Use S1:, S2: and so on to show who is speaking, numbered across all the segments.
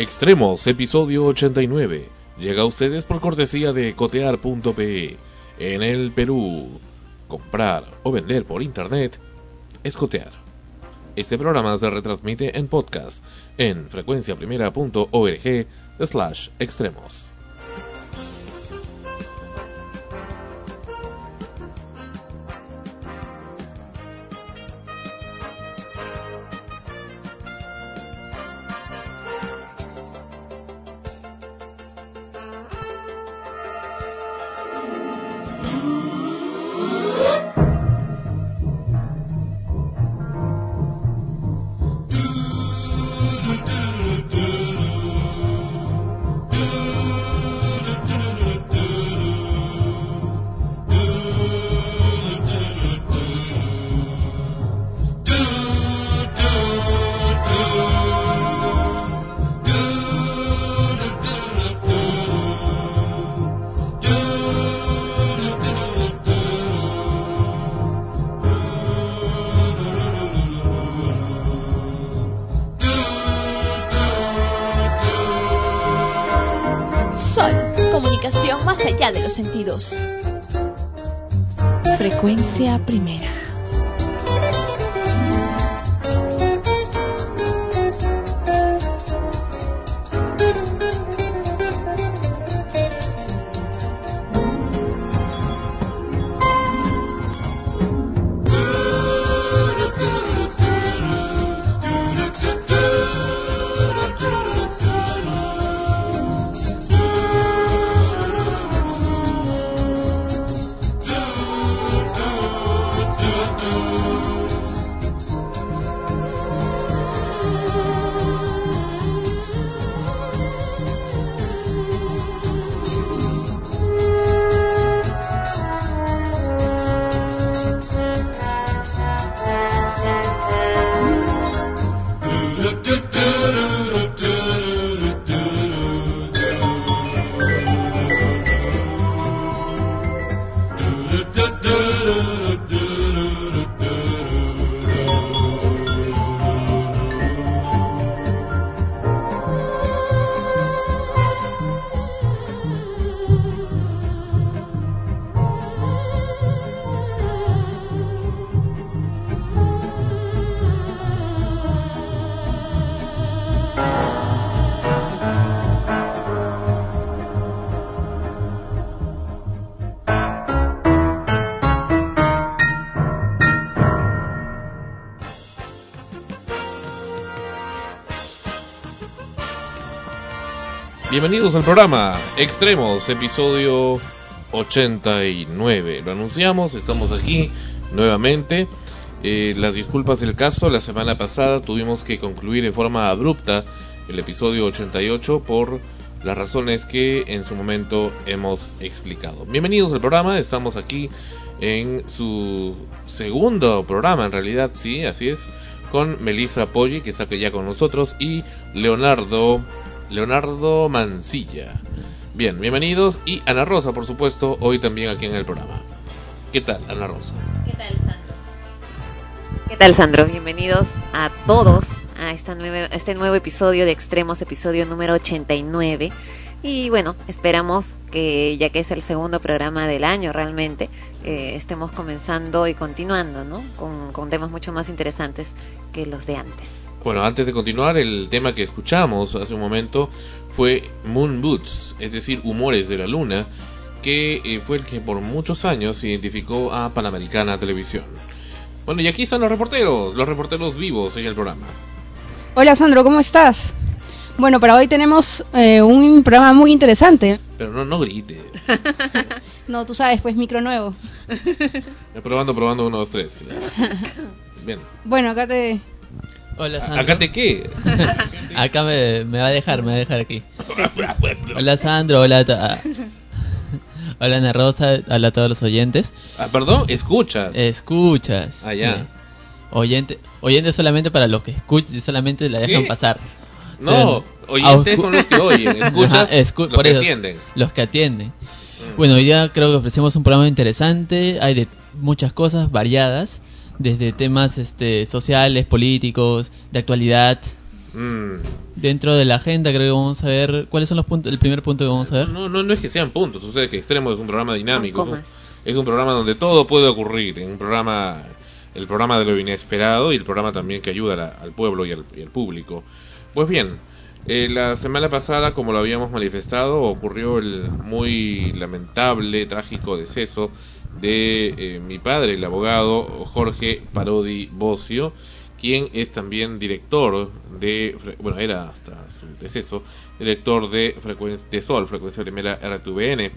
S1: Extremos, episodio 89. Llega a ustedes por cortesía de cotear.pe. En el Perú, comprar o vender por internet es cotear. Este programa se retransmite en podcast en frecuenciaprimera.org slash extremos.
S2: Bienvenidos al programa Extremos, episodio 89. Lo anunciamos, estamos aquí nuevamente. Eh, las disculpas del caso, la semana pasada tuvimos que concluir en forma abrupta el episodio 88 por las razones que en su momento hemos explicado. Bienvenidos al programa, estamos aquí en su segundo programa, en realidad, sí, así es, con Melissa Poggi, que está ya con nosotros, y Leonardo Leonardo Mancilla. Bien, bienvenidos. Y Ana Rosa, por supuesto, hoy también aquí en el programa. ¿Qué tal, Ana Rosa?
S3: ¿Qué tal, Sandro? ¿Qué tal, Sandro? Bienvenidos a todos a esta nueva, este nuevo episodio de Extremos, episodio número 89. Y bueno, esperamos que ya que es el segundo programa del año realmente, eh, estemos comenzando y continuando, ¿no? Con, con temas mucho más interesantes que los de antes.
S1: Bueno, antes de continuar, el tema que escuchamos hace un momento fue Moon Boots, es decir, Humores de la Luna, que eh, fue el que por muchos años identificó a Panamericana Televisión. Bueno, y aquí están los reporteros, los reporteros vivos en el programa.
S4: Hola Sandro, ¿cómo estás? Bueno, para hoy tenemos eh, un programa muy interesante.
S1: Pero no, no grite.
S4: No, tú sabes, pues micro nuevo.
S1: Probando, probando, uno, dos, tres. Bien.
S4: Bueno, acá te...
S2: Hola, Sandro. ¿Acá te qué?
S5: Acá me, va a dejar, me va a dejar aquí. hola, Sandro. Hola, hola, Ana Rosa. Hola a todos los oyentes.
S2: Ah, perdón, escuchas.
S5: Escuchas.
S2: Allá. Ah,
S5: Oyente, oyente solamente para los que escuchan, solamente la dejan pasar.
S2: No, oyentes son los que oyen, escuchas los que atienden.
S5: Los que atienden. Mm. Bueno, hoy día creo que ofrecemos un programa interesante, hay de muchas cosas variadas, desde temas este, sociales, políticos, de actualidad. Mm. Dentro de la agenda creo que vamos a ver cuáles son los puntos, el primer punto que vamos a ver.
S2: No, no, no es que sean puntos, sucede que Extremo es un programa dinámico, es un programa donde todo puede ocurrir, en un programa el programa de lo inesperado y el programa también que ayuda al pueblo y al, público. Pues bien, eh, la semana pasada, como lo habíamos manifestado, ocurrió el muy lamentable, trágico deceso de eh, mi padre, el abogado Jorge Parodi Bocio, quien es también director de, bueno, era hasta su deceso, director de, frecuencia, de Sol, frecuencia primera RTVN.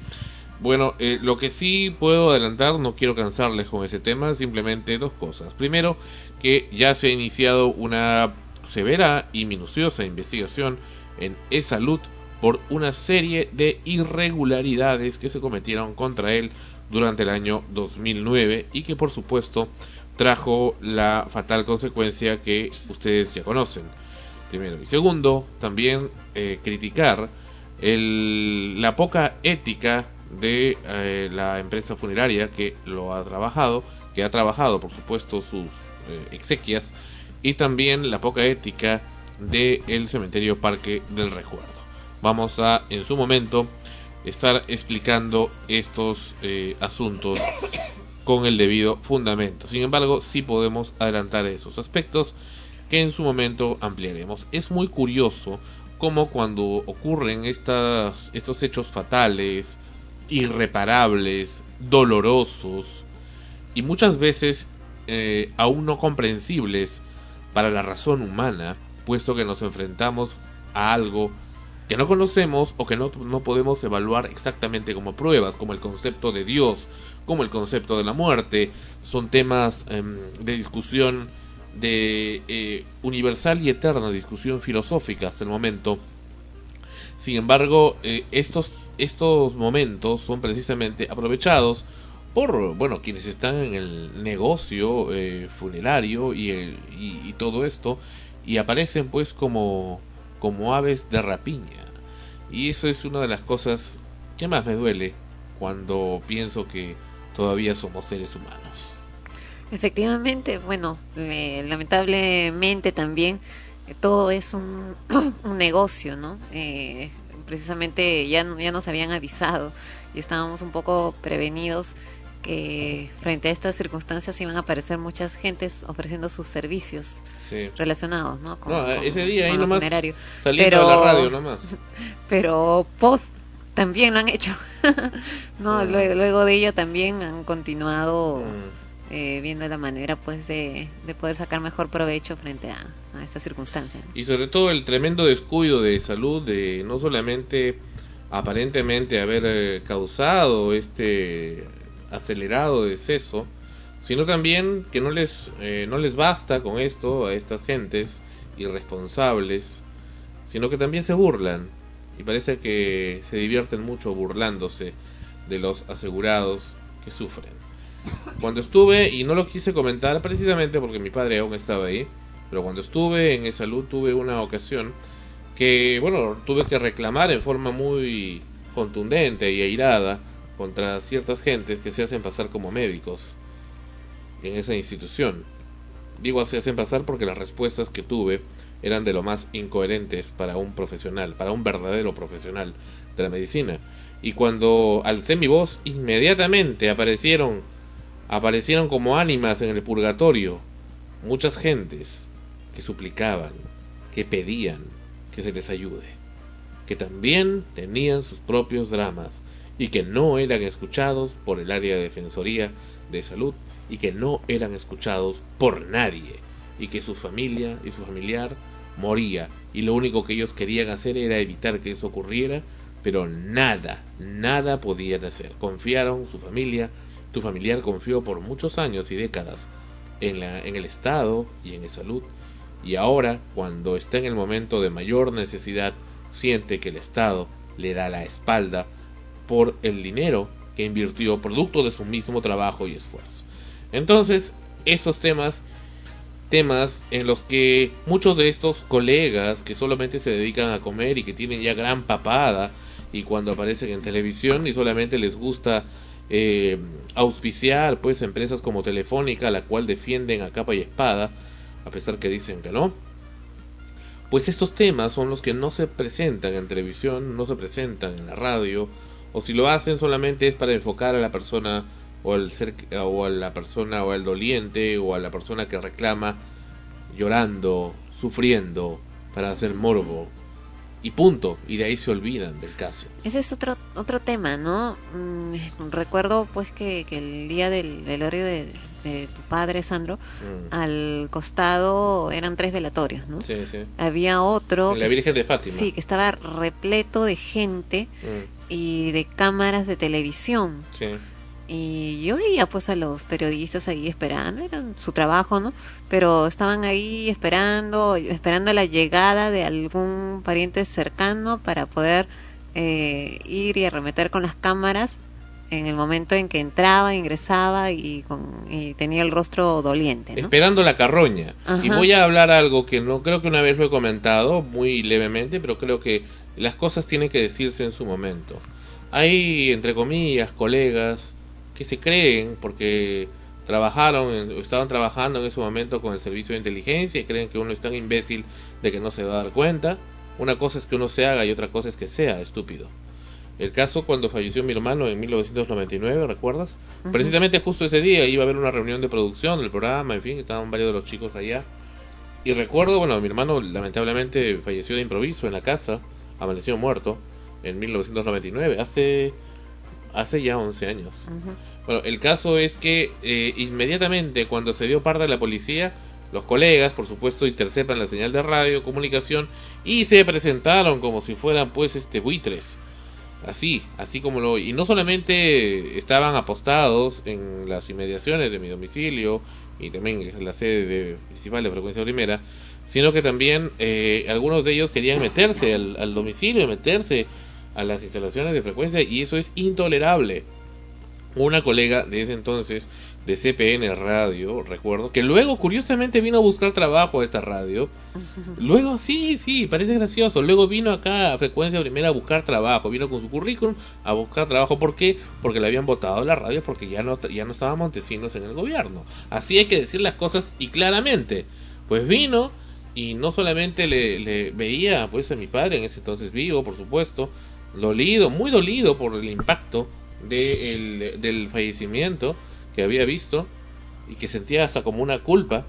S2: Bueno, eh, lo que sí puedo adelantar, no quiero cansarles con ese tema, simplemente dos cosas. Primero, que ya se ha iniciado una severa y minuciosa investigación en e-salud por una serie de irregularidades que se cometieron contra él durante el año 2009 y que por supuesto trajo la fatal consecuencia que ustedes ya conocen. Primero y segundo, también eh, criticar el, la poca ética de eh, la empresa funeraria que lo ha trabajado, que ha trabajado por supuesto sus eh, exequias y también la poca ética del el cementerio Parque del Recuerdo. Vamos a en su momento estar explicando estos eh, asuntos con el debido fundamento. Sin embargo, sí podemos adelantar esos aspectos que en su momento ampliaremos. Es muy curioso cómo cuando ocurren estas, estos hechos fatales, irreparables, dolorosos y muchas veces eh, aún no comprensibles para la razón humana, puesto que nos enfrentamos a algo que no conocemos o que no, no podemos evaluar exactamente como pruebas, como el concepto de Dios, como el concepto de la muerte, son temas em, de discusión de eh, universal y eterna discusión filosófica hasta el momento. Sin embargo, eh, estos estos momentos son precisamente aprovechados por bueno quienes están en el negocio eh, funerario y, y, todo esto y aparecen pues como como aves de rapiña. Y eso es una de las cosas que más me duele cuando pienso que todavía somos seres humanos.
S3: Efectivamente bueno lamentablemente también eh, todo es un, un negocio no eh, precisamente ya, ya nos habían avisado y estábamos un poco prevenidos que frente a estas circunstancias iban a aparecer muchas gentes ofreciendo sus servicios relacionados, ¿no?
S2: Con, ese día ahí nomás saliendo pero, la radio nomás.
S3: Pero post también lo han hecho, no, ah. luego, de ello también han continuado mm. Eh, viendo la manera pues de, poder sacar mejor provecho frente a, a esta circunstancia.
S2: Y sobre todo el tremendo descuido de salud de no solamente aparentemente haber eh, causado este acelerado deceso, sino también que no les, eh, no les basta con esto a estas gentes irresponsables, sino que también se burlan y parece que se divierten mucho burlándose de los asegurados que sufren. Cuando estuve, y no lo quise comentar precisamente porque mi padre aún estaba ahí, pero cuando estuve en salud tuve una ocasión que, bueno, tuve que reclamar en forma muy contundente y airada contra ciertas gentes que se hacen pasar como médicos en esa institución. Digo se hacen pasar porque las respuestas que tuve eran de lo más incoherentes para un profesional, para un verdadero profesional de la medicina. Y cuando alcé mi voz, inmediatamente aparecieron aparecieron como ánimas en el purgatorio muchas gentes que suplicaban, que pedían que se les ayude, que también tenían sus propios dramas y que no eran escuchados por el área de defensoría de salud y que no eran escuchados por nadie y que su familia y su familiar moría y lo único que ellos querían hacer era evitar que eso ocurriera pero nada, nada podían hacer. Confiaron su familia tu familiar confió por muchos años y décadas en, la, en el Estado y en la salud y ahora, cuando está en el momento de mayor necesidad, siente que el Estado le da la espalda por el dinero que invirtió producto de su mismo trabajo y esfuerzo. Entonces, esos temas, temas en los que muchos de estos colegas que solamente se dedican a comer y que tienen ya gran papada y cuando aparecen en televisión y solamente les gusta eh, auspiciar pues empresas como Telefónica, la cual defienden a capa y espada, a pesar que dicen que no, pues estos temas son los que no se presentan en televisión, no se presentan en la radio, o si lo hacen solamente es para enfocar a la persona o al ser o a la persona o al doliente o a la persona que reclama llorando, sufriendo para hacer morbo y punto y de ahí se olvidan del caso.
S3: Ese es otro otro tema, ¿no? Mm, recuerdo pues que, que el día del velorio de, de tu padre, Sandro, mm. al costado eran tres velatorios, ¿no?
S2: Sí, sí.
S3: Había otro...
S2: La Virgen de Fátima.
S3: Sí, que estaba repleto de gente mm. Y de cámaras de televisión.
S2: Sí.
S3: Y yo veía pues a los periodistas ahí esperando, era su trabajo, ¿no? Pero estaban ahí esperando, esperando la llegada de algún pariente cercano para poder eh, ir y arremeter con las cámaras en el momento en que entraba, ingresaba y, con, y tenía el rostro doliente.
S2: Esperando la carroña. Y voy a hablar algo que no creo que una vez lo he comentado muy levemente, pero creo que las cosas tienen que decirse en su momento. Hay, entre comillas, colegas que se creen porque trabajaron, estaban trabajando en ese momento con el servicio de inteligencia y creen que uno es tan imbécil de que no se va a dar cuenta. Una cosa es que uno se haga y otra cosa es que sea estúpido. El caso cuando falleció mi hermano en 1999, ¿recuerdas? Precisamente justo ese día iba a haber una reunión de producción del programa, en fin, estaban varios de los chicos allá. Y recuerdo, bueno, mi hermano lamentablemente falleció de improviso en la casa, amaneció muerto en 1999, hace hace ya 11 años. Bueno, el caso es que eh, inmediatamente cuando se dio parte de la policía, los colegas, por supuesto, interceptan la señal de radio, comunicación y se presentaron como si fueran pues este buitres así, así como lo... Y no solamente estaban apostados en las inmediaciones de mi domicilio y también en la sede de, principal de frecuencia primera, sino que también eh, algunos de ellos querían meterse al, al domicilio, meterse a las instalaciones de frecuencia y eso es intolerable. Una colega de ese entonces de CPN Radio, recuerdo, que luego curiosamente vino a buscar trabajo a esta radio. Luego, sí, sí, parece gracioso. Luego vino acá a Frecuencia Primera a buscar trabajo, vino con su currículum a buscar trabajo. ¿Por qué? Porque le habían votado la radio porque ya no, ya no estaban Montesinos en el gobierno. Así hay que decir las cosas y claramente. Pues vino y no solamente le, le veía pues a mi padre en ese entonces vivo, por supuesto, dolido, muy dolido por el impacto de el, del fallecimiento que había visto y que sentía hasta como una culpa,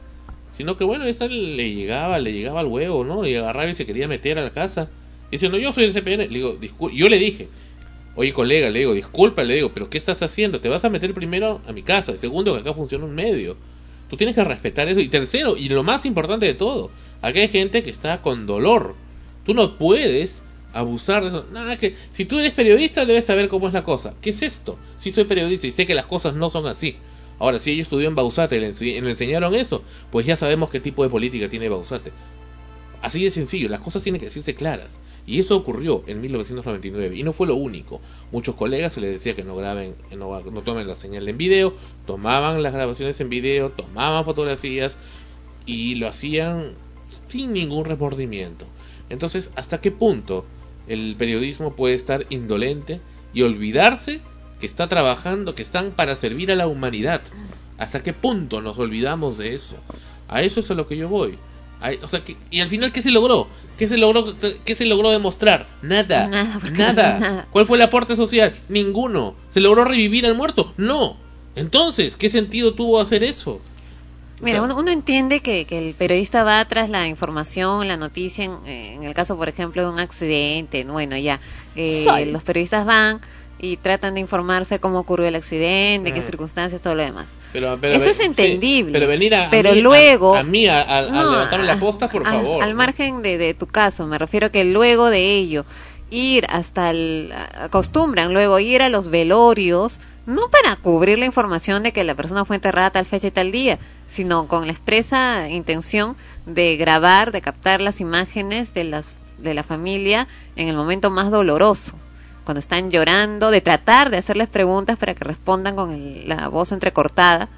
S2: sino que bueno, esta le llegaba, le llegaba al huevo, ¿no? Y agarraba y se quería meter a la casa. Y dice, no, yo soy el CPN. Le digo, yo le dije, oye colega, le digo, disculpa, le digo, pero ¿qué estás haciendo? Te vas a meter primero a mi casa, y segundo que acá funciona un medio. Tú tienes que respetar eso. Y tercero, y lo más importante de todo, acá hay gente que está con dolor. Tú no puedes abusar de eso. Nada, que si tú eres periodista debes saber cómo es la cosa. ¿Qué es esto? Si soy periodista y sé que las cosas no son así. Ahora, si ella estudió en Bausate y le, enseñaron eso, pues ya sabemos qué tipo de política tiene Bausate. Así de sencillo, las cosas tienen que decirse claras. Y eso ocurrió en 1999 y no fue lo único. Muchos colegas se les decía que no graben, no, no tomen la señal en video, tomaban las grabaciones en video, tomaban fotografías y lo hacían sin ningún remordimiento. Entonces, ¿hasta qué punto el periodismo puede estar indolente y olvidarse que está trabajando, que están para servir a la humanidad. ¿Hasta qué punto nos olvidamos de eso? A eso es a lo que yo voy. o sea, que, y al final, ¿qué se logró? ¿Qué se logró, qué se logró demostrar? Nada. Nada, nada. ¿Cuál fue el aporte social? Ninguno. ¿Se logró revivir al muerto? No. Entonces, ¿qué sentido tuvo hacer eso?
S3: Mira, uno, entiende que, el periodista va tras la información, la noticia, en, el caso, por ejemplo, de un accidente, bueno, ya, eh, los periodistas van y tratan de informarse cómo ocurrió el accidente, qué circunstancias, todo lo demás.
S2: Pero,
S3: Eso es entendible.
S2: pero venir a,
S3: pero luego,
S2: a, mí a, levantarme la posta, por favor.
S3: Al margen de, de tu caso, me refiero que luego de ello, ir hasta el... acostumbran luego ir a los velorios, no para cubrir la información de que la persona fue enterrada tal fecha y tal día, sino con la expresa intención de grabar, de captar las imágenes de las de la familia en el momento más doloroso, cuando están llorando, de tratar de hacerles preguntas para que respondan con la voz entrecortada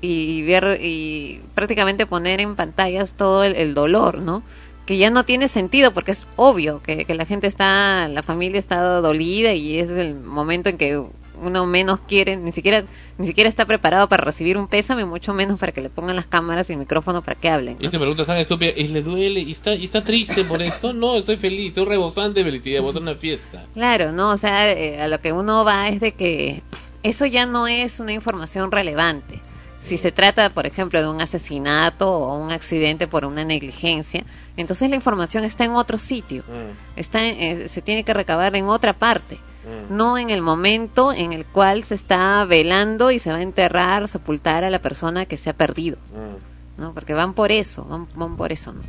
S3: y ver y prácticamente poner en pantallas todo el, dolor, ¿no? Que ya no tiene sentido porque es obvio que, que la gente está, la familia está dolida y es el momento en que uno menos quiere, ni siquiera ni siquiera está preparado para recibir un pésame, mucho menos para que le pongan las cámaras y el micrófono para que hablen.
S2: Y te pregunta tan estúpida, ¿y le duele? ¿Y está, ¿Y está triste por esto? No, estoy feliz, estoy rebosante de felicidad, voy a una fiesta.
S3: Claro, no, o sea, eh, a lo que uno va es de que eso ya no es una información relevante. Si se trata, por ejemplo, de un asesinato o un accidente por una negligencia, entonces la información está en otro sitio, mm. está eh, se tiene que recabar en otra parte. Mm. no en el momento en el cual se está velando y se va a enterrar o sepultar a la persona que se ha perdido. Mm. ¿no? Porque van por eso, van, por eso. ¿no?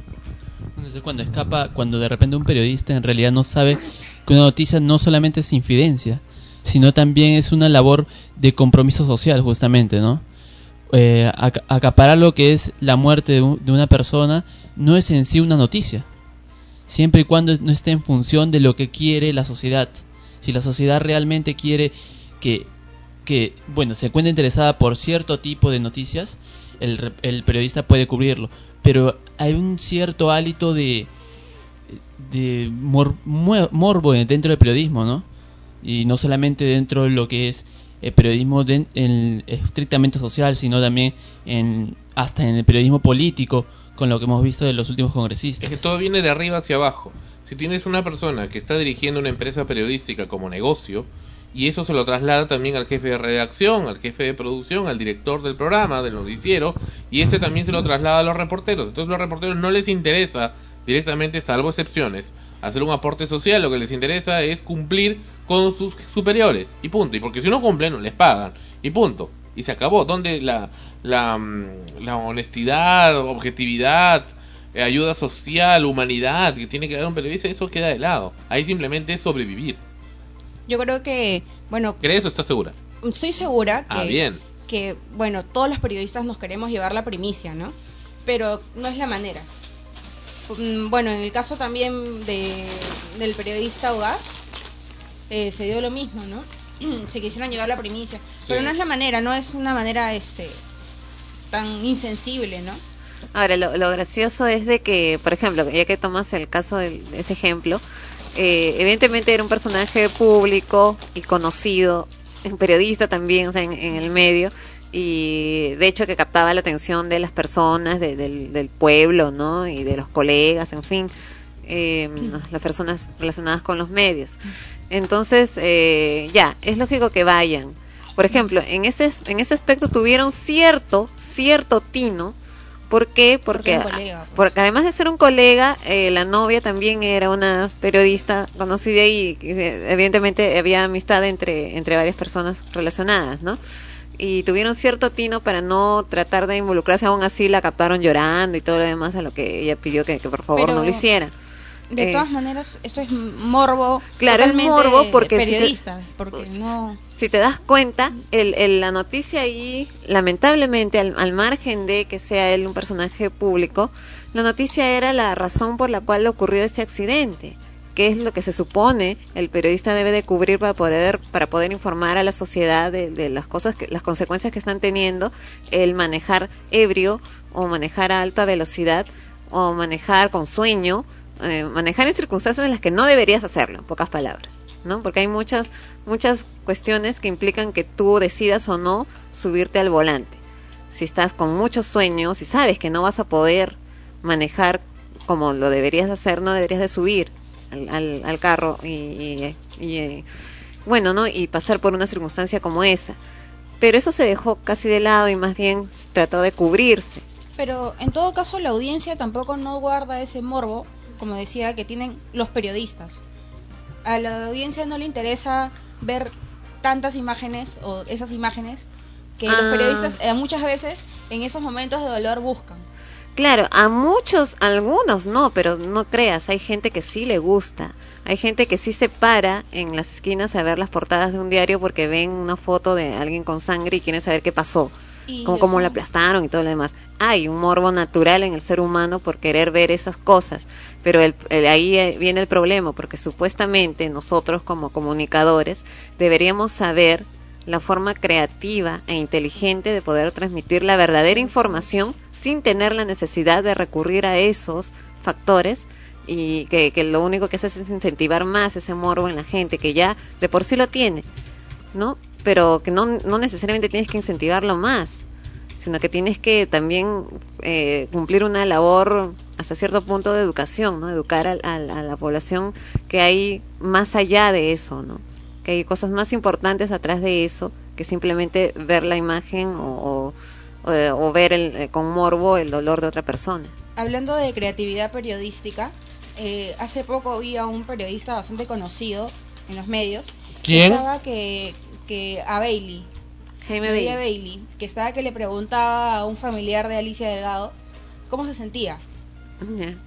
S5: Entonces cuando escapa, cuando de repente un periodista en realidad no sabe que una noticia no solamente es infidencia, sino también es una labor de compromiso social justamente, ¿no? Eh, acaparar lo que es la muerte de, de, una persona no es en sí una noticia, siempre y cuando no esté en función de lo que quiere la sociedad. Si la sociedad realmente quiere que, que bueno, se encuentre interesada por cierto tipo de noticias, el, el periodista puede cubrirlo. Pero hay un cierto hálito de, de morbo dentro del periodismo, ¿no? Y no solamente dentro de lo que es el periodismo en, estrictamente social, sino también en, hasta en el periodismo político, con lo que hemos visto de los últimos congresistas.
S2: Es que todo viene de arriba hacia abajo. Si tienes una persona que está dirigiendo una empresa periodística como negocio, y eso se lo traslada también al jefe de redacción, al jefe de producción, al director del programa, del noticiero, y ese también se lo traslada a los reporteros. Entonces los reporteros no les interesa directamente, salvo excepciones, hacer un aporte social, lo que les interesa es cumplir con sus superiores, y punto. Y porque si no cumplen, no les pagan, y punto. Y se acabó. Donde la, mm, la honestidad, objetividad, ayuda social, humanidad que tiene que dar un periodista, eso queda de lado. Ahí simplemente es sobrevivir.
S4: Yo creo que, bueno...
S2: ¿Crees o estás segura?
S4: Estoy segura
S2: ah, que, bien.
S4: que, bueno, todos los periodistas nos queremos llevar la primicia, ¿no? Pero no es la manera. Mm, bueno, en el caso también de, del periodista Ugas, eh, se dio lo mismo, ¿no? se quisieron llevar la primicia. Pero no es la manera, no es una manera este tan insensible, ¿no?
S3: Ahora, lo, gracioso es de que, por ejemplo, ya que tomas el caso de, ese ejemplo, eh, evidentemente era un personaje público y conocido, un periodista también, o sea, en, el medio, y de hecho que captaba la atención de las personas, del, del, pueblo, ¿no? Y de los colegas, en fin, eh, las personas relacionadas con los medios. Entonces, eh, ya, es lógico que vayan. Por ejemplo, en ese, en ese aspecto tuvieron cierto, cierto tino, ¿Por qué? Porque, pues. porque, además de ser un colega, eh, la novia también era una periodista conocida y evidentemente había amistad entre, entre varias personas relacionadas, ¿no? Y tuvieron cierto tino para no tratar de involucrarse, aún así la captaron llorando y todo lo demás a lo que ella pidió que, por favor no lo hiciera.
S4: De eh, todas maneras, esto es morbo.
S3: Claro, es morbo porque
S4: periodistas, porque no.
S3: Si te das cuenta, el, la noticia ahí, lamentablemente, al, margen de que sea él un personaje público, la noticia era la razón por la cual ocurrió este accidente qué es lo que se supone el periodista debe de cubrir para poder para poder informar a la sociedad de, de, las cosas que las consecuencias que están teniendo el manejar ebrio o manejar a alta velocidad o manejar con sueño eh, manejar en circunstancias en las que no deberías hacerlo, en pocas palabras, ¿no? Porque hay muchas, muchas cuestiones que implican que tú decidas o no subirte al volante. Si estás con muchos sueños, si sabes que no vas a poder manejar como lo deberías hacer, no deberías de subir al, al, carro y, y, bueno, ¿no? Y pasar por una circunstancia como esa. Pero eso se dejó casi de lado y más bien trató de cubrirse.
S4: Pero en todo caso la audiencia tampoco no guarda ese morbo como decía, que tienen los periodistas. A la audiencia no le interesa ver tantas imágenes o esas imágenes que los ah. periodistas eh, muchas veces en esos momentos de dolor buscan.
S3: Claro, a muchos, algunos no, pero no creas, hay gente que sí le gusta. Hay gente que sí se para en las esquinas a ver las portadas de un diario porque ven una foto de alguien con sangre y quieren saber qué pasó. Como cómo la aplastaron y todo lo demás. Hay un morbo natural en el ser humano por querer ver esas cosas, pero el, ahí eh, viene el problema, porque supuestamente nosotros como comunicadores deberíamos saber la forma creativa e inteligente de poder transmitir la verdadera información sin tener la necesidad de recurrir a esos factores y que, que, lo único que hace es incentivar más ese morbo en la gente que ya de por sí lo tiene, ¿no? Pero que no, no necesariamente tienes que incentivarlo más, sino que tienes que también eh, cumplir una labor hasta cierto punto de educación, ¿no? Educar a, a, la población que hay más allá de eso, ¿no? Que hay cosas más importantes atrás de eso que simplemente ver la imagen o, o, ver el, eh, con morbo el dolor de otra persona.
S4: Hablando de creatividad periodística, eh, hace poco vi a un periodista bastante conocido en los medios.
S2: ¿Quién?
S4: Que estaba que, a Bailey.
S3: Jaime Bailey.
S4: Bailey. Que estaba que le preguntaba a un familiar de Alicia Delgado cómo se sentía.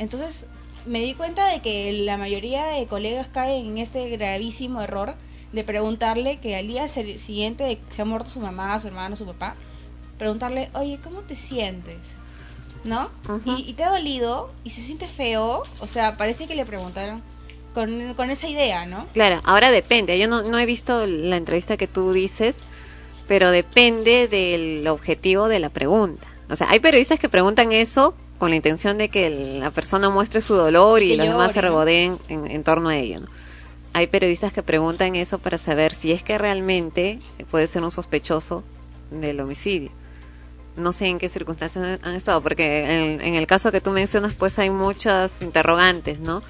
S4: Entonces me di cuenta de que la mayoría de colegas caen en este gravísimo error de preguntarle que al día siguiente de que se ha muerto su mamá, su hermano, su papá, preguntarle, oye, ¿cómo te sientes? ¿no? y, te ha dolido y se siente feo, o sea, parece que le preguntaron con, con esa idea, ¿no?
S3: Claro, ahora depende, yo no, no he visto la entrevista que tú dices, pero depende del objetivo de la pregunta. O sea, hay periodistas que preguntan eso con la intención de que la persona muestre su dolor y los demás se regodeen en, torno a ello, ¿no? Hay periodistas que preguntan eso para saber si es que realmente puede ser un sospechoso del homicidio no sé en qué circunstancias han estado, porque en, el caso que tú mencionas, pues hay muchas interrogantes, ¿no?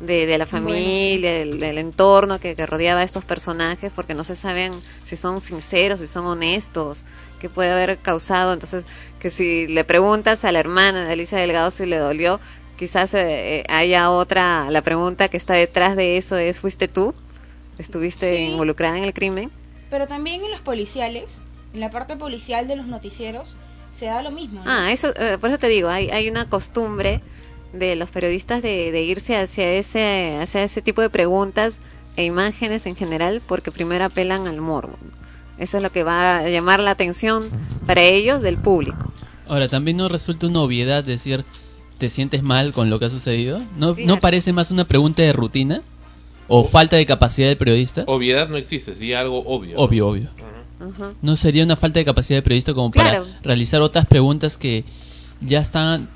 S3: De, la familia, del, entorno que, rodeaba a estos personajes, porque no se saben si son sinceros, si son honestos, qué puede haber causado. Entonces, que si le preguntas a la hermana de Alicia Delgado si le dolió, quizás eh, haya otra, la pregunta que está detrás de eso es, ¿fuiste tú? ¿Estuviste involucrada en el crimen?
S4: Pero también en los policiales, en la parte policial de los noticieros, se da lo mismo.
S3: Ah, eso, eh, por eso te digo, hay, hay una costumbre de los periodistas de, de, irse hacia ese, hacia ese tipo de preguntas e imágenes en general porque primero apelan al morbo. Eso es lo que va a llamar la atención para ellos del público.
S5: Ahora, también no resulta una obviedad decir, ¿te sientes mal con lo que ha sucedido? ¿No, ¿no parece más una pregunta de rutina? ¿O falta de capacidad del periodista?
S2: Obviedad no existe, sería algo obvio.
S5: Obvio, obvio. ¿No sería una falta de capacidad de periodista como para realizar otras preguntas que ya están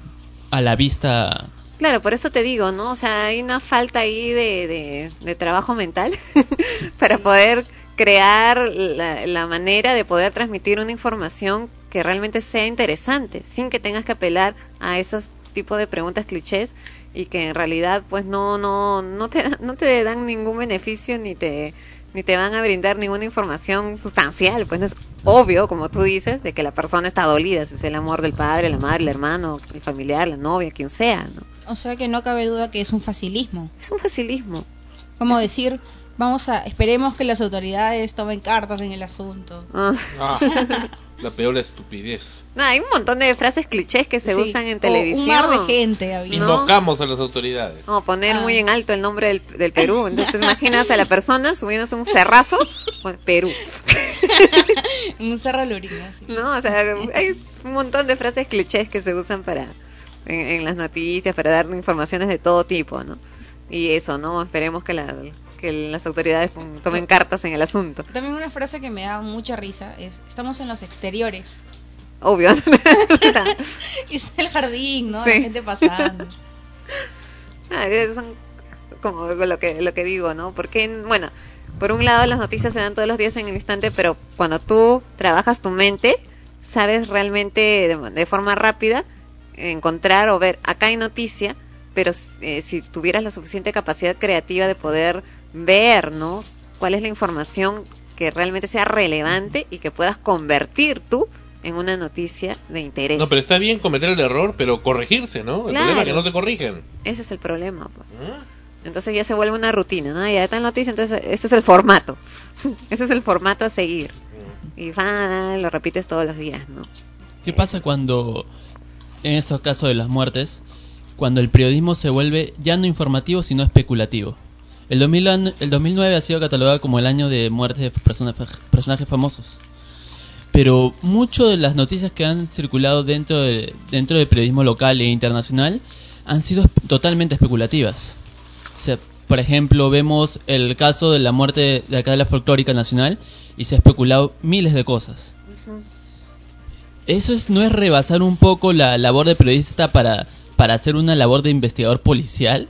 S5: a la vista?
S3: Claro, por eso te digo, ¿no? O sea, hay una falta ahí de, de, trabajo mental para poder crear la, la, manera de poder transmitir una información que realmente sea interesante, sin que tengas que apelar a esos tipos de preguntas clichés y que en realidad pues no no no te no te dan ningún beneficio ni te ni te van a brindar ninguna información sustancial, pues no es obvio, como tú dices, de que la persona está dolida, si es el amor del padre, la madre, el hermano, el familiar, la novia, quien sea, ¿no?
S4: O sea que no cabe duda que es un facilismo.
S3: Es un facilismo.
S4: Como decir, vamos a, esperemos que las autoridades tomen cartas en el asunto.
S2: Ah. ah. La peor estupidez.
S3: No, hay un montón de frases clichés que se usan en televisión. Un
S4: mar de gente
S2: Invocamos a las autoridades.
S3: O poner muy ah. en alto el nombre del, del Perú. Entonces te imaginas a la persona subiéndose un cerrazo, pues Perú.
S4: un cerro lurino,
S3: No, o sea, hay un montón de frases clichés que se usan para en, las noticias, para dar informaciones de todo tipo, ¿no? Y eso, ¿no? Esperemos que la, que las autoridades tomen cartas en el asunto.
S4: También una frase que me da mucha risa es, estamos en los exteriores.
S3: Obvio.
S4: y está el jardín, ¿no? La gente pasando.
S3: Ah, son como lo que, lo que digo, ¿no? Porque, bueno, por un lado las noticias se dan todos los días en el instante, pero cuando tú trabajas tu mente, sabes realmente de, de forma rápida encontrar o ver, acá hay noticia, pero eh, si tuvieras la suficiente capacidad creativa de poder ver, ¿no? ¿Cuál es la información que realmente sea relevante y que puedas convertir tú en una noticia de interés?
S2: No, pero está bien cometer el error, pero corregirse, ¿no? El problema es que no se corrigen.
S3: Ese es el problema, pues. ¿Ah? Entonces ya se vuelve una rutina, ¿no? Ya está en noticia, entonces este es el formato. ese es el formato a seguir. Y va, lo repites todos los días, ¿no?
S5: ¿Qué pasa cuando, en estos casos de las muertes, cuando el periodismo se vuelve ya no informativo, sino especulativo? El, 2009 ha sido catalogado como el año de muertes de personajes famosos. Pero mucho de las noticias que han circulado dentro, de, dentro del periodismo local e internacional han sido totalmente especulativas. Por ejemplo, vemos el caso de la muerte de la cadena folclórica nacional y se ha especulado miles de cosas. ¿Eso es, no es rebasar un poco la labor de periodista para, para hacer una labor de investigador policial?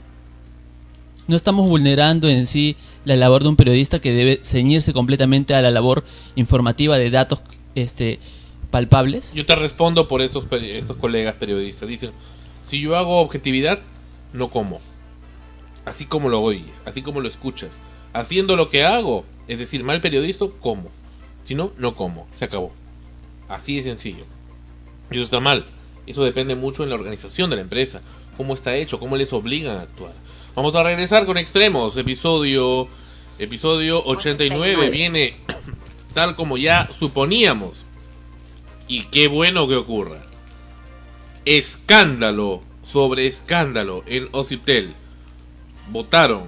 S5: ¿No estamos vulnerando en sí la labor de un periodista que debe ceñirse completamente a la labor informativa de datos este, palpables?
S2: Yo te respondo por esos, esos colegas periodistas. Dicen, si yo hago objetividad, no como. Así como lo oyes, así como lo escuchas. Haciendo lo que hago, es decir, mal periodista, como. Si no, no como. Se acabó. Así de sencillo. Y eso está mal. Eso depende mucho en la organización de la empresa. Cómo está hecho, cómo les obligan a actuar. Vamos a regresar con extremos. Episodio, episodio 89 viene tal como ya suponíamos. Y qué bueno que ocurra. Escándalo sobre escándalo en Ociptel. Votaron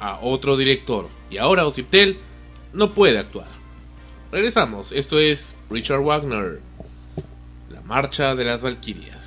S2: a otro director y ahora Ociptel no puede actuar. Regresamos. Esto es Richard Wagner. La marcha de las Valquirias.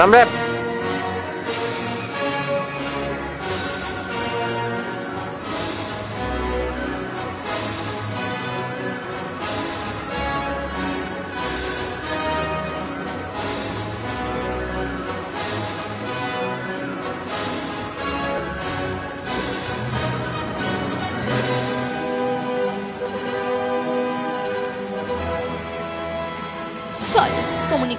S6: Pues hombre,
S7: Sol,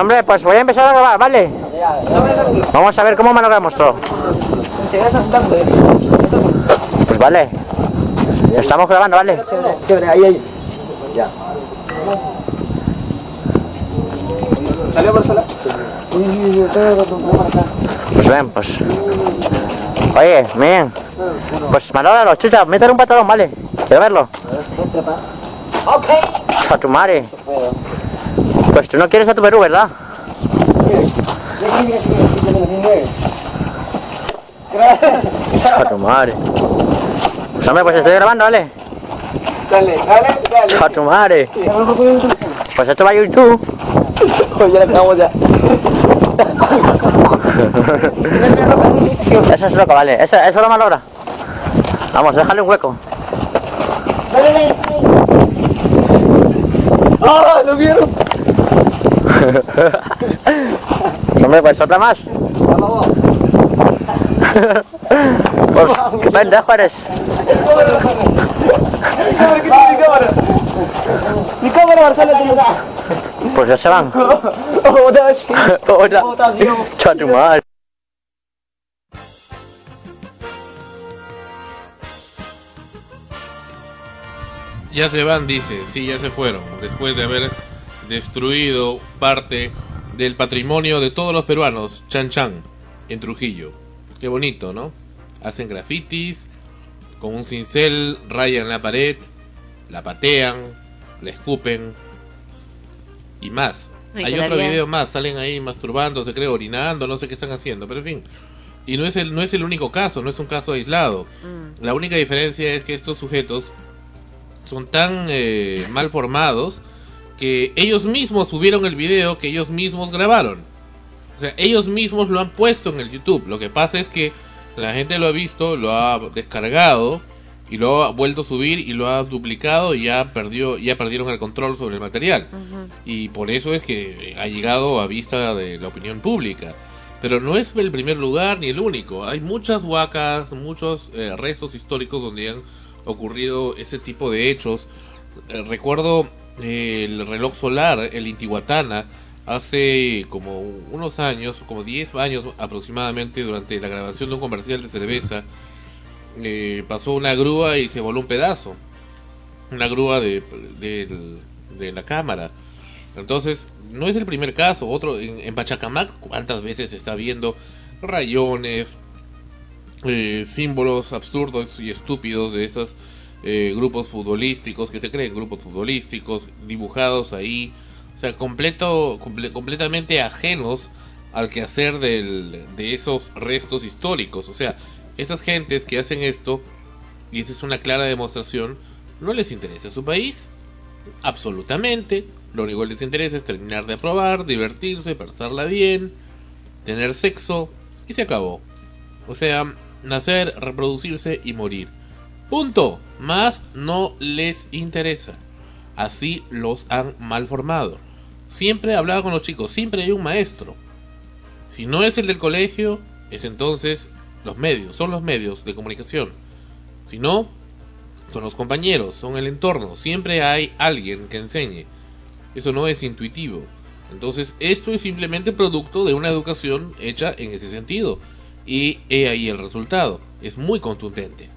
S6: Hombre, pues voy a empezar a grabar, ¿vale? Vamos a ver cómo manejamos todo. Pues vale. Estamos grabando, ¿vale?
S8: Chévere, ahí, ahí. Ya. ¿Salió por sola?
S6: Pues ven, pues. Oye, bien. Pues Manolo, chucha, métele un patadón, ¿vale? Quiero verlo.
S8: Ok.
S6: A tu madre. Pues tú no quieres a tu Perú, ¿verdad? A tu madre. Pues hombre, pues estoy grabando, ¿vale?
S8: Dale, dale, dale.
S6: A tu madre. Pues esto va a YouTube.
S8: Oye, ya acabamos ya.
S6: Eso es loco, vale. Eso, eso lo malogra. Vamos, déjale un hueco.
S8: Dale, dale. ¡Ah! ¿Lo vieron?
S6: Hombre, pues otra más. Pues, qué pendejo eres.
S8: Mi cámara, ¿qué tiene mi cámara? Marcelo.
S6: Pues ya se van.
S8: ¿Cómo estás?
S6: Hola.
S8: ¿Cómo estás, tío?
S6: Cha tu madre.
S2: Ya se van, dice. Sí, ya se fueron. Después de haber destruido parte del patrimonio de todos los peruanos. Chan Chan, en Trujillo. Qué bonito, ¿no? Hacen grafitis. Con un cincel rayan la pared. La patean. La escupen. Y más.
S3: Ay,
S2: Hay otro video más. Salen ahí masturbándose, creo, orinando. No sé qué están haciendo. Pero en fin. Y no es el, no es el único caso. No es un caso aislado.
S3: Mm.
S2: La única diferencia es que estos sujetos son tan eh, mal formados que ellos mismos subieron el video que ellos mismos grabaron. O sea, ellos mismos lo han puesto en el YouTube. Lo que pasa es que la gente lo ha visto, lo ha descargado y lo ha vuelto a subir y lo ha duplicado y ya perdió, ya perdieron el control sobre el material. Y por eso es que ha llegado a vista de la opinión pública. Pero no es el primer lugar ni el único. Hay muchas huacas, muchos eh, restos históricos donde han ocurrido ese tipo de hechos. Eh, recuerdo el reloj solar, el Intihuatana, hace como unos años, como 10 años aproximadamente, durante la grabación de un comercial de cerveza, eh, pasó una grúa y se voló un pedazo. Una grúa de, de la cámara. Entonces, no es el primer caso. Otro, en, Pachacamac, ¿cuántas veces se está viendo rayones, eh, símbolos absurdos y estúpidos de esos eh, grupos futbolísticos que se creen grupos futbolísticos dibujados ahí, o sea, completo, comple- completamente ajenos al quehacer del, de esos restos históricos. O sea, esas gentes que hacen esto, y esa es una clara demostración, no les interesa su país, absolutamente. Lo único que les interesa es terminar de aprobar, divertirse, pasarla bien, tener sexo, y se acabó. O sea, nacer, reproducirse y morir. Punto. Más no les interesa. Así los han mal formado. Siempre hablaba con los chicos, siempre hay un maestro. Si no es el del colegio, es entonces los medios, son los medios de comunicación. Si no, son los compañeros, son el entorno. Siempre hay alguien que enseñe. Eso no es intuitivo. Entonces, esto es simplemente producto de una educación hecha en ese sentido. Y he ahí el resultado. Es muy contundente.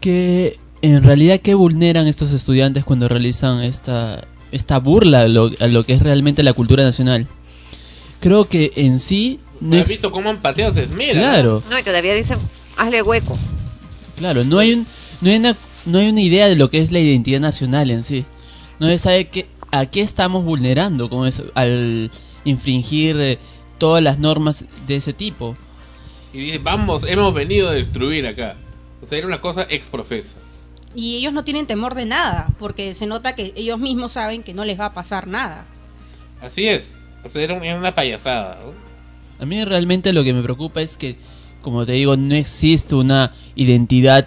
S5: Que en realidad qué vulneran estos estudiantes cuando realizan esta esta burla a lo, a lo que es realmente la cultura nacional. Creo que en sí
S2: no has visto cómo han pateado
S5: Claro.
S3: No, y todavía dicen, hazle hueco.
S5: Claro, no hay un no hay una no hay una idea de lo que es la identidad nacional en sí. No se sabe que a qué estamos vulnerando con eso, al infringir eh, todas las normas de ese tipo.
S2: Y dice, vamos, hemos venido a destruir acá. O sea, era una cosa exprofesa.
S4: Y ellos no tienen temor de nada, porque se nota que ellos mismos saben que no les va a pasar nada.
S2: Así es. O sea, era una payasada.
S5: A mí realmente lo que me preocupa es que, como te digo, no existe una identidad,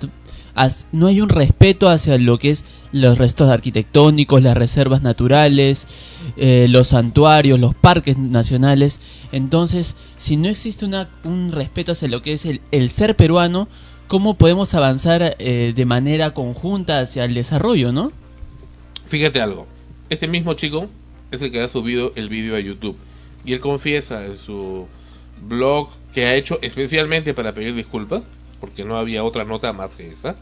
S5: no hay un respeto hacia lo que es los restos arquitectónicos, las reservas naturales, eh, los santuarios, los parques nacionales. Entonces, si no existe una, un respeto hacia lo que es el, el ser peruano, ¿cómo podemos avanzar eh, de manera conjunta hacia el desarrollo, no?
S2: Fíjate algo, este mismo chico es el que ha subido el vídeo a YouTube y él confiesa en su blog que ha hecho especialmente para pedir disculpas, porque no había otra nota más que esa.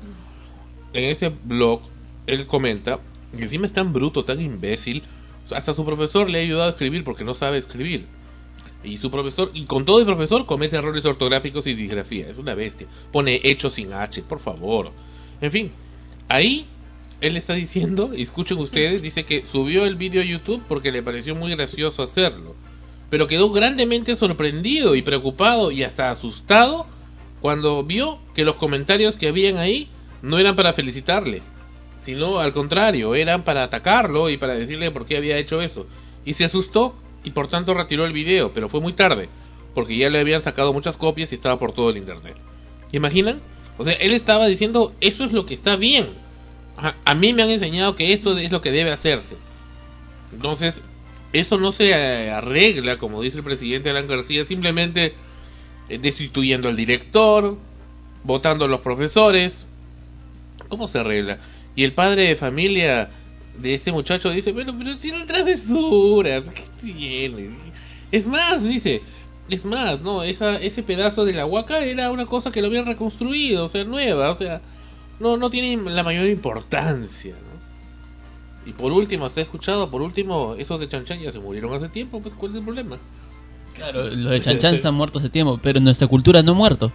S2: En ese blog él comenta que encima es tan bruto, tan imbécil, hasta su profesor le ha ayudado a escribir porque no sabe escribir. Y su profesor, y con todo el profesor, comete errores ortográficos y disgrafía. Es una bestia. Pone hecho sin H, por favor. En fin, ahí él está diciendo, escuchen ustedes, dice que subió el vídeo a YouTube porque le pareció muy gracioso hacerlo. Pero quedó grandemente sorprendido y preocupado y hasta asustado cuando vio que los comentarios que habían ahí no eran para felicitarle, sino al contrario, eran para atacarlo y para decirle por qué había hecho eso. Y se asustó y por tanto retiró el video, pero fue muy tarde, porque ya le habían sacado muchas copias y estaba por todo el internet. ¿Imaginan? O sea, él estaba diciendo, eso es lo que está bien. A, mí me han enseñado que esto es lo que debe hacerse. Entonces, eso no se arregla, como dice el presidente Alan García, simplemente eh, destituyendo al director, votando a los profesores. ¿Cómo se arregla? Y el padre de familia de ese muchacho dice, bueno, pero hicieron travesuras, ¿qué tiene? Es más, dice, es más, no, Esa, ese pedazo de la huaca era una cosa que lo habían reconstruido, o sea, nueva, o sea, no, no tiene la mayor importancia, ¿no? Y por último, ¿has escuchado? Por último, esos de Chanchan ya se murieron hace tiempo, pues ¿cuál es el problema?
S5: Claro, los de Chanchan se han muerto hace tiempo, pero nuestra cultura no ha muerto.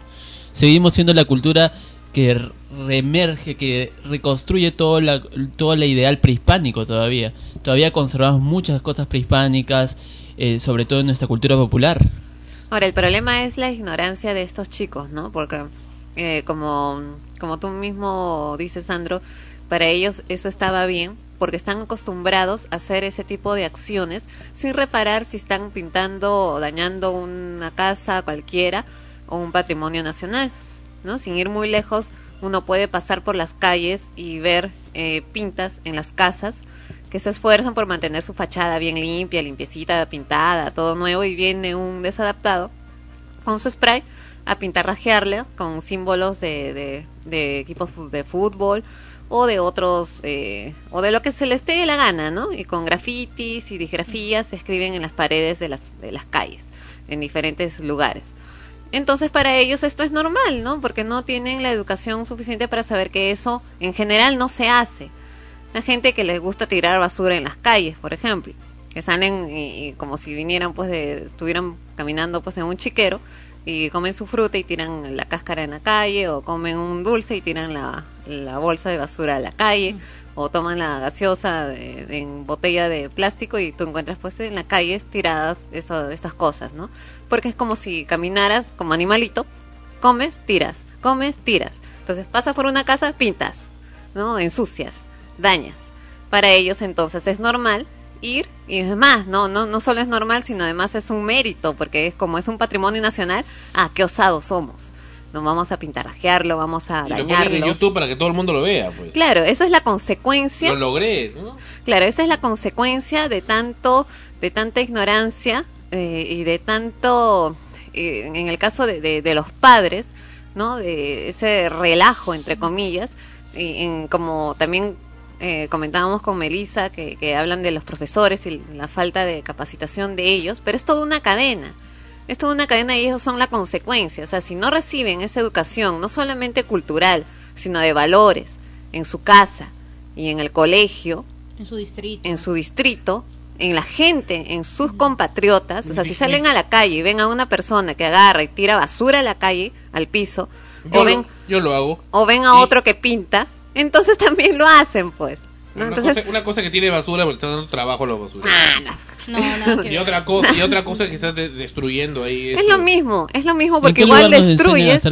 S5: Seguimos siendo la cultura que reemerge, que reconstruye todo la, todo el ideal prehispánico todavía. Todavía conservamos muchas cosas prehispánicas, eh, sobre todo en nuestra cultura popular.
S3: Ahora, el problema es la ignorancia de estos chicos, ¿no? Porque, eh, como, como tú mismo dices, Sandro, para ellos eso estaba bien, porque están acostumbrados a hacer ese tipo de acciones sin reparar si están pintando o dañando una casa cualquiera o un patrimonio nacional. ¿No? Sin ir muy lejos, uno puede pasar por las calles y ver eh, pintas en las casas que se esfuerzan por mantener su fachada bien limpia, limpiecita, pintada, todo nuevo y viene un desadaptado con su spray a pintarrajearle con símbolos de, de, equipos de fútbol o de otros eh, o de lo que se les pegue la gana, ¿no? Y con grafitis y disgrafías se escriben en las paredes de las, de las calles en diferentes lugares. Entonces para ellos esto es normal, ¿no? Porque no tienen la educación suficiente para saber que eso en general no se hace. Hay gente que les gusta tirar basura en las calles, por ejemplo, que salen y, como si vinieran pues de estuvieran caminando pues en un chiquero y comen su fruta y tiran la cáscara en la calle o comen un dulce y tiran la, la bolsa de basura a la calle o toman la gaseosa en botella de plástico y tú encuentras pues en la calle tiradas eso, estas cosas, ¿no? Porque es como si caminaras como animalito, comes, tiras, comes, tiras. Entonces pasas por una casa, pintas, ¿no? Ensucias, dañas. Para ellos entonces es normal ir y es más, no, no, no solo es normal, sino además es un mérito, porque es como es un patrimonio nacional, ah, qué osados somos. No vamos a pintarrajearlo, vamos a dañarlo.
S2: en YouTube para que todo el mundo lo vea, pues.
S3: Claro, eso es la consecuencia.
S2: Lo logré, ¿no?
S3: Claro, esa es la consecuencia de tanto, de tanta ignorancia eh, y de tanto, eh, en el caso de, de, los padres, ¿no? De ese relajo, entre comillas, y en, como también eh, comentábamos con Melissa, que, que, hablan de los profesores y la falta de capacitación de ellos, pero es toda una cadena. Es toda una cadena y ellos son la consecuencia. O sea, si no reciben esa educación, no solamente cultural, sino de valores en su casa y en el colegio,
S4: En su distrito.
S3: en su distrito, en la gente, en sus compatriotas. O sea, si salen a la calle y ven a una persona que agarra y tira basura a la calle, al piso,
S2: Yo,
S3: o ven,
S2: lo, yo lo hago.
S3: o ven a
S2: Y-
S3: otro que pinta, entonces también lo hacen, pues. ¿no?
S2: Una,
S3: Entonces,
S2: cosa, una cosa que tiene basura porque está dando trabajo a los basureros.
S4: No, nada que
S2: Y
S4: ver.
S2: otra cosa, y otra cosa que estás de- destruyendo ahí.
S3: es lo mismo, es lo mismo
S5: ¿En
S3: porque igual destruyes,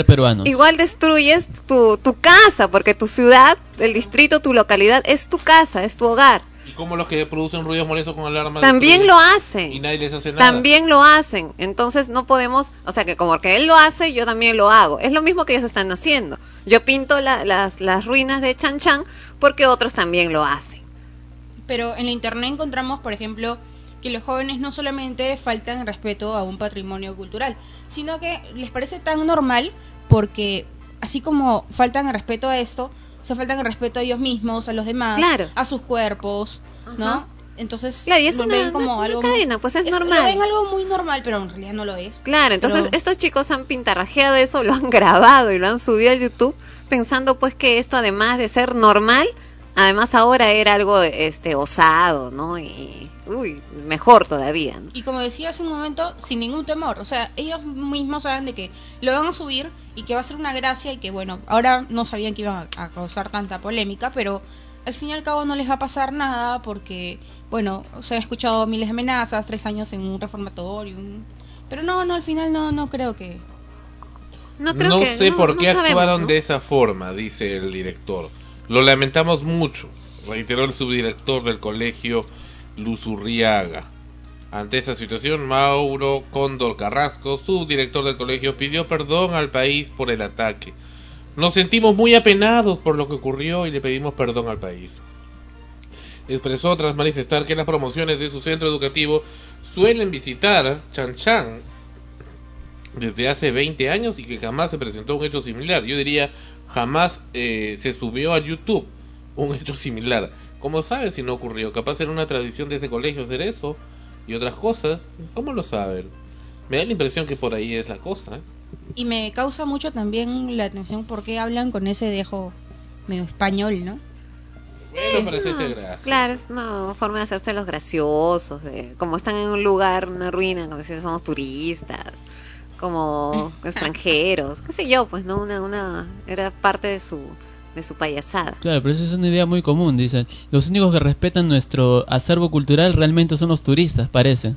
S3: igual destruyes tu, tu casa, porque tu ciudad, el distrito, tu localidad es tu casa, es tu hogar.
S2: Como los que producen ruidos molestos con alarma.
S3: También lo hacen.
S2: Y nadie les hace nada.
S3: También lo hacen. Entonces no podemos, o sea que como que él lo hace, yo también lo hago. Es lo mismo que ellos están haciendo. Yo pinto la- las, las ruinas de Chan Chan porque otros también lo hacen.
S4: Pero en la internet encontramos, por ejemplo, que los jóvenes no solamente faltan respeto a un patrimonio cultural, sino que les parece tan normal porque así como faltan el respeto a esto, se faltan el respeto a ellos mismos, a los demás,
S3: Claro.
S4: a sus cuerpos, ¿no? Entonces,
S3: Claro, y es
S4: lo
S3: una,
S4: ven como
S3: una-
S4: algo
S3: una
S4: muy-
S3: cadena, pues es,
S4: es-
S3: normal.
S4: Lo ven algo muy normal, pero en realidad no lo es.
S3: Claro, entonces
S4: Pero-
S3: estos chicos han pintarrajeado eso, lo han grabado y lo han subido a YouTube pensando pues que esto además de ser normal, además ahora era algo este osado, ¿no? Y uy, mejor todavía, ¿no?
S4: Y como decía hace un momento, sin ningún temor. O sea, ellos mismos saben de que lo van a subir y que va a ser una gracia y que, bueno, ahora no sabían que iba a, causar tanta polémica, pero al fin y al cabo no les va a pasar nada porque, bueno, se han escuchado miles de amenazas, tres años en un reformatorio. un- Pero no, no, al final no, no creo que...
S3: No creo
S2: no
S3: que
S2: sé
S3: no-
S2: por
S3: no
S2: qué
S3: sabemos,
S2: actuaron
S3: ¿no?
S2: de esa forma, dice el director. Lo lamentamos mucho, reiteró el subdirector del colegio Luzurriaga. Ante esa situación, Mauro Cóndor Carrasco, subdirector del colegio, pidió perdón al país por el ataque. Nos sentimos muy apenados por lo que ocurrió y le pedimos perdón al país. Expresó tras manifestar que las promociones de su centro educativo suelen visitar Chan Chan desde hace 20 años y que jamás se presentó un hecho similar. Yo diría, jamás eh, se subió a YouTube un hecho similar. ¿Cómo saben si no ocurrió? Capaz era una tradición de ese colegio hacer eso y otras cosas. ¿Cómo lo saben? Me da la impresión que por ahí es la cosa. ¿eh?
S4: Y me causa mucho también la atención porque hablan con ese dejo medio español, ¿no?
S2: Bueno, parece
S3: No,
S2: ser gracia.
S3: Claro, es una forma de hacerse los graciosos, de, como están en un lugar, una ruina, como si somos turistas, como extranjeros, qué sé yo, pues no, una, una, era parte de su, de su payasada.
S5: Claro, pero eso es una idea muy común, dicen. Los únicos que respetan nuestro acervo cultural realmente son los turistas, parece.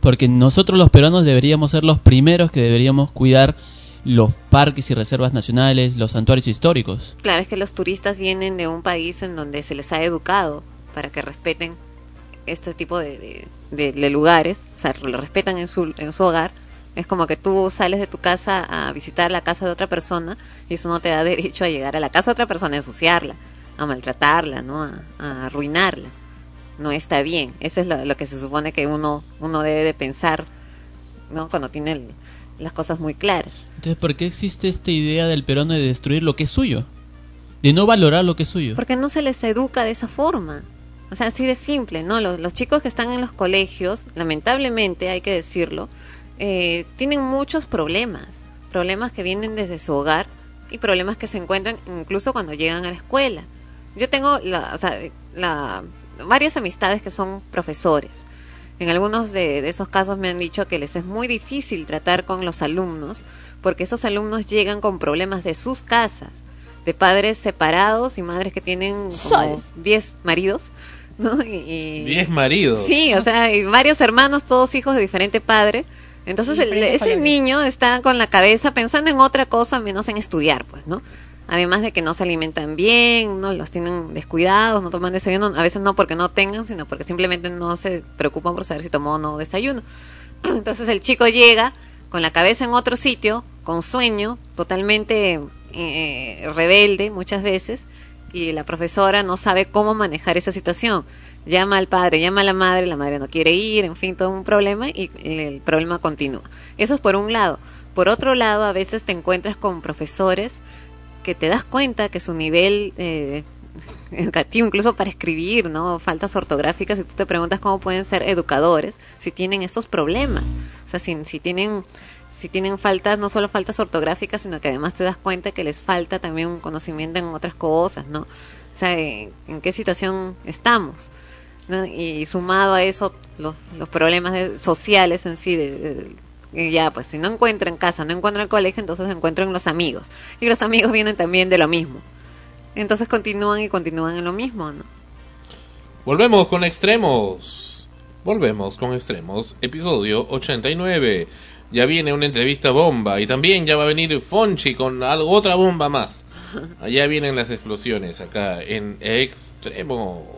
S5: Porque nosotros los peruanos deberíamos ser los primeros que deberíamos cuidar los parques y reservas nacionales, los santuarios históricos.
S3: Claro, es que los turistas vienen de un país en donde se les ha educado para que respeten este tipo de, de, de- de lugares, o sea, lo respetan en su, en su hogar. Es como que tú sales de tu casa a visitar la casa de otra persona y eso no te da derecho a llegar a la casa de otra persona, a ensuciarla, a maltratarla, ¿no? a, a arruinarla. No está bien. Eso es lo, lo que se supone que uno, uno debe de pensar ¿no? cuando tiene el- las cosas muy claras.
S5: Entonces, ¿por qué existe esta idea del peruano de destruir lo que es suyo? De no valorar lo que es suyo.
S3: Porque no se les educa de esa forma. O sea, así de simple, ¿no? Los, los chicos que están en los colegios, lamentablemente, hay que decirlo, eh, tienen muchos problemas. Problemas que vienen desde su hogar y problemas que se encuentran incluso cuando llegan a la escuela. Yo tengo la, o sea, la- varias amistades que son profesores. En algunos de, de esos casos me han dicho que les es muy difícil tratar con los alumnos porque esos alumnos llegan con problemas de sus casas, de padres separados y madres que tienen como 10 maridos, ¿no? Y, y-
S2: Diez maridos.
S3: Sí, o sea, y varios hermanos, todos hijos de diferente padre. Entonces el- ese niño está con la cabeza pensando en otra cosa menos en estudiar, pues, ¿no? Además de que no se alimentan bien, no los tienen descuidados, no toman desayuno, a veces no porque no tengan, sino porque simplemente no se preocupan por saber si tomó o no desayuno. Entonces el chico llega con la cabeza en otro sitio, con sueño, totalmente eh, rebelde muchas veces, y la profesora no sabe cómo manejar esa situación. Llama al padre, llama a la madre, la madre no quiere ir, en fin, todo un problema y el problema continúa. Eso es por un lado. Por otro lado, a veces te encuentras con profesores que te das cuenta que su nivel eh, educativo, incluso para escribir, ¿no? Faltas ortográficas, y tú te preguntas cómo pueden ser educadores si tienen estos problemas. O sea, si, si tienen si tienen faltas, no solo faltas ortográficas, sino que además te das cuenta que les falta también un conocimiento en otras cosas, ¿no? O sea, en, qué situación estamos. Y sumado a eso, los, problemas sociales en sí, de, ya, pues si no encuentro en casa, no encuentro en el colegio, entonces encuentro en los amigos. Y los amigos vienen también de lo mismo. Entonces continúan y continúan en lo mismo.
S2: Volvemos con extremos. Volvemos con extremos. Episodio 89 ya viene una entrevista bomba y también ya va a venir Fonchi con algo, otra bomba más. Allá vienen las explosiones acá en Extremos.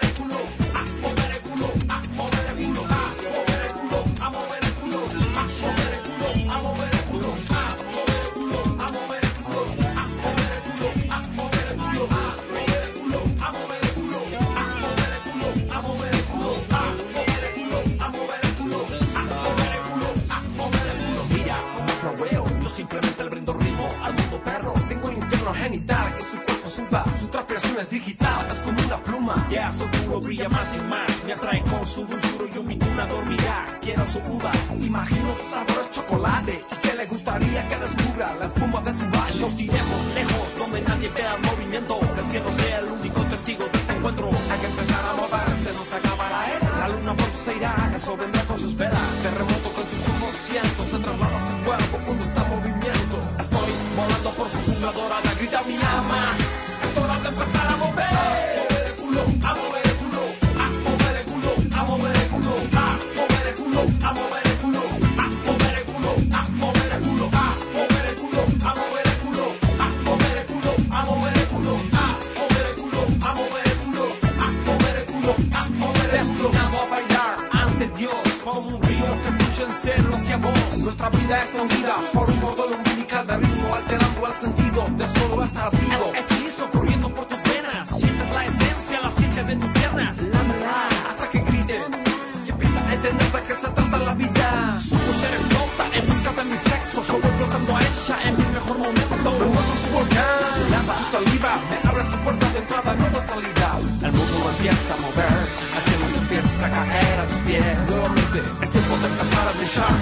S9: Digital, es como una pluma. Ya su culo brilla más y más. Me atrae con su dulzura y yo mi luna dormirá. Quiero su uva, imagino su es chocolate. Y que le gustaría que descubra la espuma de su valle. Nos iremos lejos, donde nadie vea movimiento. Que el cielo sea el único testigo de este encuentro. Hay que empezar a moverse, nos acaba la era. La luna pronto se irá, eso vendrá con sus velas. Terremoto con sus ojos cientos, se traslada su cuerpo cuando está en movimiento. Estoy volando por su jungla dorada, grita mi alma. Destinado a bailar ante Dios como un río que fluye en cielo hacia vos. Nuestra vida es conocida por un modo umbilical de ritmo alterando el sentido de solo estar vivo.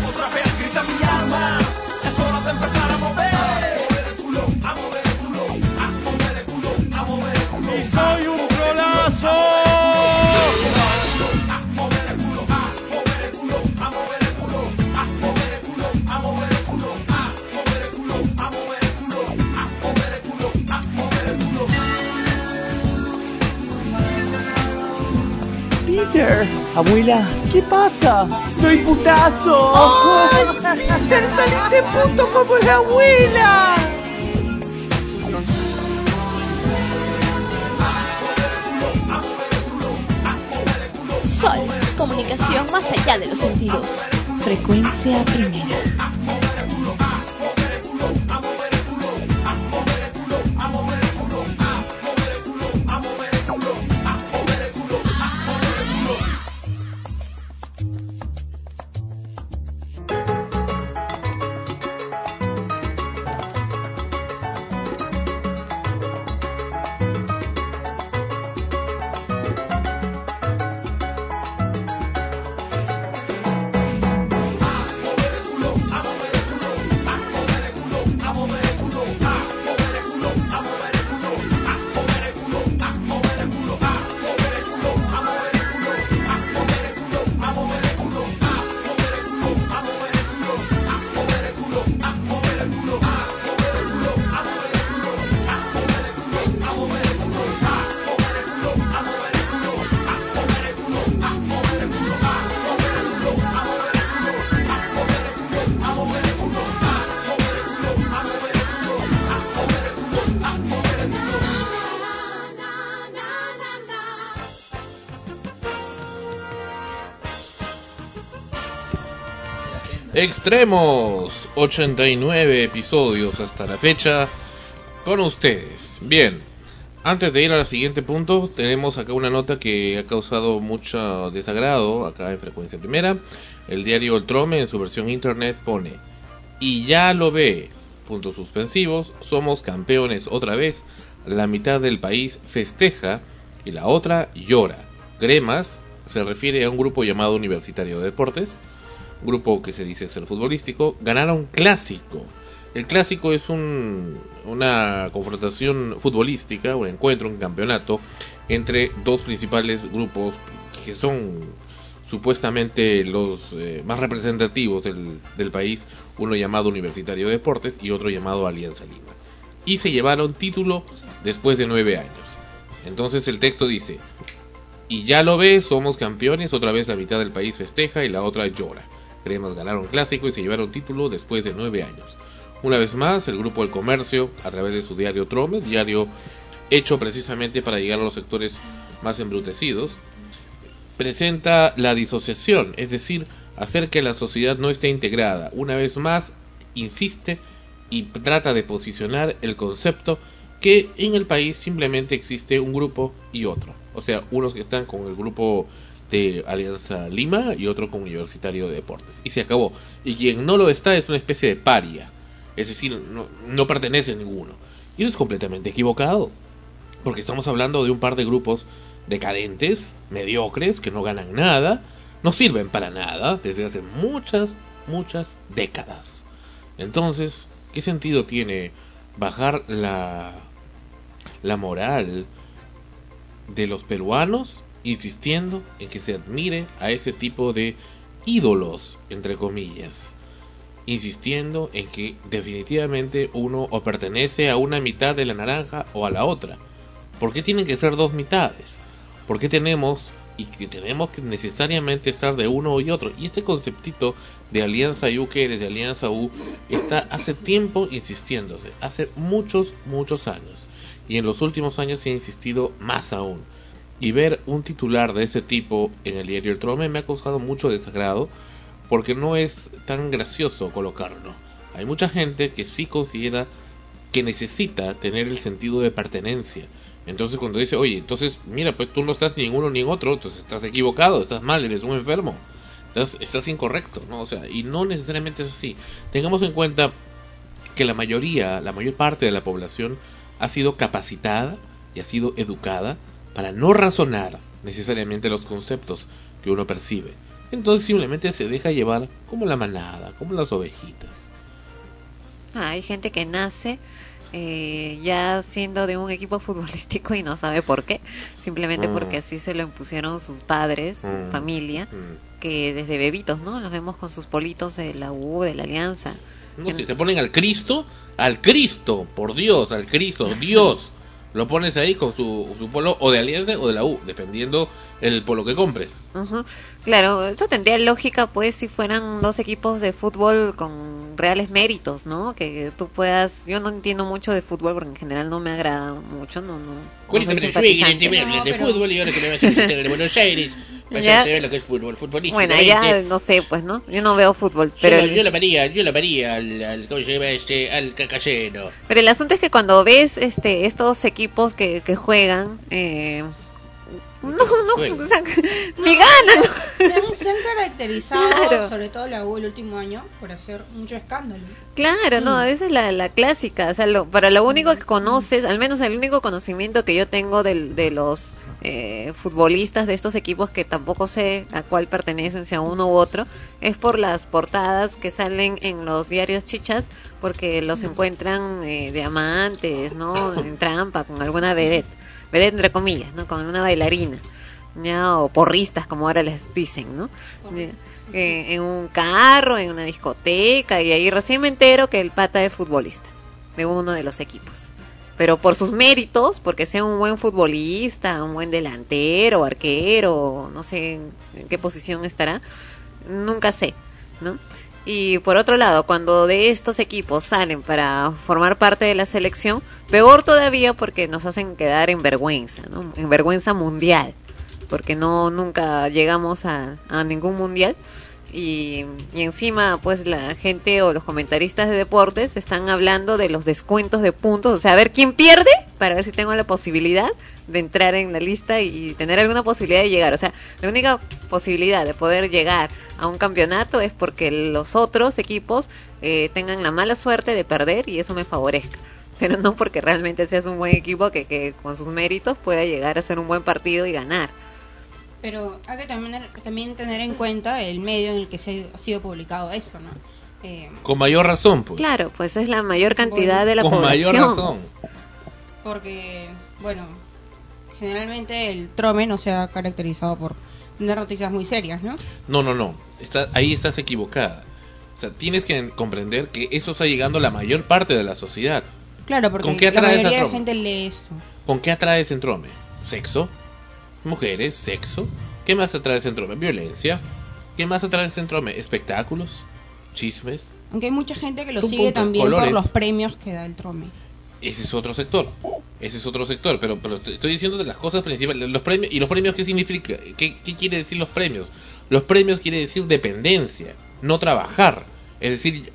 S9: Otra vez grita mi alma, es hora de empezar a mover. A mover el culo, a mover el culo, a mover el culo, a mover el culo. Y soy un.
S10: Peter, abuela, ¿qué pasa? ¡Soy putazo! ¡Te saliste puto como la abuela!
S7: Sol, comunicación más allá de los sentidos. Frecuencia primera.
S2: Extremos, 89 episodios hasta la fecha con ustedes. Bien, Antes de ir al siguiente punto, tenemos acá una nota que ha causado mucho desagrado acá en Frecuencia Primera. El diario El Trome en su versión internet pone, y ya lo ve, puntos suspensivos, somos campeones otra vez, la mitad del país festeja y la otra llora. Gremas se refiere a un grupo llamado Universitario de Deportes, grupo que se dice ser futbolístico, ganaron clásico el clásico es un, una confrontación futbolística, un encuentro, un campeonato entre dos principales grupos que son supuestamente los eh, más representativos del, país, uno llamado Universitario de Deportes y otro llamado Alianza Lima. Y se llevaron título después de nueve años. Entonces el texto dice, y ya lo ves, somos campeones, otra vez la mitad del país festeja y la otra llora. Cremas ganaron clásico y se llevaron título después de nueve años. Una vez más, el Grupo del Comercio, a través de su diario Trome, diario hecho precisamente para llegar a los sectores más embrutecidos, presenta la disociación, es decir, hacer que la sociedad no esté integrada. Una vez más, insiste y trata de posicionar el concepto que en el país simplemente existe un grupo y otro. O sea, unos que están con el grupo de Alianza Lima y otro con Universitario de Deportes. Y se acabó. Y quien no lo está es una especie de paria es decir, no, pertenece a ninguno. Y eso es completamente equivocado, porque estamos hablando de un par de grupos decadentes, mediocres, que no ganan nada, no sirven para nada desde hace muchas, muchas décadas. Entonces, ¿qué sentido tiene bajar la, la moral de los peruanos insistiendo en que se admire a ese tipo de ídolos, entre comillas? insistiendo en que definitivamente uno o pertenece a una mitad de la naranja o a la otra. ¿Por qué tienen que ser dos mitades? ¿Por qué tenemos y que tenemos que necesariamente estar de uno y otro? Y este conceptito de Alianza U que de Alianza U está hace tiempo insistiéndose, hace muchos, muchos años. Y en los últimos años se ha insistido más aún. Y ver un titular de ese tipo en el diario El Trome me ha causado mucho desagrado porque no es tan gracioso colocarlo. Hay mucha gente que sí considera que necesita tener el sentido de pertenencia. Entonces cuando dice, oye, entonces mira, pues tú no estás ni en uno ni en otro, entonces estás equivocado, estás mal, eres un enfermo, estás, incorrecto, ¿no? O sea, y no necesariamente es así. Tengamos en cuenta que la mayoría, la mayor parte de la población ha sido capacitada y ha sido educada para no razonar necesariamente los conceptos que uno percibe. Entonces simplemente se deja llevar como la manada, como las ovejitas.
S3: Ah, hay gente que nace eh, ya siendo de un equipo futbolístico y no sabe por qué, simplemente mm. porque así se lo impusieron sus padres, su mm. familia, mm. que desde bebitos, ¿no? Los vemos con sus politos de la U, de la Alianza.
S2: No, si se ponen al Cristo, al Cristo, por Dios, al Cristo, Dios. Lo pones ahí con su, su polo o de Alianza o de la U, dependiendo el polo que compres.
S3: Claro, eso tendría lógica pues si fueran dos equipos de fútbol con reales méritos, ¿no? Que tú puedas, yo no entiendo mucho de fútbol porque en general no me agrada mucho, no, no.
S2: Cuéntame de fútbol y ahora que me vas a visitar en Buenos Aires. Ya. Se ve lo que es fútbol, futbolista.
S3: Bueno, ya no sé, pues, ¿no? Yo no veo fútbol. Pero
S2: yo, lo vería, yo lo vería al, al, ¿cómo se llama este? Al cacallero.
S3: Pero el asunto es que cuando ves este estos equipos que, que juegan, eh, no, no, o sea, ni ganan.
S4: Se han, caracterizado, sobre todo la U el último año, por hacer mucho escándalo.
S3: Claro, no, mm. esa es la, la clásica. O sea, lo, para lo único que conoces, al menos el único conocimiento que yo tengo de, de los eh, futbolistas de estos equipos que tampoco sé a cuál pertenecen, si a uno u otro, es por las portadas que salen en los diarios chichas, porque los encuentran eh, diamantes, ¿no? En trampa, con alguna vedette vedette entre comillas, ¿no? Con una bailarina, ¿ya? O porristas, como ahora les dicen, ¿no? Eh, en un carro, en una discoteca, y ahí recién me entero que el pata es futbolista de uno de los equipos. Pero por sus méritos, porque sea un buen futbolista, un buen delantero, arquero, no sé en qué posición estará, nunca sé, ¿no? Y por otro lado, cuando de estos equipos salen para formar parte de la selección, peor todavía porque nos hacen quedar en vergüenza, ¿no? En vergüenza mundial, porque no nunca llegamos a, ningún mundial. y, y, encima pues la gente o los comentaristas de deportes están hablando de los descuentos de puntos, o sea, a ver quién pierde para ver si tengo la posibilidad de entrar en la lista y tener alguna posibilidad de llegar. O sea, la única posibilidad de poder llegar a un campeonato es porque los otros equipos eh, tengan la mala suerte de perder y eso me favorezca. Pero no porque realmente seas un buen equipo que, que con sus méritos pueda llegar a ser un buen partido y ganar.
S4: Pero hay que también, también tener en cuenta el medio en el que se ha sido publicado eso, ¿no?
S2: Eh, con mayor razón, pues.
S3: Claro, pues es la mayor cantidad de la población. Con mayor razón.
S4: Porque, bueno, generalmente el Trome no se ha caracterizado por tener noticias muy serias, ¿no?
S2: No, no, no. Está, ahí estás equivocada. O sea, tienes que comprender que eso está llegando a la mayor parte de la sociedad.
S4: Claro, porque ¿Con qué la mayoría de gente lee esto.
S2: ¿Con qué atrae Centrome? ¿Sexo? ¿Mujeres? ¿Sexo? ¿Qué más atrae Centrome? ¿Violencia? ¿Qué más atrae Centrome? ¿Espectáculos? ¿Chismes?
S4: Aunque hay mucha gente que lo sigue también por los premios que da el Trome.
S2: Ese es otro sector. Ese es otro sector. Pero, pero estoy diciendo de las cosas principales. Los premios, ¿Y los premios qué significa? ¿Qué, ¿Qué quiere decir los premios? Los premios quiere decir dependencia, no trabajar. Es decir,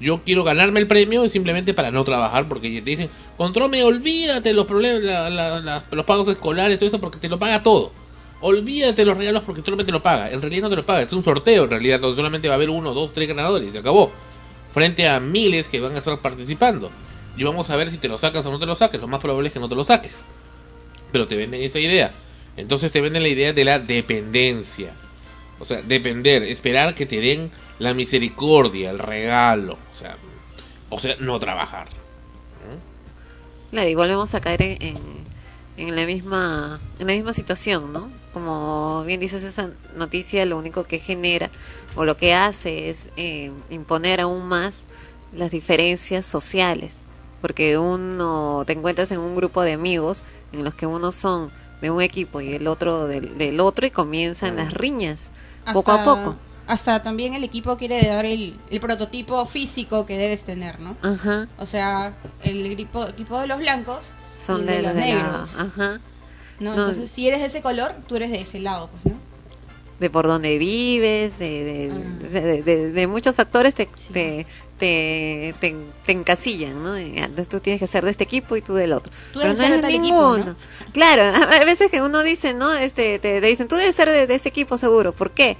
S2: yo quiero ganarme el premio simplemente para no trabajar porque te dicen, controme, olvídate los problemas, los pagos escolares, todo eso porque te lo paga todo. Olvídate los regalos porque solamente te lo paga. En realidad no te lo paga, es un sorteo en realidad, donde solamente va a haber uno, dos, tres ganadores y se acabó. Frente a miles que van a estar participando y vamos a ver si te lo sacas o no te lo saques. Lo más probable es que no te lo saques. Pero te venden esa idea. Entonces te venden la idea de la dependencia. O sea, depender, esperar que te den la misericordia, el regalo. O sea, o sea no trabajar.
S3: Claro, y volvemos a caer en, en, la misma en la misma situación, ¿no? Como bien dices, esa noticia lo único que genera o lo que hace es eh, imponer aún más las diferencias sociales porque uno te encuentras en un grupo de amigos en los que uno son de un equipo y el otro del, otro y comienzan las riñas poco a poco.
S4: Hasta también el equipo quiere dar el, prototipo físico que debes tener, ¿no?
S3: Ajá.
S4: O sea, el equipo, equipo de los blancos
S3: son de, los, negros. Ajá.
S4: ¿no? Entonces, si eres de ese color, tú eres de ese lado, pues, ¿no?
S3: De por dónde vives, de, de, ah. muchos factores te, te, te, encasillan, ¿no? Entonces tú tienes que ser de este equipo y tú del otro.
S4: Pero no eres ninguno.
S3: Claro, a veces que uno dice, ¿no? Este, te, dicen, tú debes ser de, ese equipo seguro. ¿Por qué?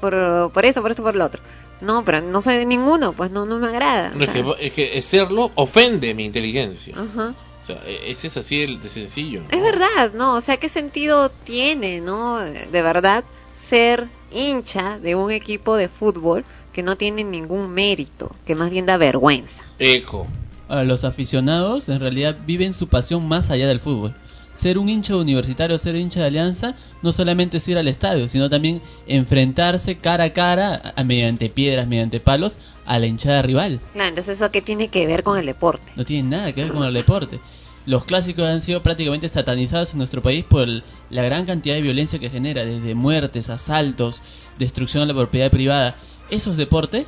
S3: Por, por eso, por eso, por lo otro. No, pero no soy de ninguno, pues no, no me agrada.
S2: No, es, que, serlo ofende mi inteligencia. Ajá. O sea, e, ese es así de sencillo.
S3: Es verdad, ¿no? O sea, ¿qué sentido tiene, ¿no? De verdad, ser hincha de un equipo de fútbol que no tienen ningún mérito, que más bien da vergüenza.
S2: Eco.
S5: A los aficionados en realidad viven su pasión más allá del fútbol. Ser un hincha universitario, ser hincha de Alianza, no solamente es ir al estadio, sino también enfrentarse cara a cara, mediante piedras, mediante palos, a la hinchada rival.
S3: Claro, entonces eso qué tiene que ver con el deporte.
S5: No tiene nada que ver con el deporte. Los clásicos han sido prácticamente satanizados en nuestro país por la gran cantidad de violencia que genera, desde muertes, asaltos, destrucción de la propiedad privada eso es deporte,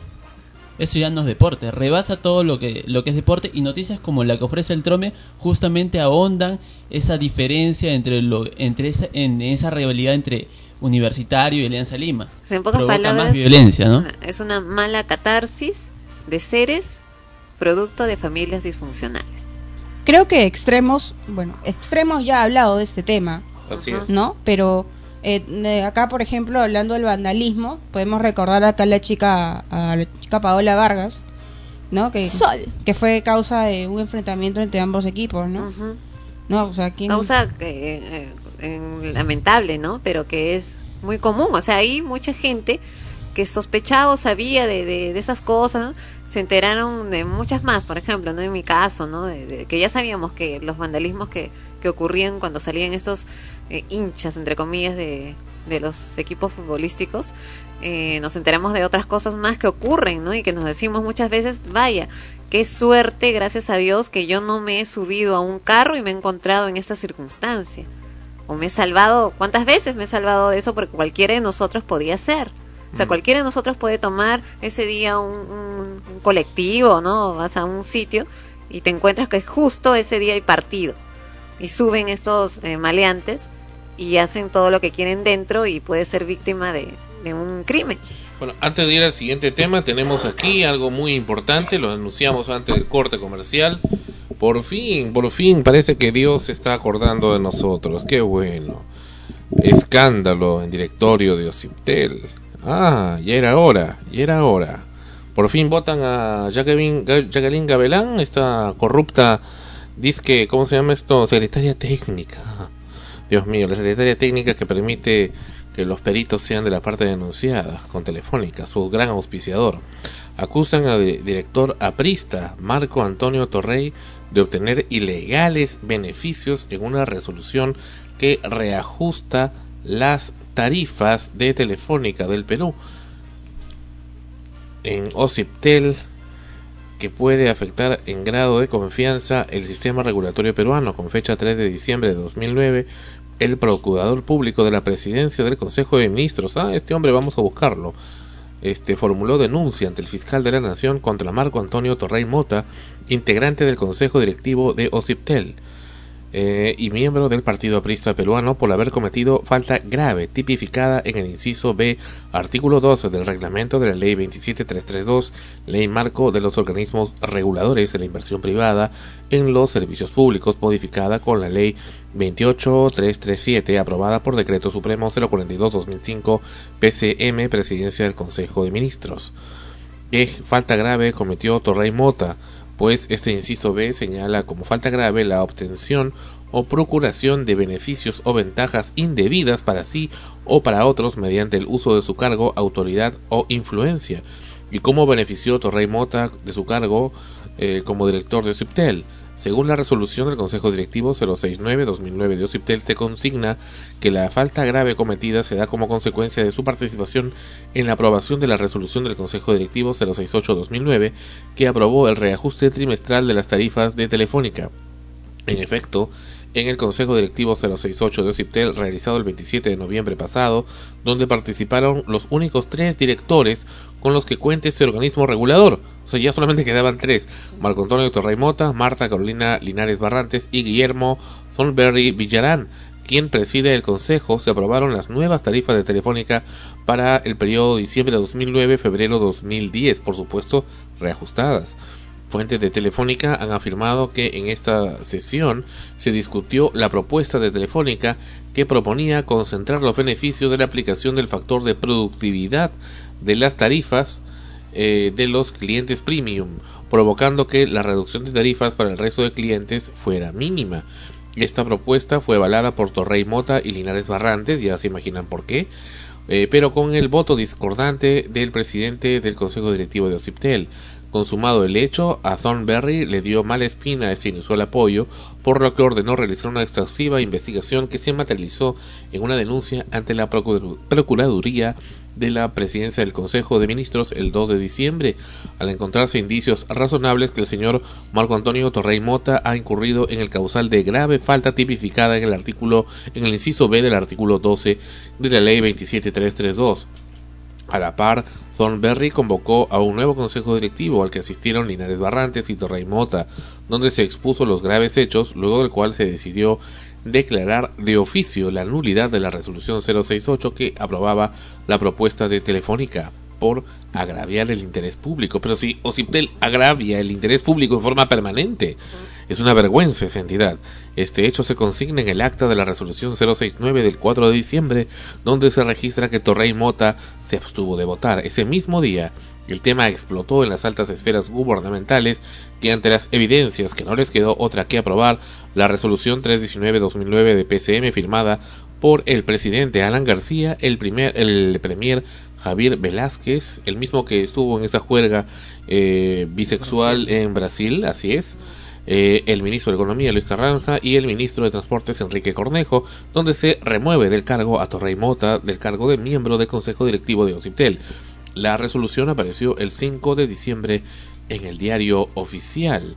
S5: eso ya no es deporte, rebasa todo lo que, lo que es deporte y noticias como la que ofrece el Trome justamente ahondan esa diferencia entre, lo, entre esa, en esa rivalidad entre Universitario y Alianza Lima.
S3: En pocas palabras,
S5: más violencia, ¿no?
S3: Es una mala catarsis de seres producto de familias disfuncionales.
S4: Creo que Extremos, bueno, Extremos ya ha hablado de este tema,
S2: Así es.
S4: ¿no? Pero eh, acá, por ejemplo, hablando del vandalismo, podemos recordar acá a la chica, a la chica Paola Vargas, ¿no? Que, que fue causa de un enfrentamiento entre ambos equipos, ¿no? No, o sea,
S3: Causa eh, eh, lamentable, ¿no? Pero que es muy común, o sea, hay mucha gente que sospechaba o sabía de, de, esas cosas, se enteraron de muchas más, por ejemplo, ¿no? En mi caso, ¿no? De, que ya sabíamos que los vandalismos que, que ocurrían cuando salían estos eh, hinchas, entre comillas, de, de los equipos futbolísticos, eh, nos enteramos de otras cosas más que ocurren, ¿no? Y que nos decimos muchas veces, vaya, qué suerte, gracias a Dios, que yo no me he subido a un carro y me he encontrado en esta circunstancia. O me he salvado, ¿cuántas veces me he salvado de eso? Porque cualquiera de nosotros podía ser. O sea, cualquiera de nosotros puede tomar ese día un, un, colectivo, ¿no? Vas a un sitio y te encuentras que justo ese día hay partido. Y suben estos eh, maleantes y hacen todo lo que quieren dentro y puede ser víctima de, un crimen.
S2: Bueno, antes de ir al siguiente tema, tenemos aquí algo muy importante, lo anunciamos antes del corte comercial. Por fin, por fin, parece que Dios se está acordando de nosotros. Qué bueno. Escándalo en directorio de Ociptel. Ah, ya era hora, ya era hora. Por fin votan a Jacqueline, Gabelán, esta corrupta, disque, ¿cómo se llama esto? Secretaria técnica. Dios mío, la secretaria técnica que permite que los peritos sean de la parte denunciada, con Telefónica, su gran auspiciador. Acusan al director aprista, Marco Antonio Torrey, de obtener ilegales beneficios en una resolución que reajusta las tarifas de Telefónica del Perú en OCIPTEL que puede afectar en grado de confianza el sistema regulatorio peruano. Con fecha 3 de diciembre de 2009, el procurador público de la presidencia del Consejo de Ministros, ah, este hombre vamos a buscarlo, este formuló denuncia ante el fiscal de la Nación contra Marco Antonio Torrey Mota, integrante del Consejo Directivo de OCIPTEL. Eh, y miembro del Partido Aprista Peruano por haber cometido falta grave tipificada en el inciso B, artículo 12 del reglamento de la Ley 27332, Ley Marco de los Organismos Reguladores de la Inversión Privada en los Servicios Públicos, modificada con la Ley 28337, aprobada por Decreto Supremo 042-2005, PCM, Presidencia del Consejo de Ministros. ¿Qué falta grave cometió Torrey Mota? Pues este inciso B señala como falta grave la obtención o procuración de beneficios o ventajas indebidas para sí o para otros mediante el uso de su cargo, autoridad o influencia, y cómo benefició Torrey Mota de su cargo eh, como director de Ciptel. Según la resolución del Consejo Directivo 069-2009 de OCIPTEL, se consigna que la falta grave cometida se da como consecuencia de su participación en la aprobación de la resolución del Consejo Directivo 068-2009, que aprobó el reajuste trimestral de las tarifas de Telefónica. En efecto, en el Consejo Directivo 068 de OCIPTEL realizado el 27 de noviembre pasado, donde participaron los únicos tres directores con los que cuenta este organismo regulador. Ya solamente quedaban tres, Marco Antonio Torrey Mota, Marta Carolina Linares Barrantes y Guillermo Thornberry Villarán, quien preside el Consejo, se aprobaron las nuevas tarifas de Telefónica para el periodo diciembre de 2009-febrero 2010, por supuesto, reajustadas. Fuentes de Telefónica han afirmado que en esta sesión se discutió la propuesta de Telefónica que proponía concentrar los beneficios de la aplicación del factor de productividad de las tarifas eh, de los clientes premium, provocando que la reducción de tarifas para el resto de clientes fuera mínima. Esta propuesta fue avalada por Torrey Mota y Linares Barrantes, ya se imaginan por qué, eh, pero con el voto discordante del presidente del Consejo Directivo de Ociptel. Consumado el hecho, a Thornberry le dio mala espina este inusual apoyo, por lo que ordenó realizar una extensiva investigación que se materializó en una denuncia ante la Procuraduría de la presidencia del Consejo de Ministros el 2 de diciembre, al encontrarse indicios razonables que el señor Marco Antonio Torrey Mota ha incurrido en el causal de grave falta tipificada en el artículo en el inciso B del artículo 12 de la Ley 27332. A la par, Thornberry convocó a un nuevo consejo directivo al que asistieron Linares Barrantes y Torrey Mota, donde se expuso los graves hechos, luego del cual se decidió declarar de oficio la nulidad de la resolución 068 que aprobaba la propuesta de Telefónica por agraviar el interés público. Pero si Ociptel agravia el interés público en forma permanente, es una vergüenza esa entidad. Este hecho se consigna en el acta de la resolución 069 del 4 de diciembre, donde se registra que Torrey Mota se abstuvo de votar. Ese mismo día, el tema explotó en las altas esferas gubernamentales que ante las evidencias que no les quedó otra que aprobar la resolución 319-2009 de PCM firmada por el presidente Alan García, el, primer, el premier Javier Velázquez, el mismo que estuvo en esa juerga eh, bisexual en Brasil, así es, eh, el ministro de Economía Luis Carranza y el ministro de Transportes Enrique Cornejo, donde se remueve del cargo a Torrey Mota del cargo de miembro del Consejo Directivo de Ociptel. La resolución apareció el 5 de diciembre en el diario oficial.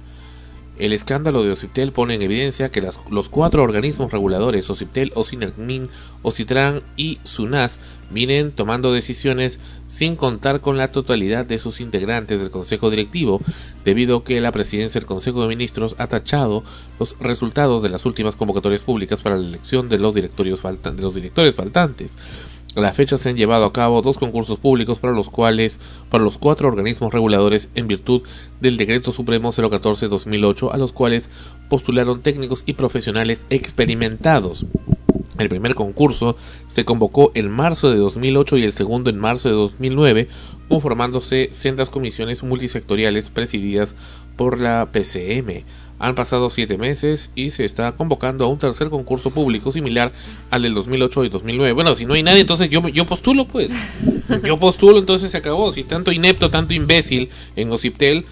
S2: El escándalo de Ociptel pone en evidencia que los cuatro organismos reguladores, Ociptel, Ocinermin, Ocitran y SUNAS, vienen tomando decisiones sin contar con la totalidad de sus integrantes del Consejo Directivo, debido a que la presidencia del Consejo de Ministros ha tachado los resultados de las últimas convocatorias públicas para la elección de los, directorios de los directores faltantes. A la fecha se han llevado a cabo dos concursos públicos para los cuales, para los cuatro organismos reguladores en virtud del Decreto Supremo 014-2008, a los cuales postularon técnicos y profesionales experimentados. El primer concurso se convocó en marzo de 2008 y el segundo en marzo de 2009, conformándose sendas comisiones multisectoriales presididas por la PCM. Han pasado siete meses y se está convocando a un tercer concurso público similar al del 2008 y 2009. Bueno, si no hay nadie, entonces yo, yo postulo, pues. Yo postulo, entonces se acabó. Si tanto inepto, tanto imbécil en Ociptel,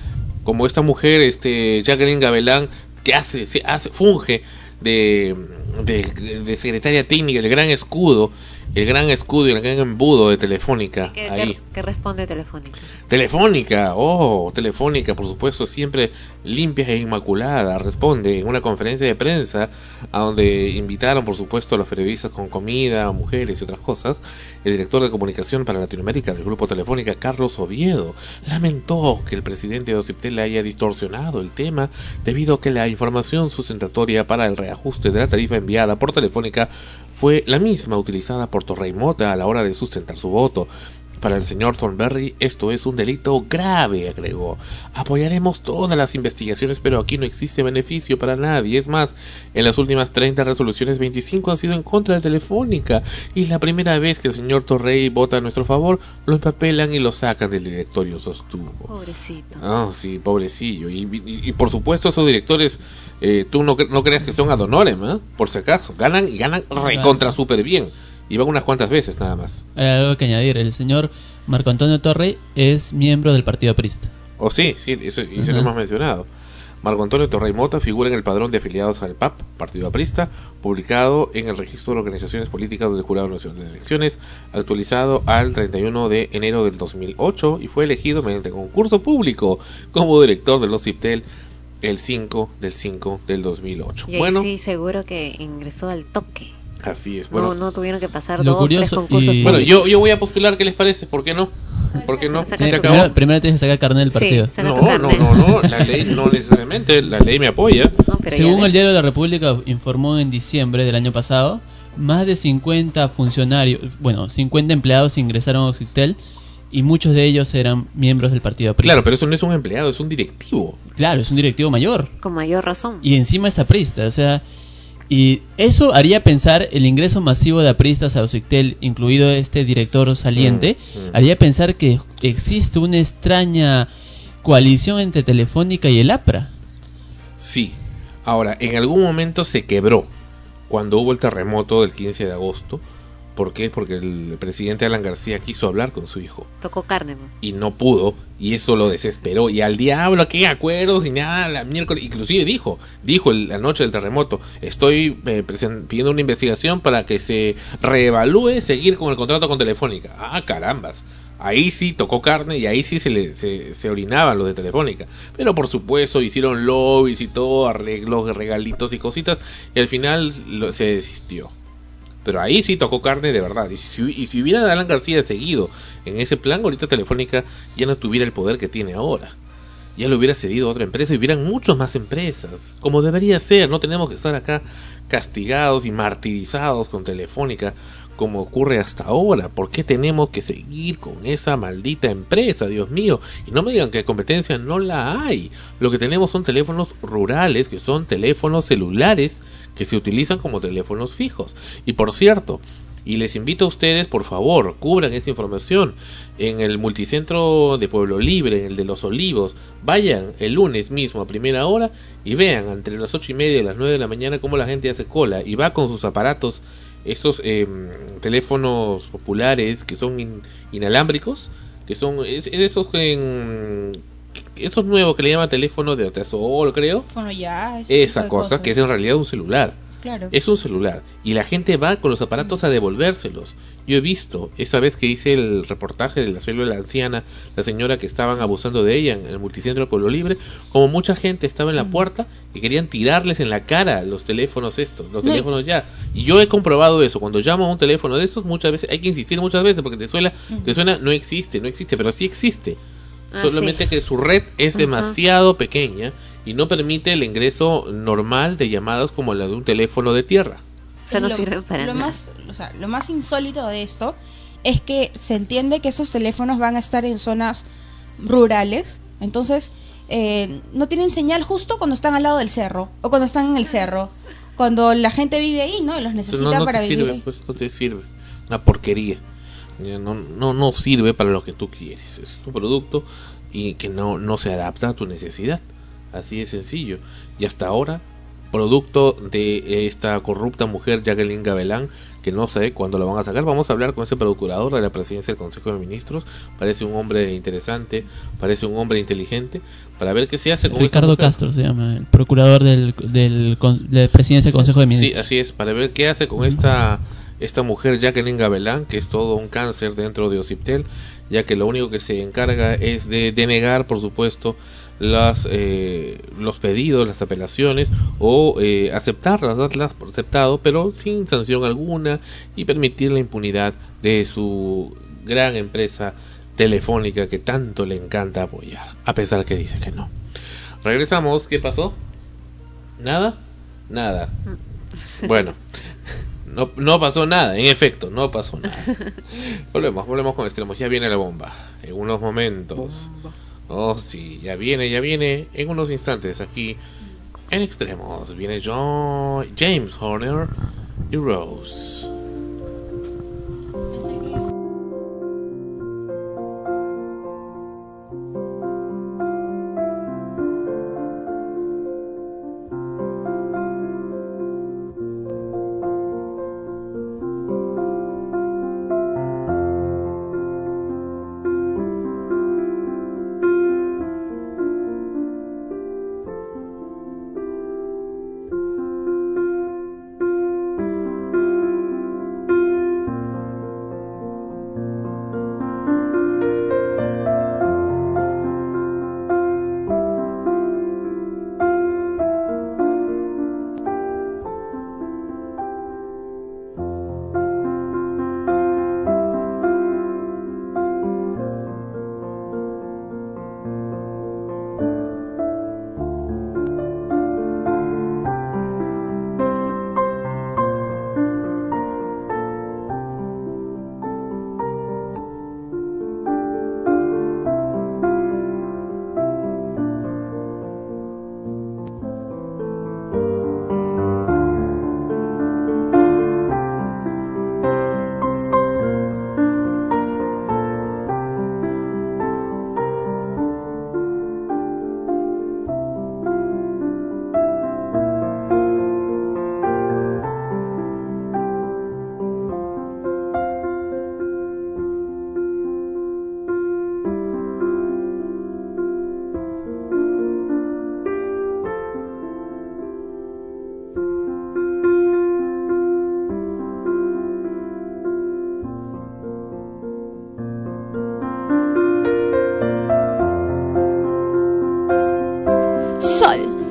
S2: como esta mujer, este Jacqueline Gabelán, que hace, se hace, funge de, de, de secretaria técnica, el gran escudo, el gran escudo y el gran embudo de Telefónica.
S3: ¿Qué,
S2: ahí.
S3: qué- qué responde Telefónica?
S2: Telefónica, oh, Telefónica, por supuesto, siempre limpia e inmaculada. Responde en una conferencia de prensa a donde invitaron, por supuesto, a los periodistas con comida, mujeres y otras cosas. El director de comunicación para Latinoamérica del grupo Telefónica, Carlos Oviedo, lamentó que el presidente de Ociptel haya distorsionado el tema debido a que la información sustentatoria para el reajuste de la tarifa enviada por Telefónica fue la misma utilizada por Torrey Mota a la hora de sustentar su voto. Para el señor Thornberry esto es un delito grave, agregó. Apoyaremos todas las investigaciones, pero aquí no existe beneficio para nadie. Es más, en las últimas 30 resoluciones, 25 han sido en contra de Telefónica. Y la primera vez que el señor Torrey vota a nuestro favor, lo empapelan y lo sacan del directorio, sostuvo.
S3: Pobrecito.
S2: Ah, sí, pobrecillo. Y, y- y por supuesto esos directores, eh, tú no, cre- no creas que son ad honorem, ¿eh? por si acaso. Ganan y ganan recontra súper bien. Y van unas cuantas veces nada más.
S5: Hay algo que añadir. El señor Marco Antonio Torre es miembro del Partido Aprista.
S2: O sí, sí, eso, eso lo hemos mencionado. Marco Antonio Torrey Mota figura en el padrón de afiliados al PAP, Partido Aprista, publicado en el Registro de Organizaciones Políticas del Jurado Nacional de Elecciones, actualizado al 31 de enero del 2008 y fue elegido mediante concurso público como director de los CIPTEL el 5 del 5 del 2008.
S3: Y ahí
S2: Bueno,
S3: sí, seguro que ingresó al toque.
S2: así es.
S3: No,
S2: Bueno,
S3: no tuvieron que pasar dos, tres concursos.
S5: y-
S2: bueno yo, yo voy a postular, ¿qué les parece? ¿Por qué no? ¿Por qué no?
S5: Primero, primero tienes que sacar carnet del partido.
S2: No, no,
S3: carnet.
S2: no, no, la ley no necesariamente, la ley me apoya.
S3: No,
S5: Según el diario de la República informó en diciembre del año pasado, más de 50 funcionarios, bueno, 50 empleados ingresaron a Oxitel y muchos de ellos eran miembros del Partido Aprista.
S2: Claro, pero eso no es un empleado, es un directivo.
S5: Claro, es un directivo mayor.
S3: Con mayor razón.
S5: Y encima es aprista, o sea, y eso haría pensar el ingreso masivo de apristas a Oxitel, incluido este director saliente,
S2: Mm, mm.
S5: haría pensar que existe una extraña coalición entre Telefónica y el APRA.
S2: Sí. Ahora, en algún momento se quebró cuando hubo el terremoto del 15 de agosto. ¿Por qué? Porque el presidente Alan García quiso hablar con su hijo
S3: Tocó carne.
S2: y no pudo y eso lo desesperó y al diablo qué acuerdos y nada la miércoles inclusive dijo dijo el- la noche del terremoto estoy eh, pidiendo una investigación para que se reevalúe seguir con el contrato con Telefónica ah carambas ahí sí tocó carne y ahí sí se le se, se orinaban los de Telefónica pero por supuesto hicieron lobbies y todo arreglos regalitos y cositas y al final lo- se desistió pero ahí sí tocó carne de verdad. Y si, hubiera Alan García seguido en ese plan, ahorita Telefónica ya no tuviera el poder que tiene ahora. Ya lo hubiera cedido a otra empresa y hubieran muchas más empresas. Como debería ser, no tenemos que estar acá castigados y martirizados con Telefónica como ocurre hasta ahora. ¿Por qué tenemos que seguir con esa maldita empresa, Dios mío? Y no me digan que competencia no la hay. Lo que tenemos son teléfonos rurales, que son teléfonos celulares que se utilizan como teléfonos fijos. Y por cierto, y les invito a ustedes, por favor, cubran esa información en el multicentro de Pueblo Libre, en el de Los Olivos. Vayan el lunes mismo a primera hora y vean entre las ocho y media y las nueve de la mañana cómo la gente hace cola y va con sus aparatos, esos eh, teléfonos populares que son in- inalámbricos, que son es, es esos en esos nuevos que le llaman teléfono de tesoro, creo.
S4: Bueno, ya.
S2: Esa cosa que es en realidad un celular.
S4: Claro.
S2: Es un celular. Y la gente va con los aparatos a devolvérselos. Yo he visto, esa vez que hice el reportaje de la célula anciana, la señora que estaban abusando de ella en el multicentro de Pueblo Libre, como mucha gente estaba en la puerta y querían tirarles en la cara los teléfonos estos, los teléfonos ya. Y yo he comprobado eso. Cuando llamo a un teléfono de estos, muchas veces, hay que insistir muchas veces porque te suena, te suena, no existe, no existe, pero sí existe.
S3: Ah,
S2: Solamente
S3: sí.
S2: que su red es
S3: Ajá.
S2: demasiado pequeña y no permite el ingreso normal de llamadas como la de un teléfono de tierra.
S3: Sea, no
S4: lo,
S3: sirven para
S4: lo
S3: nada.
S4: Más, o sea, lo más insólito de esto es que se entiende que esos teléfonos van a estar en zonas rurales, entonces eh, no tienen señal justo cuando están al lado del cerro o cuando están en el cerro, cuando la gente vive ahí, ¿no? Y los necesita
S2: no,
S4: para
S2: te
S4: vivir.
S2: Sirve, pues no te sirve, una porquería. No, no, no sirve para lo que tú quieres. Es un producto y que no, no se adapta a tu necesidad. Así de sencillo. Y hasta ahora, producto de esta corrupta mujer Jacqueline Gabelán, que no sé cuándo lo van a sacar. Vamos a hablar con ese procurador de la presidencia del Consejo de Ministros. Parece un hombre interesante, parece un hombre inteligente, para ver qué se hace con
S5: Ricardo Castro se llama, el procurador del, del, de la presidencia del Consejo de Ministros.
S2: Sí, así es, para ver qué hace con esta esta mujer Jacqueline Gabelán, que es todo un cáncer dentro de Ociptel, ya que lo único que se encarga es de denegar, por supuesto, las, eh, los pedidos, las apelaciones o eh, aceptarlas, darlas por aceptado, pero sin sanción alguna y permitir la impunidad de su gran empresa telefónica que tanto le encanta apoyar, a pesar que dice que no. Regresamos, ¿qué pasó? ¿Nada? Nada. Bueno, no, no pasó nada, en efecto, no pasó nada. volvemos, volvemos con extremos. Ya viene la bomba. En unos momentos. Oh, sí, ya viene, ya viene. En unos instantes aquí en extremos. Viene John, James Horner y Rose.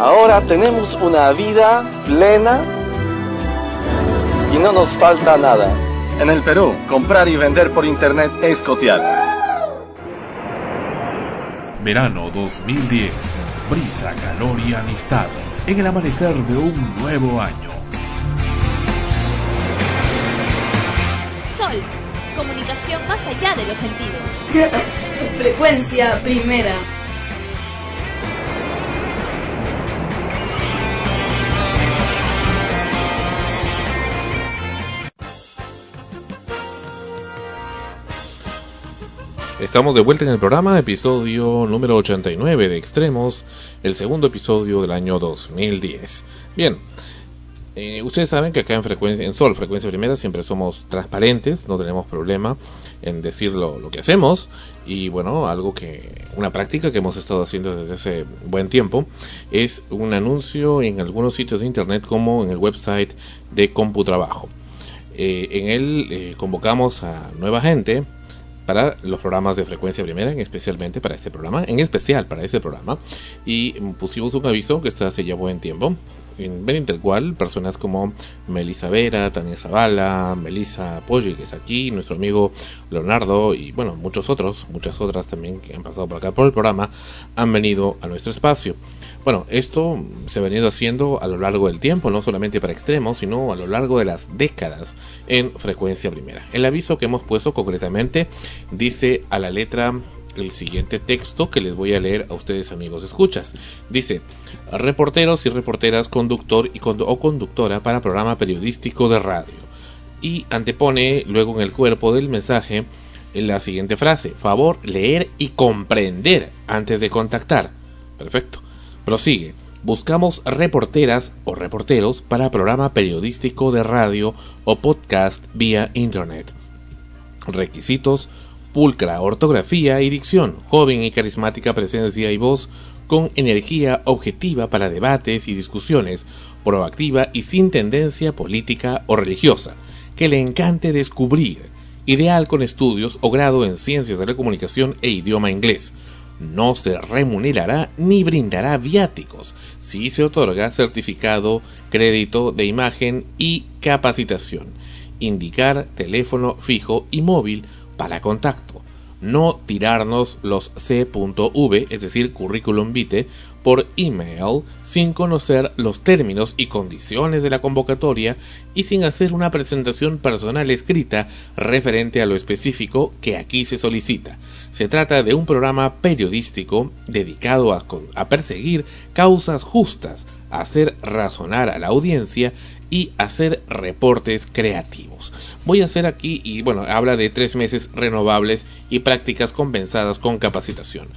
S11: Ahora tenemos una vida plena y no nos falta nada. En el Perú, comprar y vender por internet es cotear.
S1: Verano 2010. Brisa, calor y amistad en el amanecer de un nuevo año.
S7: Sol, comunicación más allá de los sentidos.
S12: Frecuencia primera.
S2: Estamos de vuelta en el programa, episodio número 89 de Extremos, el segundo episodio del año 2010. Bien, eh, ustedes saben que acá en frecuencia, en Sol, frecuencia primera, siempre somos transparentes, no tenemos problema en decir lo, que hacemos y bueno, algo que, una práctica que hemos estado haciendo desde hace buen tiempo es un anuncio en algunos sitios de internet como en el website de CompuTrabajo. Eh, en él eh, convocamos a nueva gente para los programas de frecuencia primera, en especialmente para este programa, en especial para este programa, y pusimos un aviso que está hace ya buen tiempo, en mediante el cual personas como Melissa Vera, Tania Zavala, Melissa Poggi, que es aquí, nuestro amigo Leonardo y bueno, muchos otros, muchas otras también que han pasado por acá por el programa, han venido a nuestro espacio. Bueno, esto se ha venido haciendo a lo largo del tiempo, no solamente para extremos, sino a lo largo de las décadas en frecuencia primera. El aviso que hemos puesto concretamente dice a la letra el siguiente texto que les voy a leer a ustedes amigos escuchas. Dice, reporteros y reporteras, conductor y o conductora para programa periodístico de radio. Y antepone luego en el cuerpo del mensaje la siguiente frase, favor leer y comprender antes de contactar. Perfecto. Prosigue. Buscamos reporteras o reporteros para programa periodístico de radio o podcast vía internet. Requisitos: pulcra ortografía y dicción, joven y carismática presencia y voz, con energía objetiva para debates y discusiones, proactiva y sin tendencia política o religiosa, que le encante descubrir, ideal con estudios o grado en ciencias de la comunicación e idioma inglés. No se remunerará ni brindará viáticos si se otorga certificado, crédito de imagen y capacitación. Indicar teléfono fijo y móvil para contacto. No tirarnos los C.V, es decir, currículum vitae, por email sin conocer los términos y condiciones de la convocatoria y sin hacer una presentación personal escrita referente a lo específico que aquí se solicita. Se trata de un programa periodístico dedicado a, perseguir causas justas, hacer razonar a la audiencia y hacer reportes creativos. Voy a hacer aquí, y bueno, habla de tres meses renovables y prácticas compensadas con capacitación.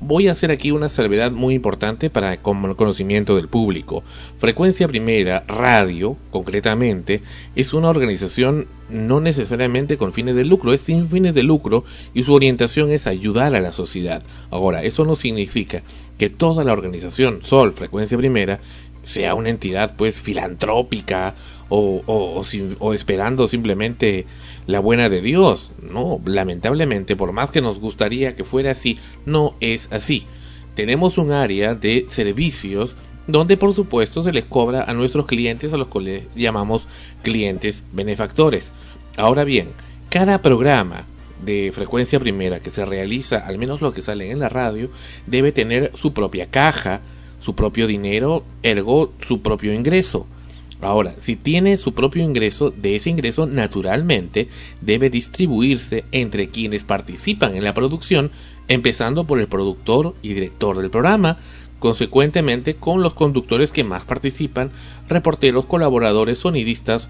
S2: Voy a hacer aquí una salvedad muy importante para el conocimiento del público. Frecuencia Primera, Radio, concretamente, es una organización no necesariamente con fines de lucro, es sin fines de lucro y su orientación es ayudar a la sociedad. Ahora, eso no significa que toda la organización Sol, Frecuencia Primera, sea una entidad pues filantrópica o, o, o, esperando simplemente la buena de Dios. No, lamentablemente, por más que nos gustaría que fuera así, no es así. Tenemos un área de servicios donde por supuesto se les cobra a nuestros clientes a los que llamamos clientes benefactores. Ahora bien, cada programa de frecuencia primera que se realiza, al menos lo que sale en la radio, debe tener su propia caja, su propio dinero, ergo su propio ingreso. Ahora, si tiene su propio ingreso, de ese ingreso naturalmente debe distribuirse entre quienes participan en la producción, empezando por el productor y director del programa, consecuentemente con los conductores que más participan, reporteros, colaboradores, sonidistas,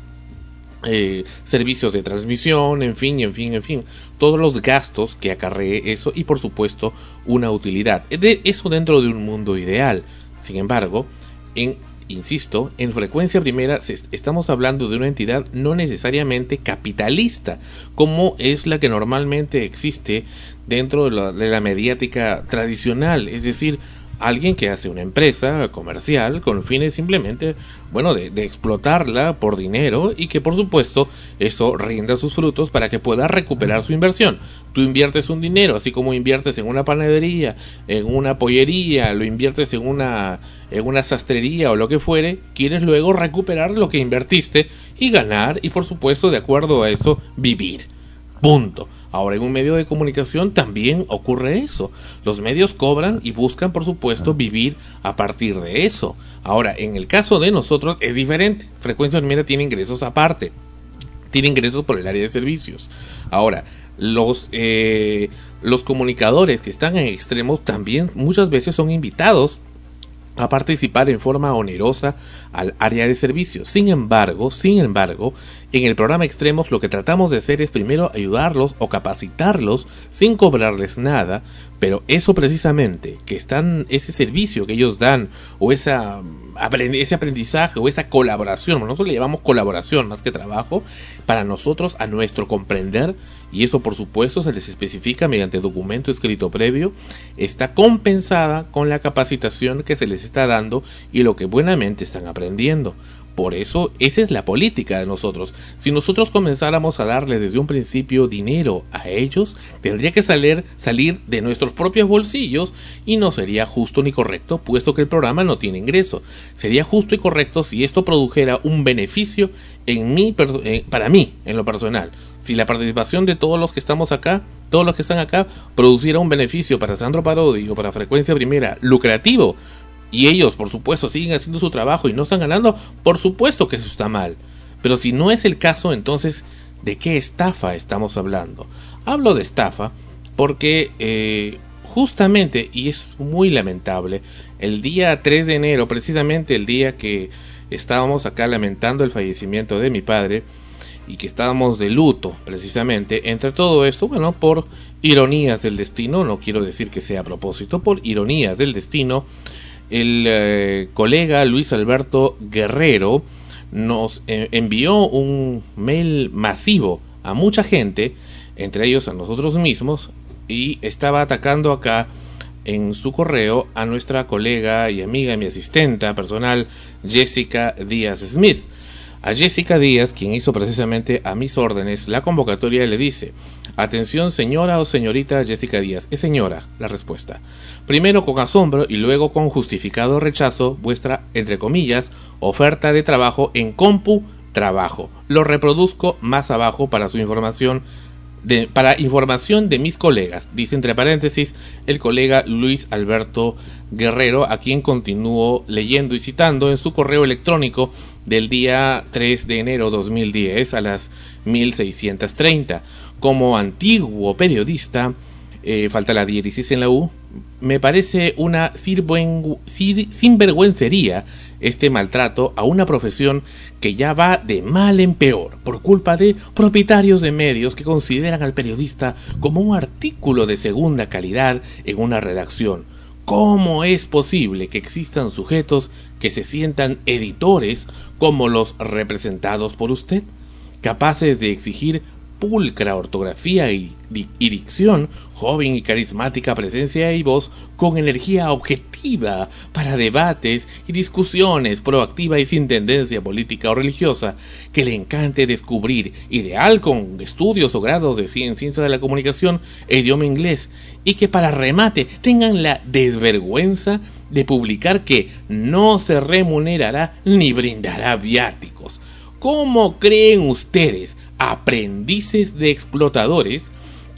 S2: eh, servicios de transmisión, en fin, en fin, en fin, todos los gastos que acarree eso y por supuesto una utilidad. Eso dentro de un mundo ideal. Sin embargo, en insisto, en frecuencia primera estamos hablando de una entidad no necesariamente capitalista, como es la que normalmente existe dentro de la, de la mediática tradicional, es decir, alguien que hace una empresa comercial con fines simplemente, bueno, de, explotarla por dinero y que por supuesto eso rinda sus frutos para que pueda recuperar su inversión. Tú inviertes un dinero, así como inviertes en una panadería, en una pollería, lo inviertes en una, en una sastrería o lo que fuere, quieres luego recuperar lo que invertiste y ganar y por supuesto de acuerdo a eso vivir. Punto. Ahora en un medio de comunicación también ocurre eso. Los medios cobran y buscan, por supuesto, vivir a partir de eso. Ahora, en el caso de nosotros es diferente. Frecuencia Primera tiene ingresos aparte. Tiene ingresos por el área de servicios. Ahora, los, eh, los comunicadores que están en extremos también muchas veces son invitados a participar en forma onerosa al área de servicios. Sin embargo, sin embargo, en el programa Extremos lo que tratamos de hacer es primero ayudarlos o capacitarlos sin cobrarles nada, pero eso precisamente, que están ese servicio que ellos dan o esa ese aprendizaje o esa colaboración, nosotros le llamamos colaboración más que trabajo, para nosotros a nuestro comprender y eso por supuesto se les especifica mediante documento escrito previo, está compensada con la capacitación que se les está dando y lo que buenamente están aprendiendo. Por eso, esa es la política de nosotros. Si nosotros comenzáramos a darle desde un principio dinero a ellos, tendría que salir, salir de nuestros propios bolsillos y no sería justo ni correcto, puesto que el programa no tiene ingreso. Sería justo y correcto si esto produjera un beneficio en mí, eh, para mí, en lo personal. Si la participación de todos los que estamos acá, todos los que están acá, produciera un beneficio para Sandro Parodi o para Frecuencia Primera lucrativo, y ellos, por supuesto, siguen haciendo su trabajo y no están ganando, por supuesto que eso está mal. Pero si no es el caso, entonces, ¿de qué estafa estamos hablando? Hablo de estafa porque eh, justamente, y es muy lamentable, el día 3 de enero, precisamente el día que estábamos acá lamentando el fallecimiento de mi padre, y que estábamos de luto, precisamente, entre todo esto, bueno, por ironías del destino, no quiero decir que sea a propósito, por ironías del destino, el eh, colega Luis Alberto Guerrero nos eh, envió un mail masivo a mucha gente, entre ellos a nosotros mismos, y estaba atacando acá en su correo a nuestra colega y amiga mi asistenta personal Jessica Díaz Smith. A Jessica Díaz, quien hizo precisamente a mis órdenes la convocatoria, le dice, atención señora o señorita Jessica Díaz, es señora la respuesta primero con asombro y luego con justificado rechazo vuestra, entre comillas, oferta de trabajo en Compu Trabajo. Lo reproduzco más abajo para su información. De, para información de mis colegas, dice entre paréntesis el colega Luis Alberto Guerrero, a quien continúo leyendo y citando en su correo electrónico del día 3 de enero 2010 a las 1630. Como antiguo periodista, eh, falta la diéresis en la U, me parece una sinvergüencería este maltrato a una profesión que ya va de mal en peor por culpa de propietarios de medios que consideran al periodista como un artículo de segunda calidad en una redacción. ¿Cómo es posible que existan sujetos que se sientan editores como los representados por usted, capaces de exigir pulcra ortografía y, dicción, joven y carismática presencia y voz, con energía objetiva para debates y discusiones, proactiva y sin tendencia política o religiosa, que le encante descubrir, ideal con estudios o grados de ciencia de la comunicación e idioma inglés, y que para remate tengan la desvergüenza de publicar que no se remunerará ni brindará viáticos. ¿Cómo creen ustedes aprendices de explotadores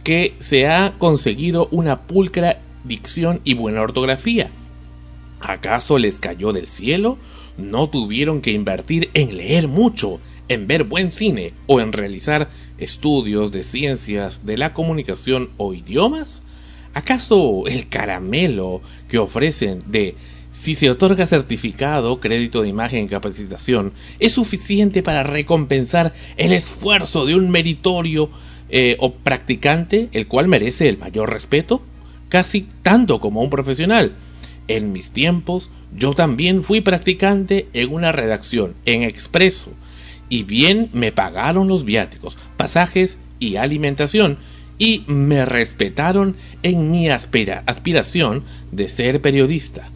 S2: que se ha conseguido una pulcra dicción y buena ortografía. ¿Acaso les cayó del cielo? ¿No tuvieron que invertir en leer mucho, en ver buen cine o en realizar estudios de ciencias de la comunicación o idiomas? ¿Acaso el caramelo que ofrecen de si se otorga certificado, crédito de imagen y capacitación, es suficiente para recompensar el esfuerzo de un meritorio eh, o practicante, el cual merece el mayor respeto, casi tanto como un profesional. En mis tiempos Yo también fui practicante en una redacción en expreso y bien me pagaron los viáticos, pasajes y alimentación y me respetaron en mi aspiración de ser periodista.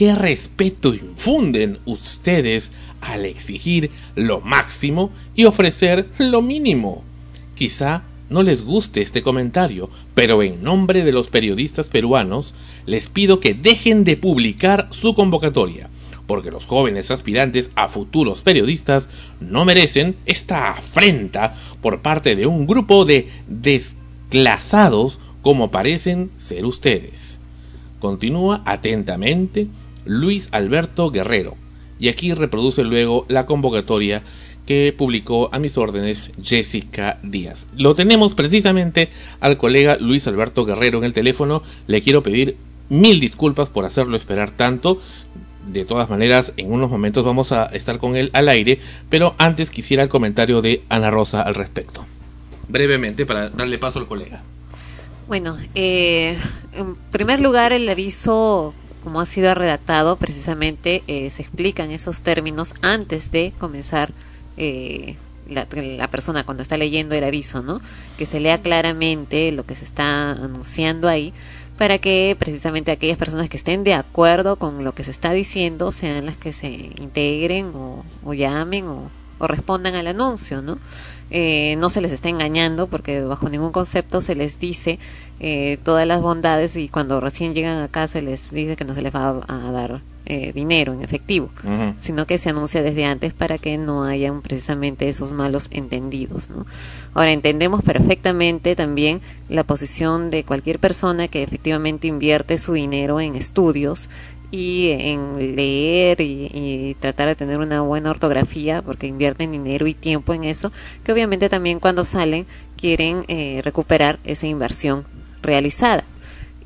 S2: ¿Qué respeto infunden ustedes al exigir lo máximo y ofrecer lo mínimo? Quizá no les guste este comentario, pero en nombre de los periodistas peruanos les pido que dejen de publicar su convocatoria, porque los jóvenes aspirantes a futuros periodistas no merecen esta afrenta por parte de un grupo de desclasados como parecen ser ustedes. Continúa atentamente Luis Alberto Guerrero, y aquí reproduce luego la convocatoria que publicó a mis órdenes Jessica Díaz. Lo tenemos precisamente al colega Luis Alberto Guerrero en el teléfono. Le quiero pedir mil disculpas por hacerlo esperar tanto. De todas maneras, en unos momentos vamos a estar con él al aire, pero antes quisiera el comentario de Ana Rosa al respecto. Brevemente, para darle paso al colega.
S3: Bueno, eh, en primer lugar, el aviso como ha sido redactado, precisamente eh, se explican esos términos antes de comenzar eh, la, la, persona cuando está leyendo el aviso, ¿no? Que se lea claramente lo que se está anunciando ahí para que precisamente aquellas personas que estén de acuerdo con lo que se está diciendo sean las que se integren o, o llamen o, o respondan al anuncio, ¿no? Eh, no se les está engañando porque bajo ningún concepto se les dice eh, todas las bondades y cuando recién llegan acá se les dice que no se les va a, dar eh, dinero en efectivo, sino que se anuncia desde antes para que no hayan precisamente esos malos entendidos. ¿no? Ahora entendemos perfectamente también la posición de cualquier persona que efectivamente invierte su dinero en estudios y en leer y, tratar de tener una buena ortografía porque invierten dinero y tiempo en eso que obviamente también cuando salen quieren eh, recuperar esa inversión realizada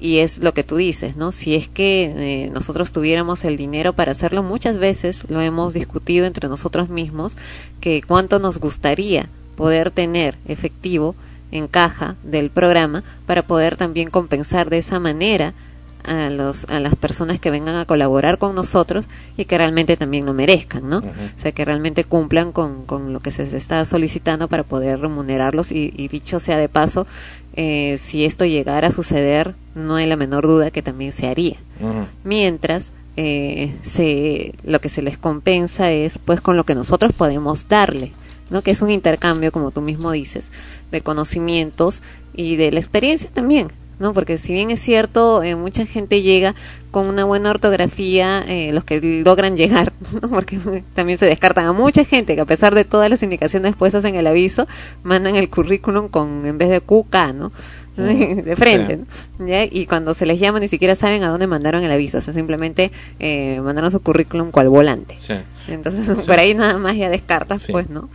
S3: y es lo que tú dices, ¿no? Si es que eh, nosotros tuviéramos el dinero para hacerlo, muchas veces lo hemos discutido entre nosotros mismos, que cuánto nos gustaría poder tener efectivo en caja del programa para poder también compensar de esa manera a, los, a las personas que vengan a colaborar con nosotros y que realmente también lo merezcan, ¿no? O sea, que realmente cumplan con, con lo que se está solicitando para poder remunerarlos y, dicho sea de paso, eh, si esto llegara a suceder, no hay la menor duda que también se haría. Mientras, eh, se, lo que se les compensa es pues con lo que nosotros podemos darle, ¿no? Que es un intercambio, como tú mismo dices, de conocimientos y de la experiencia también. ¿No? Porque si bien es cierto, eh, mucha gente llega con una buena ortografía, eh, los que logran llegar, porque también se descartan a mucha gente que a pesar de todas las indicaciones puestas en el aviso, mandan el currículum con en vez de QK, ¿no? Mm, de frente, Y cuando se les llama ni siquiera saben a dónde mandaron el aviso, o sea, simplemente eh, mandaron su currículum cual volante. Entonces, por ahí nada más ya descartas, pues, ¿no?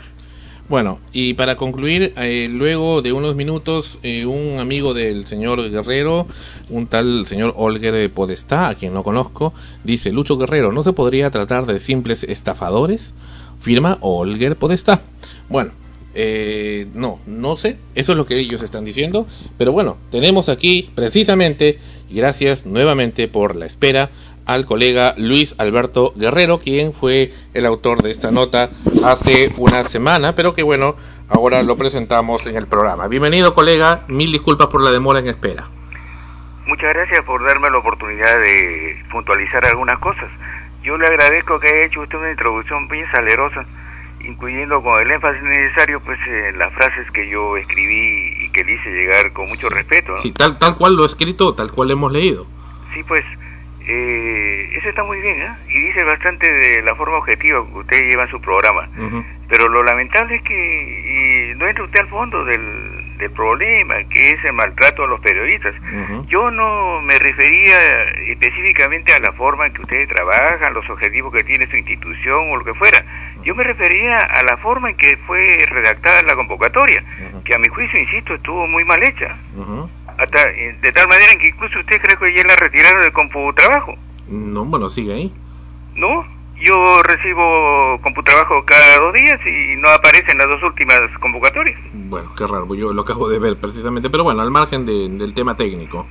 S2: Bueno, y para concluir, eh, luego de unos minutos, eh, un amigo del señor Guerrero, un tal señor Olger Podestá, a quien no conozco, dice, Lucho Guerrero, ¿no se podría tratar de simples estafadores? Firma Olger Podestá. Bueno, eh, no, no sé, eso es lo que ellos están diciendo, pero bueno, tenemos aquí precisamente, gracias nuevamente por la espera, al colega Luis Alberto Guerrero, quien fue el autor de esta nota hace una semana, pero que bueno, ahora lo presentamos en el programa. Bienvenido colega, mil disculpas por la demora en espera.
S13: Muchas gracias por darme la oportunidad de puntualizar algunas cosas. Yo le agradezco que haya hecho usted una introducción bien salerosa, incluyendo con el énfasis necesario pues eh, las frases que yo escribí y que le hice llegar con mucho respeto.
S2: Sí, tal, tal cual lo he escrito, tal cual hemos leído.
S13: Sí, pues eh, eso está muy bien, ¿eh? Y dice bastante de la forma objetiva que usted lleva en su programa. Pero lo lamentable es que no entra usted al fondo del, del, problema, que es el maltrato a los periodistas. Yo no me refería específicamente a la forma en que ustedes trabajan, los objetivos que tiene su institución o lo que fuera. Yo me refería a la forma en que fue redactada la convocatoria, que a mi juicio, insisto, estuvo muy mal hecha hasta eh, de tal manera que incluso usted cree que ya la retiraron del compu trabajo.
S2: No, bueno, sigue ahí.
S13: ¿No? yo recibo computrabajo cada dos días y no aparecen las dos últimas convocatorias.
S2: Bueno, qué raro, yo lo acabo de ver precisamente, pero bueno, al margen del tema técnico,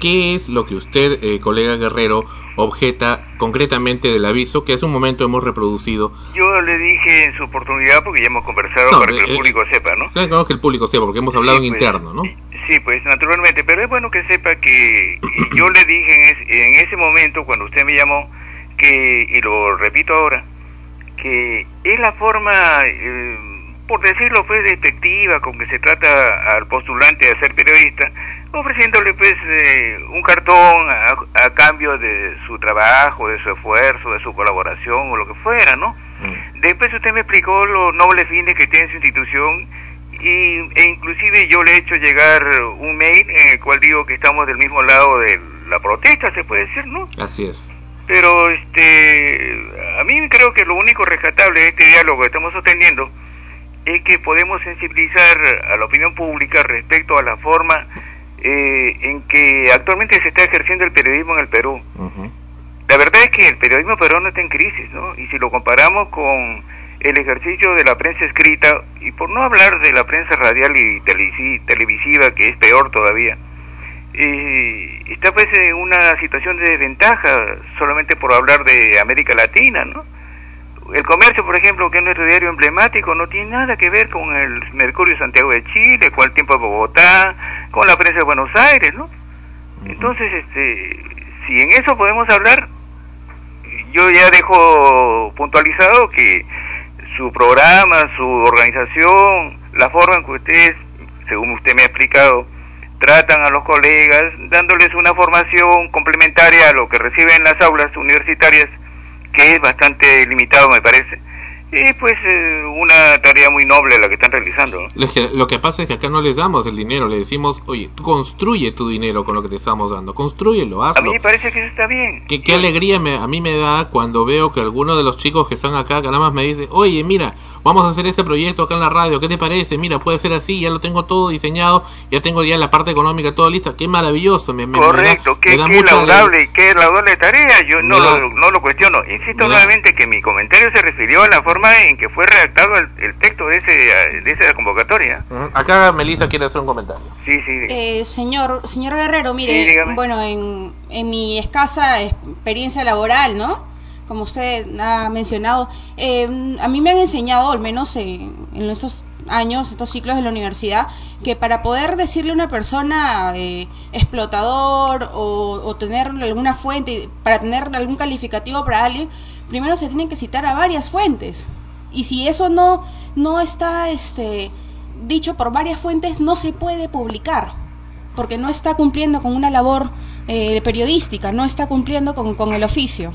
S2: ¿qué es lo que usted, eh, colega Guerrero, objeta concretamente del aviso que hace un momento hemos reproducido?
S13: Yo le dije en su oportunidad, porque ya hemos conversado para que el eh, público sepa, ¿no?
S2: Claro, que el público sepa, porque hemos hablado en
S13: pues,
S2: interno, ¿no?
S13: Sí, pues naturalmente, pero es bueno que sepa que yo le dije en, en ese momento, cuando usted me llamó, que, y lo repito ahora, que es la forma, eh, por decirlo pues, despectiva con que se trata al postulante de ser periodista, ofreciéndole pues eh, un cartón a, cambio de su trabajo, de su esfuerzo, de su colaboración o lo que fuera, ¿no? Mm. Después usted me explicó los nobles fines que tiene su institución y, e inclusive yo le he hecho llegar un mail en el cual digo que estamos del mismo lado de la protesta, se puede decir, ¿no?
S2: Así es.
S13: Pero este, a mí creo que lo único rescatable de este diálogo que estamos sosteniendo es que podemos sensibilizar a la opinión pública respecto a la forma eh, en que actualmente se está ejerciendo el periodismo en el Perú. La verdad es que el periodismo peruano está en crisis, ¿no? Y si lo comparamos con el ejercicio de la prensa escrita, y por no hablar de la prensa radial y televisiva, que es peor todavía, eh, está pues en una situación de desventaja solamente por hablar de América Latina, ¿no? El comercio, por ejemplo, que es nuestro diario emblemático, no tiene nada que ver con el Mercurio Santiago de Chile, con el Tiempo de Bogotá, con la prensa de Buenos Aires, ¿no? Entonces, este, si en eso podemos hablar, yo ya dejo puntualizado que su programa, su organización, la forma en que ustedes, según usted me ha explicado, tratan a los colegas dándoles una formación complementaria a lo que reciben en las aulas universitarias, que es bastante limitado me parece y pues eh, una tarea muy noble la que están realizando.
S2: Lo que pasa es que acá no les damos el dinero, le decimos, oye, tú construye tu dinero con lo que te estamos dando, construyelo, hazlo.
S13: A mí me parece que eso está bien.
S2: Qué, qué alegría me, a mí me da cuando veo que alguno de los chicos que están acá, que nada más me dice, oye, mira, vamos a hacer este proyecto acá en la radio, ¿qué te parece? Mira, puede ser así, ya lo tengo todo diseñado, ya tengo ya la parte económica todo lista, qué maravilloso. Me,
S13: Correcto, qué, qué laudable, qué laudable tarea, yo no lo, no lo cuestiono. Insisto nuevamente que mi comentario se refirió a la forma en que fue redactado el, texto de, ese, de esa convocatoria.
S2: Acá Melissa quiere hacer un comentario.
S13: Sí, sí.
S4: Eh, señor, señor Guerrero, mire, bueno, en, en mi escasa experiencia laboral, ¿no? Como usted ha mencionado, eh, a mí me han enseñado, al menos en, en estos años, estos ciclos de la universidad, que para poder decirle a una persona eh, explotador o, o, tener alguna fuente, para tener algún calificativo para alguien, primero se tienen que citar a varias fuentes. Y si eso no, no está este, dicho por varias fuentes, no se puede publicar, porque no está cumpliendo con una labor eh, periodística, no está cumpliendo con, con el oficio.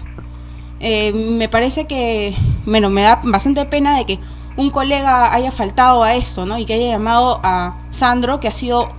S4: Eh, me parece que, bueno, me da bastante pena de que un colega haya faltado a esto, ¿no? Y que haya llamado a Sandro, que ha sido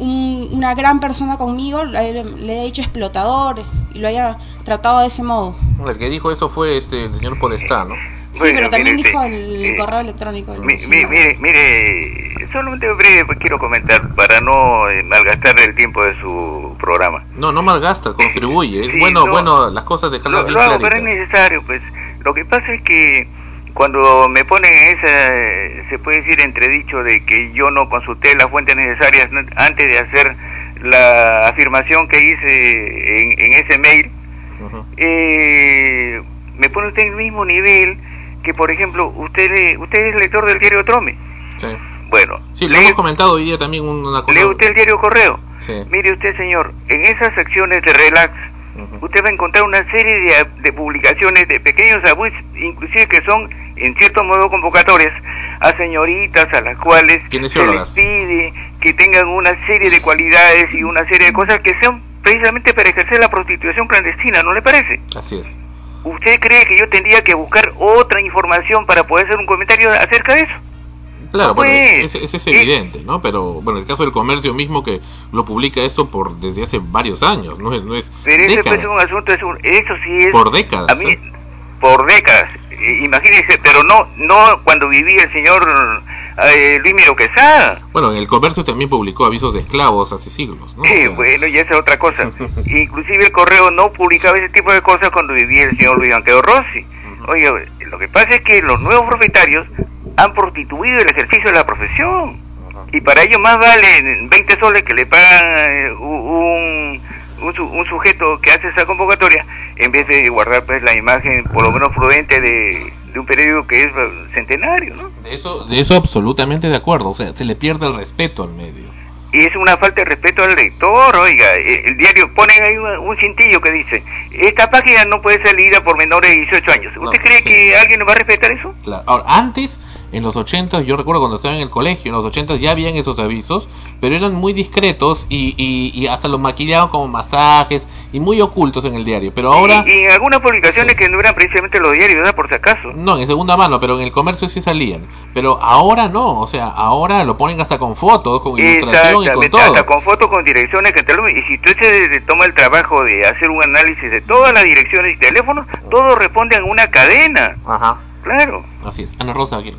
S4: una gran persona conmigo, le, le, he dicho explotador y lo haya tratado de ese modo.
S2: El que dijo eso fue este el señor Podestá, ¿no?
S4: Sí, pero también dijo el correo electrónico.
S13: mire, mire, solamente breve pues, quiero comentar para no eh, malgastar el tiempo de su programa.
S2: No, no malgasta, contribuye. es bueno, bueno, las cosas dejarlas bien
S13: claras. pero es necesario, pues. Lo que pasa es que cuando me ponen esa, se puede decir entredicho de que yo no consulté las fuentes necesarias antes de hacer la afirmación que hice en, ese mail, eh, me pone usted en el mismo nivel que, por ejemplo, usted usted es lector del diario Trome.
S2: Sí.
S13: Bueno.
S2: Sí, lo hemos comentado hoy día también una
S13: cosa. ¿Lee usted el diario Correo? Mire usted, señor, en esas secciones de relax, usted va a encontrar una serie de, de publicaciones de pequeños abusos, inclusive que son, en cierto modo, convocatorias a señoritas a las cuales se les pide que tengan una serie de cualidades y una serie de cosas que sean precisamente para ejercer la prostitución clandestina, ¿no le parece?
S2: Así es.
S13: ¿Usted cree que yo tendría que buscar otra información para poder hacer un comentario acerca de eso?
S2: Claro, bueno, ese, es evidente, ¿no? Pero, bueno, el caso del comercio mismo que lo publica esto por desde hace varios años, no es... No es
S13: pero ese es un asunto, es un, eso sí es...
S2: Por décadas.
S13: A mí, ¿eh? por décadas, imagínese, pero no no cuando vivía el señor eh, Luis Miro Quesada.
S2: Bueno, en el comercio también publicó avisos de esclavos hace siglos, ¿no?
S13: Sí, bueno, y esa es otra cosa. Inclusive el correo no publicaba ese tipo de cosas cuando vivía el señor Luis Banquero Rossi. Oye, lo que pasa es que los nuevos propietarios han prostituido el ejercicio de la profesión. Y para ello más vale 20 soles que le pagan eh, un, un, sujeto que hace esa convocatoria en vez de guardar pues la imagen por lo menos prudente de, de un periódico que es centenario, ¿no?
S2: De eso, de eso absolutamente de acuerdo, o sea, se le pierde el respeto al medio
S13: y es una falta de respeto al lector, oiga, eh, el diario pone ahí un, cintillo que dice, esta página no puede ser leída por menores de 18 años. ¿Usted cree que alguien va a respetar eso?
S2: Claro. Ahora, antes en los 80, yo recuerdo cuando estaba en el colegio, en los 80 ya habían esos avisos, pero eran muy discretos y, y, hasta los maquillaban como masajes y muy ocultos en el diario. Pero ahora...
S13: Y, en algunas publicaciones que no eran precisamente los diarios, ¿verdad? Por si acaso.
S2: No, en segunda mano, pero en el comercio sí salían. Pero ahora no, o sea, ahora lo ponen hasta con fotos, con ilustración y con todo.
S13: Hasta con fotos, con direcciones, que y si usted se toma el trabajo de hacer un análisis de todas las direcciones y teléfonos, todo responde en una cadena. Ajá. Claro.
S2: Así es. Ana Rosa, aquí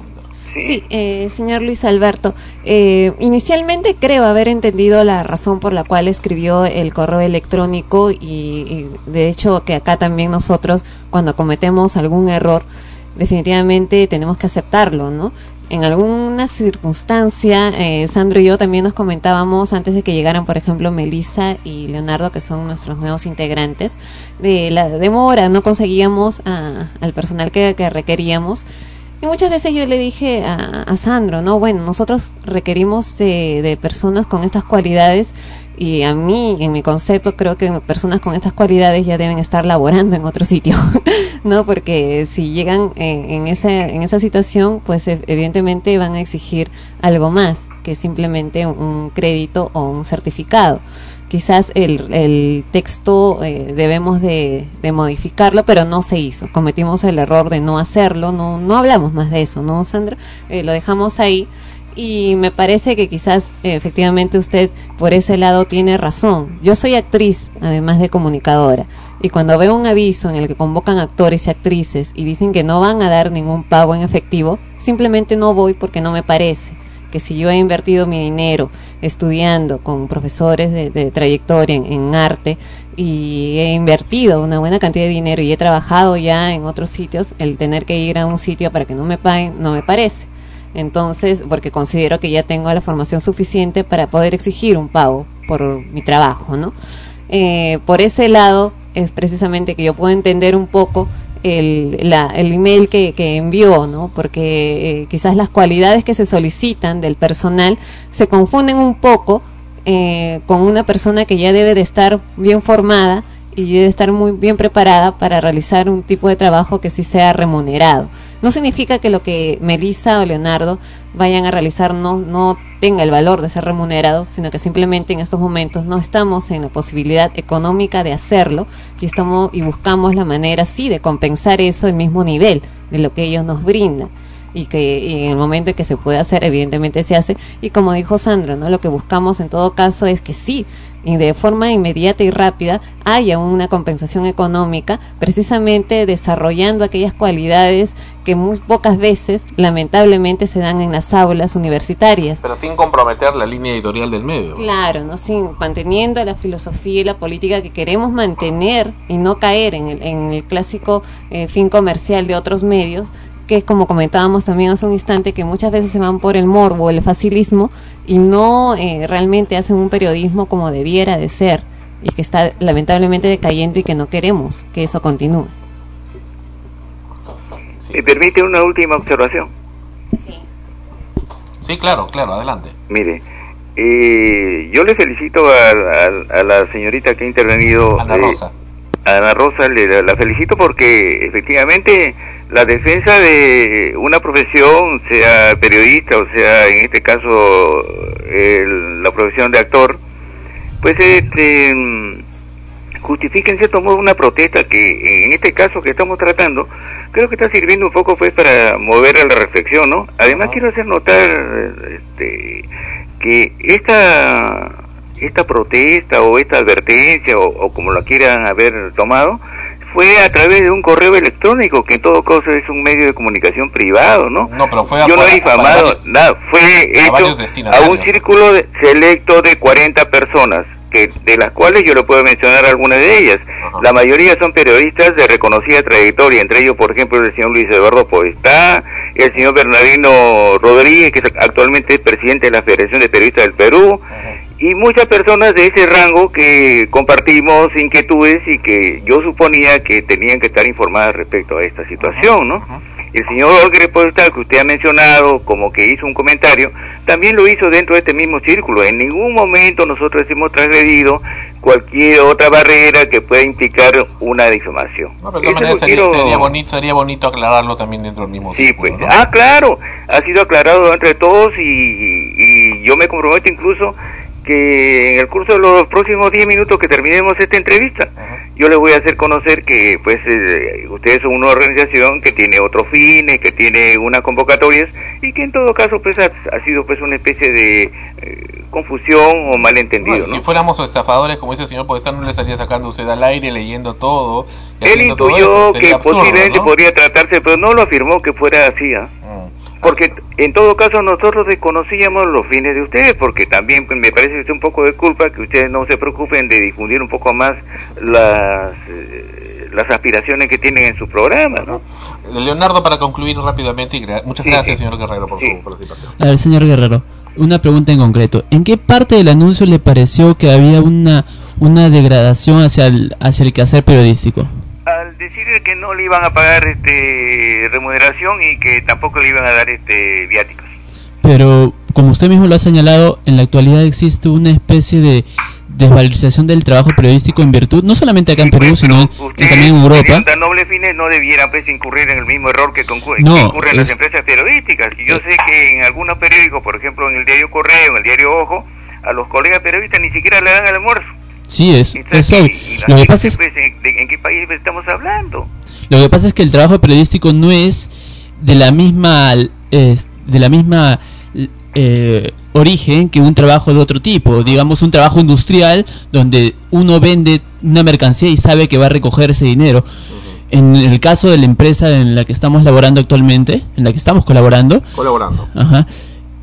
S3: Sí, eh, señor Luis Alberto. Eh, inicialmente creo haber entendido la razón por la cual escribió el correo electrónico y, de hecho que acá también nosotros cuando cometemos algún error definitivamente tenemos que aceptarlo, ¿no? En alguna circunstancia, eh, Sandro y yo también nos comentábamos antes de que llegaran, por ejemplo, Melissa y Leonardo, que son nuestros nuevos integrantes, de la demora, no conseguíamos al personal que requeríamos y muchas veces yo le dije a, Sandro, no, bueno, nosotros requerimos de, de, personas con estas cualidades y a mí, en mi concepto, creo que personas con estas cualidades ya deben estar laborando en otro sitio, ¿no? Porque si llegan en, en, esa, en esa situación, pues e, evidentemente van a exigir algo más que simplemente un crédito o un certificado quizás el, el texto eh, debemos de, modificarlo, pero no se hizo. Cometimos el error de no hacerlo, no, no hablamos más de eso, ¿no, Sandra? Eh, lo dejamos ahí y me parece que quizás efectivamente usted por ese lado tiene razón. Yo soy actriz, además de comunicadora, y cuando veo un aviso en el que convocan actores y actrices y dicen que no van a dar ningún pago en efectivo, simplemente no voy porque no me parece que si yo he invertido mi dinero estudiando con profesores de, trayectoria en, arte y he invertido una buena cantidad de dinero y he trabajado ya en otros sitios, el tener que ir a un sitio para que no me paguen no me parece. Entonces, porque considero que ya tengo la formación suficiente para poder exigir un pago por mi trabajo, ¿no? Eh, por ese lado es precisamente que yo puedo entender un poco el, la, el email que, que, envió, ¿no? Porque eh, quizás las cualidades que se solicitan del personal se confunden un poco eh, con una persona que ya debe de estar bien formada y debe estar muy bien preparada para realizar un tipo de trabajo que sí sea remunerado. No significa que lo que Melissa o Leonardo vayan a realizar no, no tenga el valor de ser remunerado, sino que simplemente en estos momentos no estamos en la posibilidad económica de hacerlo y estamos y buscamos la manera sí de compensar eso al mismo nivel de lo que ellos nos brindan y que en el momento en que se puede hacer evidentemente se hace. Y como dijo Sandra no lo que buscamos en todo caso es que sí y de forma inmediata y rápida haya una compensación económica, precisamente desarrollando aquellas cualidades que muy pocas veces lamentablemente se dan en las aulas universitarias.
S2: Pero sin comprometer la línea editorial del medio.
S3: Claro, ¿no? sin, manteniendo la filosofía y la política que queremos mantener y no caer en el, en el clásico eh, fin comercial de otros medios, que es como comentábamos también hace un instante, que muchas veces se van por el morbo, el facilismo, y no eh, realmente hacen un periodismo como debiera de ser, y que está lamentablemente decayendo y que no queremos que eso continúe.
S13: ¿Me permite una última observación?
S2: Sí. Sí, claro, claro, adelante.
S13: Mire, eh, yo le felicito a, la señorita que ha intervenido.
S2: Ana eh, Rosa.
S13: Ana Rosa, le, la felicito porque efectivamente la defensa de una profesión, sea periodista o sea en este caso la profesión de actor, pues este, justifica en cierto modo una protesta que en este caso que estamos tratando, creo que está sirviendo un poco pues para mover a la reflexión, ¿no? Además quiero hacer notar este, que esta esta protesta o esta advertencia o, o como la quieran haber tomado, fue a través de un correo electrónico, que en todo caso es un medio de comunicación privado, ¿no?
S2: No, pero fue
S13: Yo no he difamado nada, fue hecho a un círculo selecto de 40 personas. Que de las cuales yo le puedo mencionar algunas de ellas. La mayoría son periodistas de reconocida trayectoria, entre ellos, por ejemplo, el señor Luis Eduardo Podestá, el señor Bernardino Rodríguez, que actualmente es presidente de la Federación de Periodistas del Perú, y muchas personas de ese rango que compartimos inquietudes y que yo suponía que tenían que estar informadas respecto a esta situación, ¿no? El señor Olger Postal, que usted ha mencionado, como que hizo un comentario, también lo hizo dentro de este mismo círculo. En ningún momento nosotros hemos transgredido cualquier otra barrera que pueda implicar una difamación.
S2: No, pero de manera sería, bonito, sería bonito aclararlo también dentro del mismo
S13: sí, pues, Ah, claro, ha sido aclarado entre todos y, y yo me comprometo incluso que en el curso de los próximos 10 minutos que terminemos esta entrevista, yo les voy a hacer conocer que pues eh, ustedes son una organización que tiene otros fines, que tiene unas convocatorias y que en todo caso pues ha, sido pues una especie de eh, confusión o malentendido.
S2: Si fuéramos estafadores, como dice el señor Podestán, no le estaría sacando usted al aire leyendo todo.
S13: Él intuyó que posiblemente podría tratarse, pero no lo afirmó que fuera así. ¿ah? Porque en todo caso nosotros desconocíamos los fines de ustedes, porque también me parece que es un poco de culpa que ustedes no se preocupen de difundir un poco más las, eh, las aspiraciones que tienen en su programa, ¿no?
S2: Leonardo, para concluir rápidamente, y muchas gracias, señor Guerrero, por su participación.
S5: A ver, señor Guerrero, una pregunta en concreto. ¿En qué parte del anuncio le pareció que había una, una degradación hacia el, hacia el quehacer periodístico?
S13: Al decir que no le iban a pagar este remuneración y que tampoco le iban a dar este viáticos.
S5: Pero como usted mismo lo ha señalado, en la actualidad existe una especie de desvalorización del trabajo periodístico en virtud, no solamente acá en Perú, sino también en Europa.
S13: Tan nobles fines no debieran pues, incurrir en el mismo error que, incurren las empresas periodísticas. Y yo sé que en algunos periódicos, por ejemplo en el diario Correo, en el diario Ojo, a los colegas periodistas ni siquiera le dan el almuerzo.
S5: Sí, es, eso. Lo que pasa es
S13: pues, ¿En qué país estamos hablando?
S5: Lo que pasa es que el trabajo periodístico no es de la misma de la misma eh, origen que un trabajo de otro tipo, digamos un trabajo industrial donde uno vende una mercancía y sabe que va a recoger ese dinero. En el caso de la empresa en la que estamos laborando actualmente, en la que estamos colaborando,
S2: colaborando,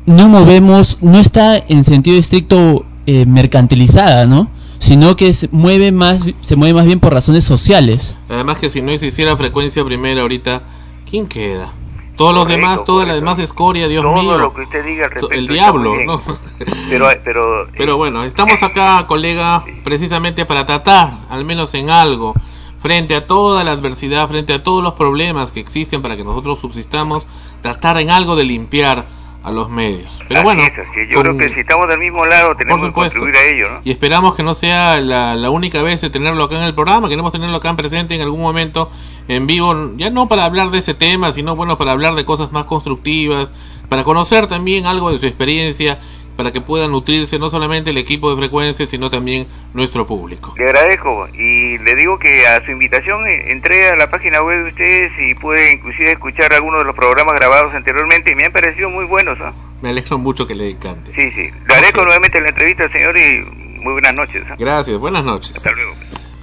S5: no movemos, no está en sentido estricto eh, mercantilizada, ¿no? Sino que se mueve más se mueve más bien por razones sociales.
S2: Además que si no existiera frecuencia primera ahorita, ¿quién queda? Todos los demás, toda la demás escoria, Dios mío.
S13: lo que usted diga
S2: el diablo, ¿no?
S13: Pero, pero,
S2: pero bueno, estamos acá, colega, precisamente para tratar, al menos en algo, frente a toda la adversidad, frente a todos los problemas que existen para que nosotros subsistamos, tratar en algo de limpiar a los medios. Pero bueno,
S13: yo creo que si estamos del mismo lado tenemos que contribuir a ello, ¿no?
S2: Y esperamos que no sea la, la, única vez de tenerlo acá en el programa, queremos tenerlo acá en presente en algún momento en vivo, ya no para hablar de ese tema, sino bueno, para hablar de cosas más constructivas, para conocer también algo de su experiencia para que pueda nutrirse no solamente el equipo de frecuencia, sino también nuestro público.
S13: Le agradezco y le digo que a su invitación eh, entré a la página web de ustedes y pude inclusive escuchar algunos de los programas grabados anteriormente y me han parecido muy buenos.
S2: Me alegro mucho que le encante.
S13: Sí, sí. Le agradezco nuevamente la entrevista, señor, y muy buenas noches.
S2: Gracias, buenas noches.
S13: Hasta luego.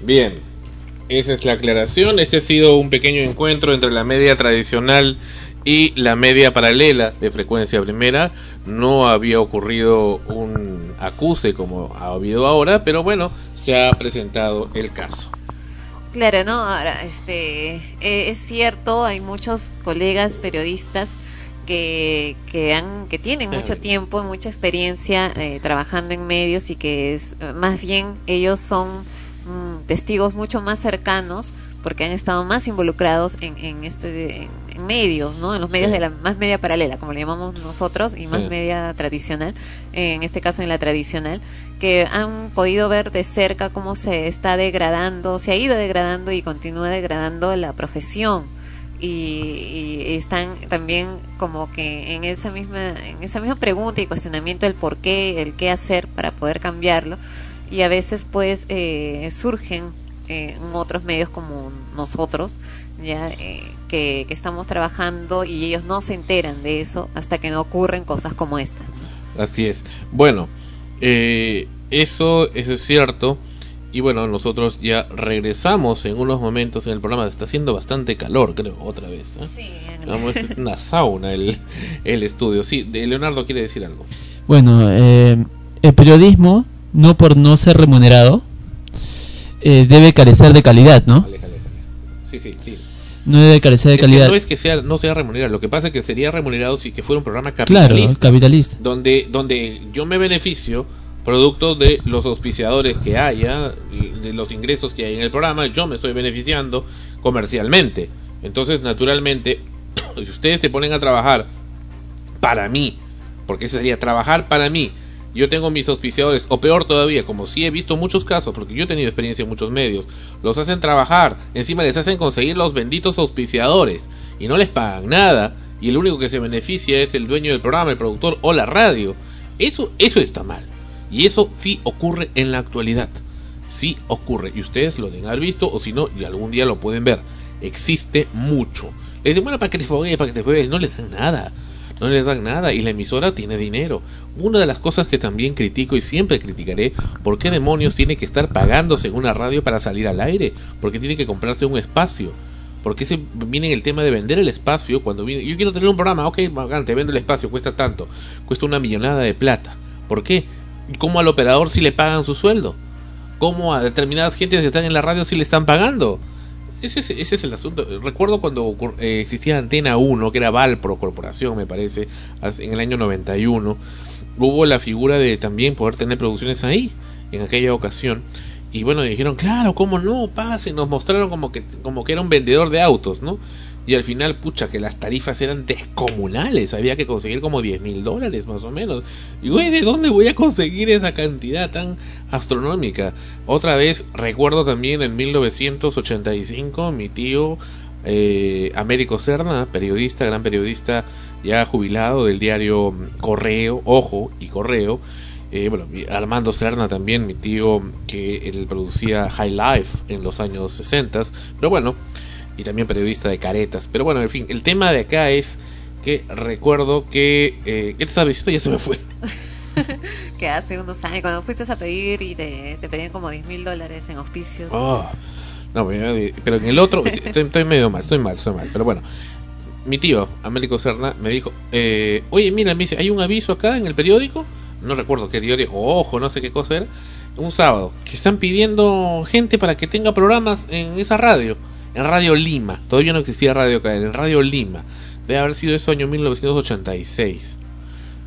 S2: Bien, esa es la aclaración. Este ha sido un pequeño encuentro entre la media tradicional y la media paralela de frecuencia primera. No había ocurrido un acuse como ha habido ahora, pero bueno, se ha presentado el caso.
S3: Claro, no, ahora, este, eh, es cierto, hay muchos colegas periodistas que, que, han, que tienen mucho tiempo, mucha experiencia eh, trabajando en medios y que es, más bien ellos son mm, testigos mucho más cercanos porque han estado más involucrados en, en este en, medios, ¿no? En los medios de la más media paralela, como le llamamos nosotros, y más media tradicional, en este caso en la tradicional, que han podido ver de cerca cómo se está degradando, se ha ido degradando y continúa degradando la profesión. Y, y, están también como que en esa misma en esa misma pregunta y cuestionamiento del por qué el qué hacer para poder cambiarlo y a veces pues eh, surgen en otros medios como nosotros, ya eh, que, estamos trabajando y ellos no se enteran de eso hasta que no ocurren cosas como esta.
S2: Así es. Bueno, eh, eso, eso es cierto. Y bueno, nosotros ya regresamos en unos momentos en el programa. Está haciendo bastante calor, creo, otra vez. ¿eh? Sí, es una sauna el, el estudio. Sí, Leonardo quiere decir algo.
S5: Bueno, el periodismo no por no ser remunerado, eh, debe carecer de calidad, ¿no?
S2: Sí, sí.
S5: No debe carecer de calidad.
S2: no es que sea, no sea remunerado, lo que pasa es que sería remunerado si que fuera un programa capitalista.
S5: Claro, capitalista.
S2: Donde, donde yo me beneficio producto de los auspiciadores que haya, de los ingresos que hay en el programa, yo me estoy beneficiando comercialmente. Entonces, naturalmente, si ustedes se ponen a trabajar para mí, porque ese sería trabajar para mí, yo tengo mis auspiciadores, o peor todavía, como si he visto muchos casos, porque yo he tenido experiencia en muchos medios, los hacen trabajar, encima les hacen conseguir los benditos auspiciadores, y no les pagan nada, y el único que se beneficia es el dueño del programa, el productor o la radio. Eso, eso está mal. Y eso sí ocurre en la actualidad. Sí ocurre. Y ustedes lo deben haber visto, o si no, y algún día lo pueden ver. Existe mucho. Le dicen, bueno, para que te fogues, para que te. No les dan nada no les dan nada y la emisora tiene dinero. Una de las cosas que también critico y siempre criticaré, ¿por qué demonios tiene que estar pagándose en una radio para salir al aire? Porque tiene que comprarse un espacio. Porque se viene el tema de vender el espacio cuando viene, yo quiero tener un programa, ok, te vendo el espacio, cuesta tanto, cuesta una millonada de plata. ¿Por qué? ¿Cómo al operador si le pagan su sueldo? ¿Cómo a determinadas gentes que están en la radio si le están pagando? Ese es, ese es el asunto. Recuerdo cuando eh, existía Antena 1, que era Valpro Corporación, me parece, en el año 91, hubo la figura de también poder tener producciones ahí, en aquella ocasión. Y bueno, dijeron, claro, ¿cómo no? Pase, nos mostraron como que, como que era un vendedor de autos, ¿no? Y al final, pucha, que las tarifas eran descomunales, había que conseguir como 10 mil dólares más o menos. Y güey, ¿de dónde voy a conseguir esa cantidad tan astronómica? Otra vez, recuerdo también en 1985, mi tío eh, Américo Serna, periodista, gran periodista, ya jubilado del diario Correo, Ojo y Correo, eh, bueno, Armando Serna también, mi tío que él producía High Life en los años 60, pero bueno, y también periodista de caretas. Pero bueno, en fin, el tema de acá es que recuerdo que... Eh, ¿Qué te estaba diciendo? Ya se me fue.
S3: que hace unos años, cuando fuiste a pedir y te, te pedían como 10 mil dólares en auspicios.
S2: Oh, no, pero en el otro, estoy, medio mal, estoy mal, estoy mal. Pero bueno, mi tío, Américo Serna, me dijo, eh, oye, mira, me dice, hay un aviso acá en el periódico, no recuerdo qué diario, ojo, no sé qué cosa era, un sábado, que están pidiendo gente para que tenga programas en esa radio en Radio Lima. Todavía no existía Radio Cadena, en Radio Lima. Debe haber sido eso año 1986.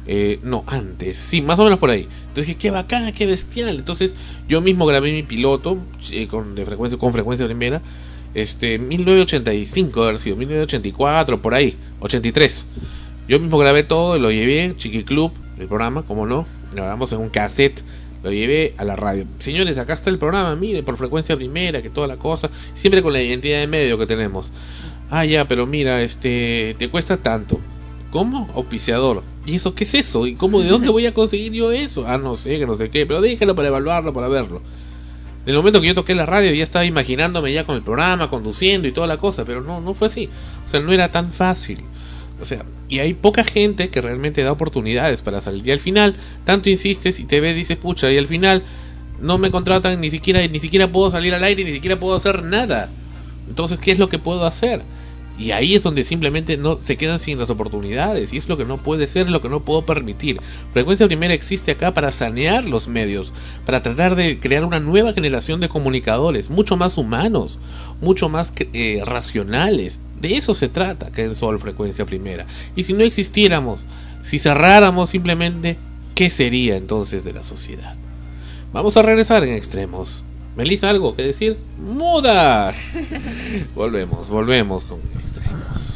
S2: Eh, no, antes, sí, más o menos por ahí. Entonces dije, qué bacana, qué bestial. Entonces yo mismo grabé mi piloto eh, con, de frecuencia, con frecuencia primera. Este, 1985 debe haber sido, 1984, por ahí, 83. Yo mismo grabé todo lo llevé, Chiqui Club, el programa, como no. grabamos en un cassette lo llevé a la radio. Señores, acá está el programa, mire, por frecuencia primera, que toda la cosa, siempre con la identidad de medio que tenemos. Ah, ya, pero mira, este, te cuesta tanto. ¿Cómo? Auspiciador. ¿Y eso qué es eso? ¿Y cómo, de dónde voy a conseguir yo eso? Ah, no sé, que no sé qué, pero déjalo para evaluarlo, para verlo. En el momento que yo toqué la radio ya estaba imaginándome ya con el programa, conduciendo y toda la cosa, pero no, no fue así. O sea, no era tan fácil. O sea, y hay poca gente que realmente da oportunidades para salir. Y al final, tanto insistes y te ves, dices, pucha, y al final no me contratan, ni siquiera, ni siquiera puedo salir al aire, ni siquiera puedo hacer nada. Entonces, ¿qué es lo que puedo hacer? Y ahí es donde simplemente no se quedan sin las oportunidades. Y es lo que no puede ser, lo que no puedo permitir. Frecuencia Primera existe acá para sanear los medios, para tratar de crear una nueva generación de comunicadores, mucho más humanos, mucho más eh, racionales. De eso se trata que es Sol Frecuencia Primera. Y si no existiéramos, si cerráramos simplemente, ¿qué sería entonces de la sociedad? Vamos a regresar en extremos. Melissa, ¿algo que decir? ¡Muda! volvemos, volvemos con extremos.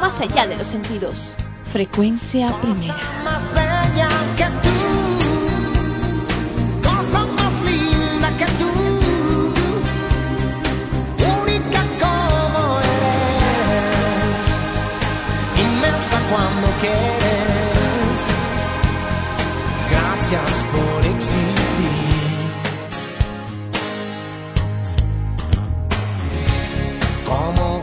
S7: más allá de los sentidos. Frecuencia primera.
S14: más bella que tú, cosa más linda que tú, única como eres, inmensa cuando quieres. Gracias por existir. ¿Cómo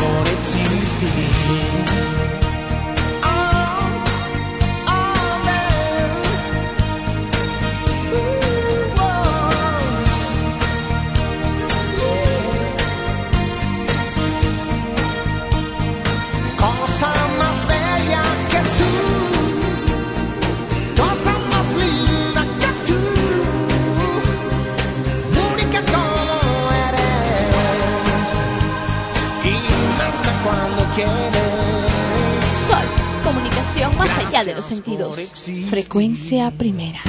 S14: Gracias por existir. Oh,
S7: los sentidos. Frecuencia primera.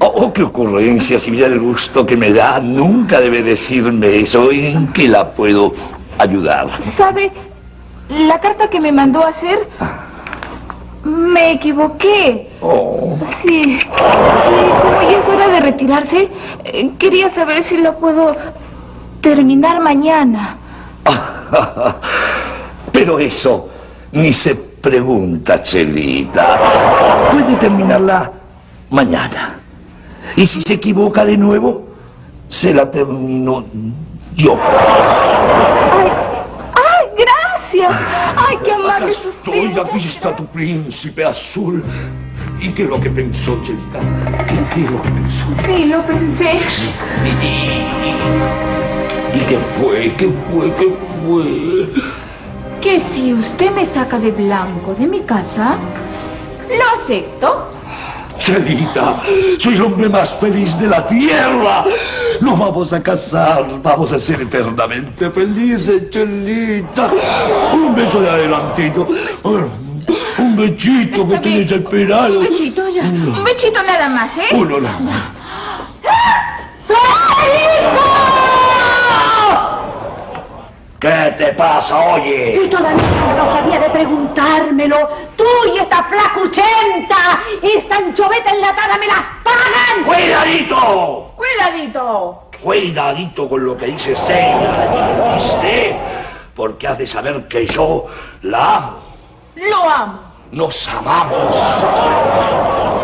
S15: Oh, oh, qué ocurrencia, si mira el gusto que me da, nunca debe decirme eso. ¿En qué la puedo ayudar?
S16: ¿Sabe? La carta que me mandó a hacer, me equivoqué.
S15: Oh,
S16: Sí. Y como ya es hora de retirarse, eh, quería saber si lo puedo terminar mañana.
S15: pero eso ni se pregunta, Chelita. Puede terminarla mañana. Y si se equivoca de nuevo, se la termino yo.
S16: ¡Ay, gracias! ¡Ay, qué amable usted!
S15: Estoy, aquí está tu príncipe azul. ¿Y qué es lo que pensó, Chelita? ¿Qué, qué es lo que pensó?
S16: Sí, lo pensé.
S15: ¿Y qué fue? ¿Qué fue? ¿Qué fue?
S16: Que si usted me saca de blanco de mi casa, lo acepto.
S15: Chelita, soy el hombre más feliz de la tierra. Nos vamos a casar, vamos a ser eternamente felices, Chelita. Un beso de adelantito. Un bechito que tienes esperado.
S16: Un bechito ya. Un bechito nada más, ¿eh?
S15: Uno nada más. ¿Qué te pasa, oye?
S16: Y todavía no sabía de preguntármelo. Tú y esta flacuchenta, esta anchoveta enlatada me las pagan.
S15: ¡Cuidadito!
S16: ¡Cuidadito!
S15: Cuidadito con lo que dice Seina, ¿viste? Porque has de saber que yo la amo.
S16: Lo amo.
S15: Nos amamos.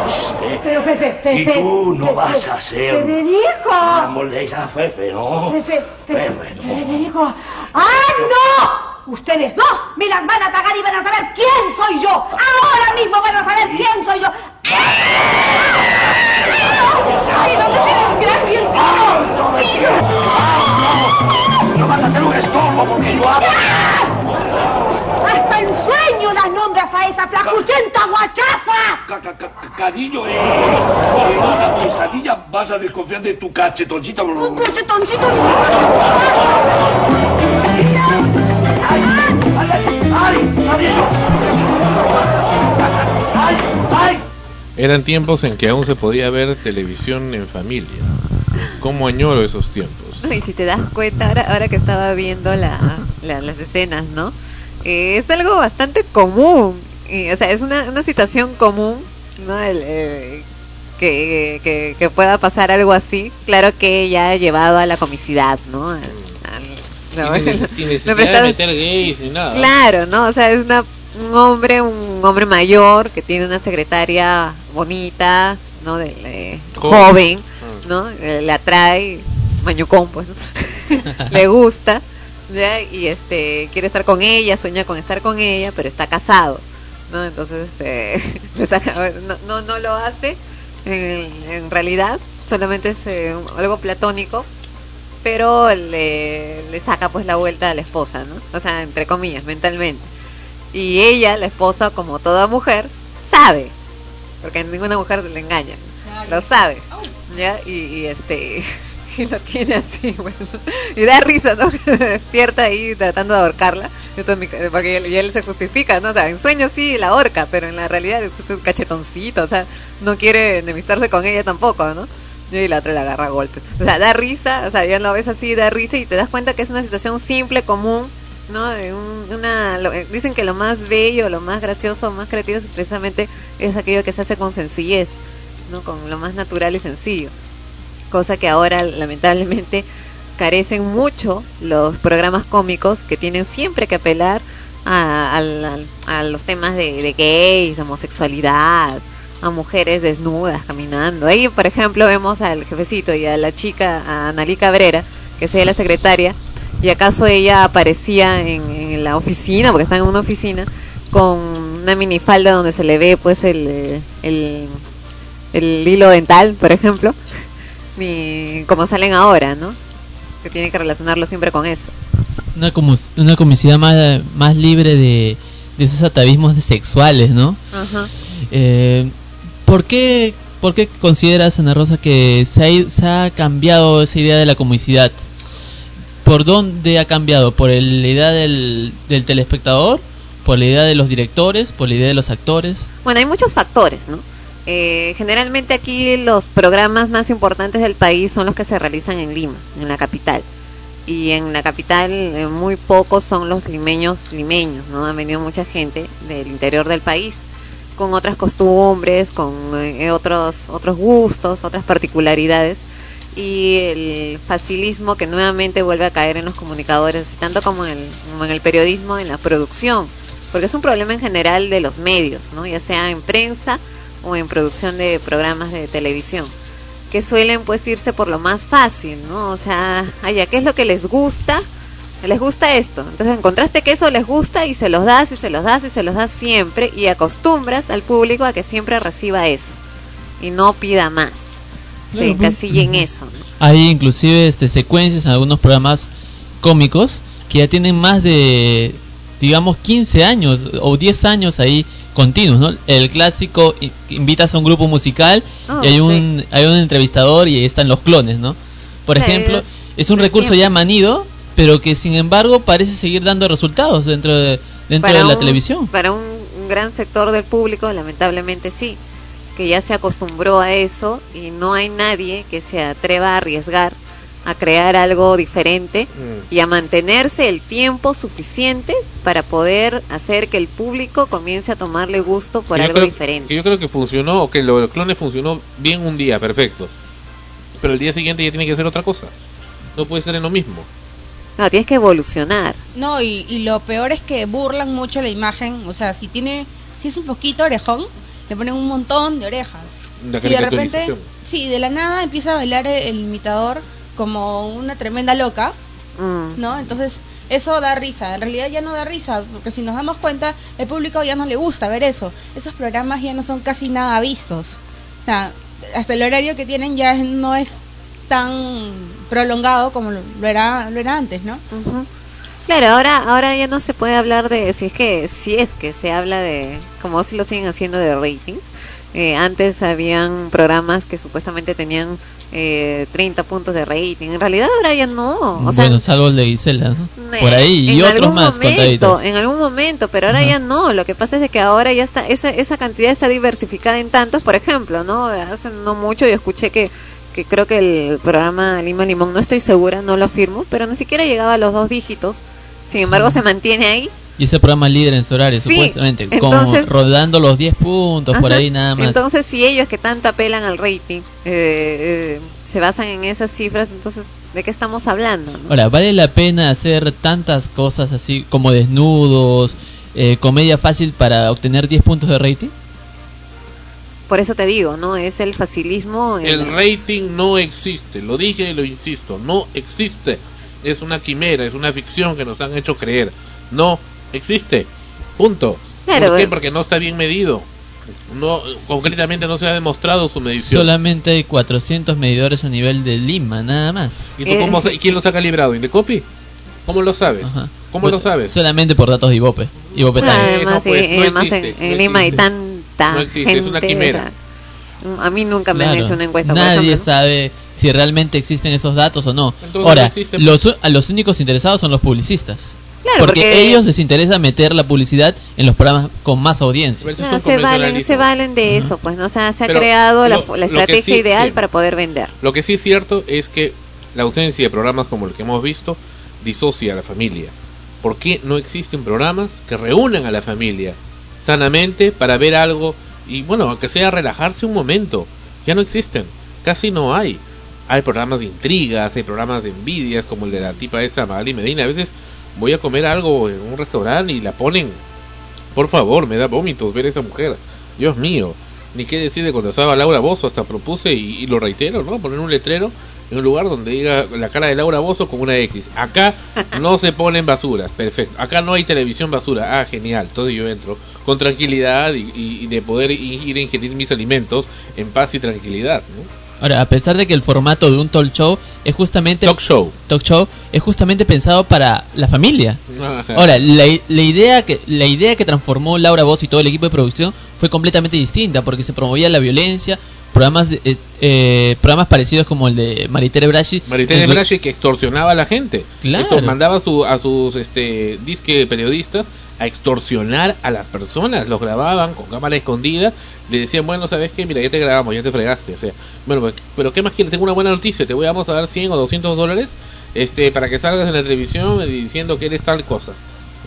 S15: ¿Viste?
S16: Pero Pepe, Pepe.
S15: Y tú no
S16: Pepe,
S15: vas a ser
S16: Federico.
S15: la molesta Fefe, ¿no?
S16: Pepe, Pepe,
S15: Fefe, no.
S16: Federico. ¡Ah, no! Ustedes dos me las van a pagar y van a saber quién soy yo. Ahora mismo van a saber quién soy yo. ¡Ay, dónde tienes gracias!
S15: No vas a ser un estorbo porque yo amo.
S16: ¡Hasta en sueño las nombras a esa flacuchenta guachafa!
S15: Ca- ca- ca- Cariño, eh, en una pesadilla vas a desconfiar de tu cachetoncita.
S16: Un cachetoncito
S2: Eran tiempos en que aún se podía ver televisión en familia. ¿Cómo añoro esos tiempos?
S3: Y si te das cuenta, ahora, ahora que estaba viendo la, la- las escenas, ¿no? Eh, es algo bastante común. Y, o sea, es una, una situación común, ¿no? El, eh, que, que, que pueda pasar algo así. Claro que ya ha llevado a la comicidad, ¿no? No, no,
S2: meter gays ni nada.
S3: Claro, ¿no? O sea, es una, un hombre, un hombre mayor que tiene una secretaria bonita, ¿no? De,
S2: Joven.
S3: joven, ¿no? Eh, le atrae, mañucón, pues, ¿no? le gusta, ¿ya? Y este, quiere estar con ella, sueña con estar con ella, pero está casado, ¿no? Entonces, eh, no, no, no lo hace en, en realidad, solamente es eh, algo platónico, pero le, le saca pues la vuelta a la esposa, ¿no? O sea, entre comillas, mentalmente. Y ella, la esposa, como toda mujer, sabe, porque ninguna mujer le engaña, lo sabe, ¿ya? Y, y, este, y lo tiene así, bueno, y da risa, ¿no? Se despierta ahí tratando de ahorcarla, porque él, y él se justifica, ¿no? O sea, en sueños sí la ahorca, pero en la realidad es un cachetoncito, o sea, no quiere enemistarse con ella tampoco, ¿no? Y la otra le agarra a golpes. O sea, da risa, o sea, ya lo ves así, da risa y te das cuenta que es una situación simple, común, ¿no? Una, eh, dicen que lo más bello, lo más gracioso, más creativo precisamente es aquello que se hace con sencillez, ¿no? Con lo más natural y sencillo. Cosa que ahora, lamentablemente, carecen mucho los programas cómicos que tienen siempre que apelar a, al- a los temas de, de gays, homosexualidad, a mujeres desnudas caminando. Ahí, por ejemplo, vemos al jefecito y a la chica, a Analí Cabrera, que es ella la secretaria, y acaso ella aparecía en, en la oficina, porque está en una oficina, con una minifalda donde se le ve pues el, el, el hilo dental, por ejemplo, y como salen ahora, ¿no? Que tienen que relacionarlo siempre con eso.
S5: Una, una comicidad más, más libre de, de esos atavismos sexuales, ¿no?
S3: Ajá.
S5: Eh, ¿por, qué, ¿Por qué consideras, Ana Rosa, que se ha, se ha cambiado esa idea de la comicidad? ¿Por dónde ha cambiado? ¿Por el- la idea del, del telespectador? ¿Por la idea de los directores? ¿Por la idea de los actores?
S3: Bueno, hay muchos factores, ¿no? Eh, generalmente aquí los programas más importantes del país son los que se realizan en Lima, en la capital. Y en la capital eh, muy pocos son los limeños limeños, ¿no? Han venido mucha gente del interior del país con otras costumbres, con eh, otros otros gustos, otras particularidades y el facilismo que nuevamente vuelve a caer en los comunicadores, tanto como en el, como en el periodismo, en la producción, porque es un problema en general de los medios, ¿no? ya sea en prensa o en producción de programas de televisión, que suelen pues irse por lo más fácil, ¿no? O sea, allá, ¿qué es lo que les gusta? Les gusta esto. Entonces encontraste que eso les gusta y se los das y se los das y se los das siempre y acostumbras al público a que siempre reciba eso y no pida más. Se
S5: Claro, pues.
S3: casilla en eso. ¿no?
S5: Hay inclusive este, secuencias en algunos programas cómicos que ya tienen más de digamos, 15 años o 10 años ahí continuos, ¿no? El clásico, invitas a un grupo musical y hay oh, un, hay un entrevistador y ahí están los clones, ¿no? Por ejemplo, es, un recurso ya manido, pero que sin embargo parece seguir dando resultados dentro de, dentro de la televisión.
S3: Para un, un gran sector del público, lamentablemente sí, que ya se acostumbró a eso y no hay nadie que se atreva a arriesgar a crear algo diferente mm. y a mantenerse el tiempo suficiente para poder hacer que el público comience a tomarle gusto por algo diferente.
S2: yo creo que funcionó, o que lo del clone funcionó bien un día, perfecto. Pero el día siguiente ya tiene que ser otra cosa. No puede ser en lo mismo.
S3: No, tienes que evolucionar.
S4: No, y, y lo peor es que burlan mucho la imagen. O sea, si tiene, si es un poquito orejón, le ponen un montón de orejas. si de repente, sí, de la nada empieza a bailar el imitador como una tremenda loca, mm. ¿no? Entonces, eso da risa. En realidad ya no da risa, porque si nos damos cuenta, el público ya no le gusta ver eso. Esos programas ya no son casi nada vistos. O sea, hasta el horario que tienen ya no es tan prolongado como lo, era lo era antes, ¿no?
S3: Claro, ahora ahora ya no se puede hablar de si es que si es que se habla de como si lo siguen haciendo de ratings. Eh, antes habían programas que supuestamente tenían eh, 30 puntos de rating. En realidad ahora ya no. O
S5: bueno, salvo el de Gisela, Por ahí, y otros más
S3: momento, En algún momento, pero ahora ya no. Lo que pasa es que ahora ya está, esa, esa cantidad está diversificada en tantos, por ejemplo, ¿no? Hace no mucho yo escuché que, que creo que el programa Lima Limón, no estoy segura, no lo afirmo, pero ni siquiera llegaba a los dos dígitos. Sin embargo, se mantiene ahí
S5: y ese programa líder en su horario, supuestamente, como rodando los 10 puntos, por ahí nada más.
S3: Entonces, si ellos que tanto apelan al rating eh, eh, se basan en esas cifras, entonces, ¿de qué estamos hablando?
S5: Ahora, ¿vale la pena hacer tantas cosas así como desnudos, eh, comedia fácil para obtener 10 puntos de rating?
S3: Por eso te digo, ¿no? Es el facilismo.
S2: El rating no existe, lo dije y lo insisto, no existe. Es una quimera, es una ficción que nos han hecho creer. No existe. Punto. ¿Por qué? Porque no está bien medido. No, concretamente no se ha demostrado su medición.
S5: Solamente hay 400 medidores a nivel de Lima, nada más.
S2: ¿Y tú cómo, eh, quién los ha calibrado? ¿Indecopy? ¿Cómo lo sabes? ¿Cómo lo sabes?
S5: Solamente por datos de Ibope. Ibope
S3: además, en, Lima hay tanta no existe, es una quimera. a mí nunca me han hecho una encuesta.
S5: Nadie sabe si realmente existen esos datos o no. Ahora, los, los únicos interesados son los publicistas porque, ellos les interesa meter la publicidad en los programas con más audiencia.
S3: se valen, se valen de eso, pues, ¿no? se ha creado la, estrategia ideal para poder vender.
S2: Lo que sí es cierto es que la ausencia de programas como el que hemos visto disocia a la familia. ¿Por qué no existen programas que reúnan a la familia sanamente para ver algo y, bueno, aunque sea relajarse un momento? Ya no existen, casi no hay. Hay programas de intrigas, hay programas de envidias, como el de la tipa esta Magali Medina. A veces voy a comer algo en un restaurante y la ponen. Por favor, me da vómitos ver a esa mujer. Dios mío. Ni qué decir de cuando estaba Laura Bozo, hasta propuse y, lo reitero, ¿no? Poner un letrero en un lugar donde diga la cara de Laura Bozo con una X. Acá no se ponen basuras, perfecto. Acá no hay televisión basura. Ah, genial. Todo yo entro con tranquilidad y, y de poder ir a ingerir mis alimentos en paz y tranquilidad, ¿no?
S5: Ahora, a pesar de que el formato de un talk show es justamente
S2: talk show,
S5: talk show es justamente pensado para la familia. Ahora, la, idea que la idea que transformó Laura Voz y todo el equipo de producción fue completamente distinta porque se promovía la violencia, programas eh, eh, programas parecidos como el de Maritere Brashi.
S2: Maritere Brashi que extorsionaba a la gente. Claro. mandaba a, a sus este disque periodistas a extorsionar a las personas, los grababan con cámara escondida, le decían, bueno, ¿sabes qué? Mira, ya te grabamos, ya te fregaste, o sea, bueno, pues, pero ¿qué más quieres? Tengo una buena noticia, te voy a, vamos a dar 100 o 200 dólares este, para que salgas en la televisión diciendo que eres tal cosa.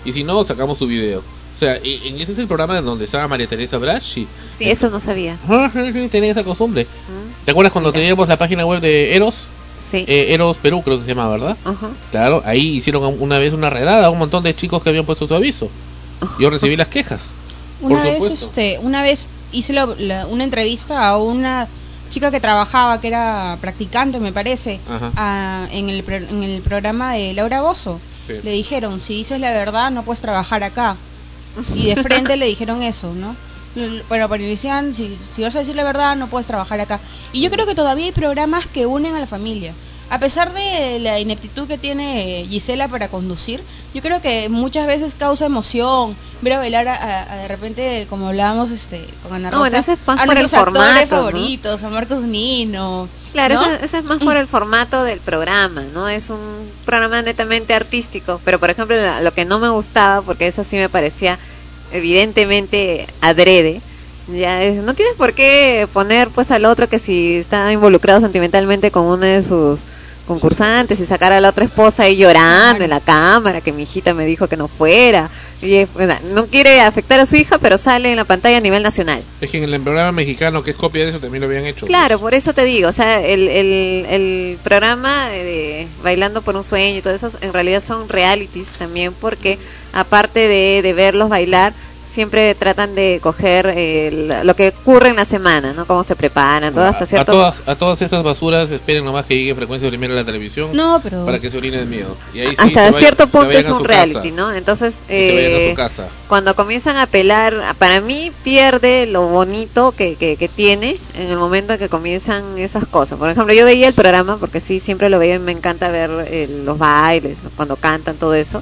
S2: Y si no, sacamos tu video. O sea, en ese es el programa en donde estaba María Teresa Braschi.
S3: Sí, eso no sabía.
S2: Tenía esa costumbre. Mm. ¿Te acuerdas cuando teníamos la página web de Eros?
S3: Sí.
S2: Eh, Eros Perú, creo que se llama, ¿verdad? Claro, ahí hicieron una vez una redada a un montón de chicos que habían puesto su aviso. Yo recibí las quejas.
S4: Una vez, este, una vez hice una entrevista a una chica que trabajaba, que era practicante, me parece, en, el, en el programa de Laura Bozo. Le dijeron, si dices la verdad, no puedes trabajar acá. Y de frente le dijeron eso, ¿no? Bueno, pero decían, si, si vas a decir la verdad, no puedes trabajar acá. Y yo creo que todavía hay programas que unen a la familia. A pesar de la ineptitud que tiene Gisela para conducir, yo creo que muchas veces causa emoción ver a bailar a, de repente, como hablábamos este, con Ana Rosa,
S3: es más a por el formato,
S4: favoritos, a Marcos Nino.
S3: Claro, ese, es más por el formato del programa, ¿no? Es un programa netamente artístico, pero por ejemplo lo que no me gustaba, porque eso sí me parecía evidentemente adrede, ya no tienes por qué poner pues al otro que si está involucrado sentimentalmente con uno de sus concursantes y sacar a la otra esposa ahí llorando en la cámara que mi hijita me dijo que no fuera. Y no quiere afectar a su hija pero sale en la pantalla a nivel nacional.
S2: Es que en el programa mexicano que es copia de eso también lo habían hecho.
S3: Claro por eso te digo o sea el, el, el programa de bailando por un sueño y todo eso en realidad son realities también porque aparte de, de verlos bailar siempre tratan de coger eh, lo que ocurre en la semana, ¿no? Cómo se preparan, todo hasta cierto...
S2: A todas, a todas esas basuras esperen nomás que llegue frecuencia primero a la televisión
S4: no, pero...
S2: para que se orinen de miedo.
S3: Y ahí hasta cierto punto es un reality, ¿no? Entonces, eh, cuando comienzan a pelar, para mí pierde lo bonito que, que, tiene en el momento en que comienzan esas cosas. Por ejemplo, yo veía el programa, porque sí, siempre lo veía y me encanta ver eh, los bailes, cuando cantan, todo eso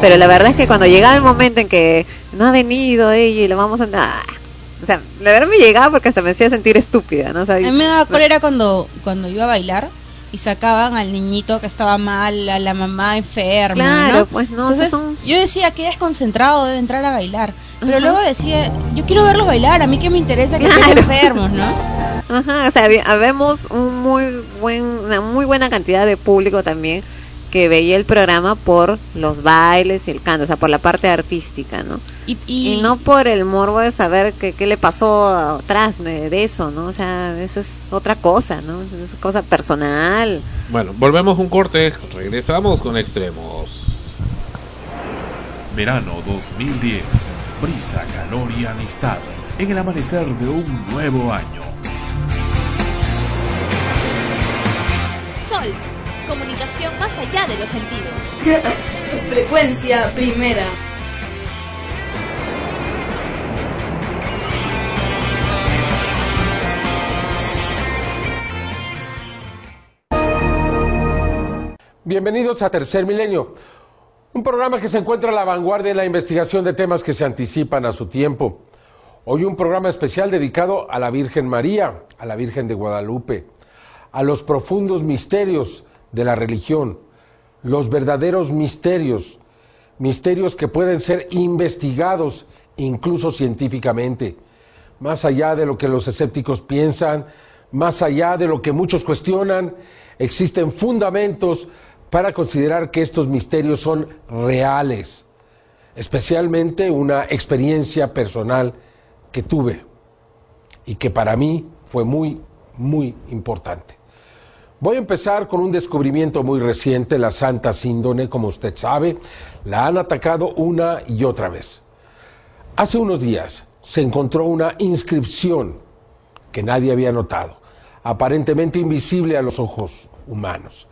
S3: pero la verdad es que cuando llegaba el momento en que no ha venido ella y lo vamos a... o sea, la verdad me llegaba porque hasta me hacía sentir estúpida, ¿no?
S4: a mí me daba cólera cuando, cuando iba a bailar y sacaban al niñito que estaba mal, a la mamá enferma.
S3: Claro, pues no. Entonces,
S4: yo decía que desconcentrado debe entrar a bailar. Pero luego decía, yo quiero verlos bailar, a mí que me interesa que estén enfermos, ¿no?
S3: Ajá, o sea, vemos un muy buen, una muy buena cantidad de público también que veía el programa por los bailes y el canto, o sea, por la parte artística, ¿no? Y, no por el morbo de saber qué, qué le pasó atrás de, eso, ¿no? O sea, eso es otra cosa, ¿no? Es cosa personal.
S2: Bueno, volvemos un corte, regresamos con extremos.
S1: Verano 2010, brisa, calor y amistad en el amanecer de un nuevo año.
S7: Sol comunicación más allá de los sentidos.
S12: Frecuencia primera.
S17: Bienvenidos a Tercer Milenio, un programa que se encuentra a la vanguardia en la investigación de temas que se anticipan a su tiempo. Hoy un programa especial dedicado a la Virgen María, a la Virgen de Guadalupe, a los profundos misterios de la religión, los verdaderos misterios, misterios que pueden ser investigados incluso científicamente, más allá de lo que los escépticos piensan, más allá de lo que muchos cuestionan, existen fundamentos para considerar que estos misterios son reales, especialmente una experiencia personal que tuve y que para mí fue muy, muy importante. Voy a empezar con un descubrimiento muy reciente, la Santa Síndone, como usted sabe, la han atacado una y otra vez. Hace unos días se encontró una inscripción que nadie había notado, aparentemente invisible a los ojos humanos,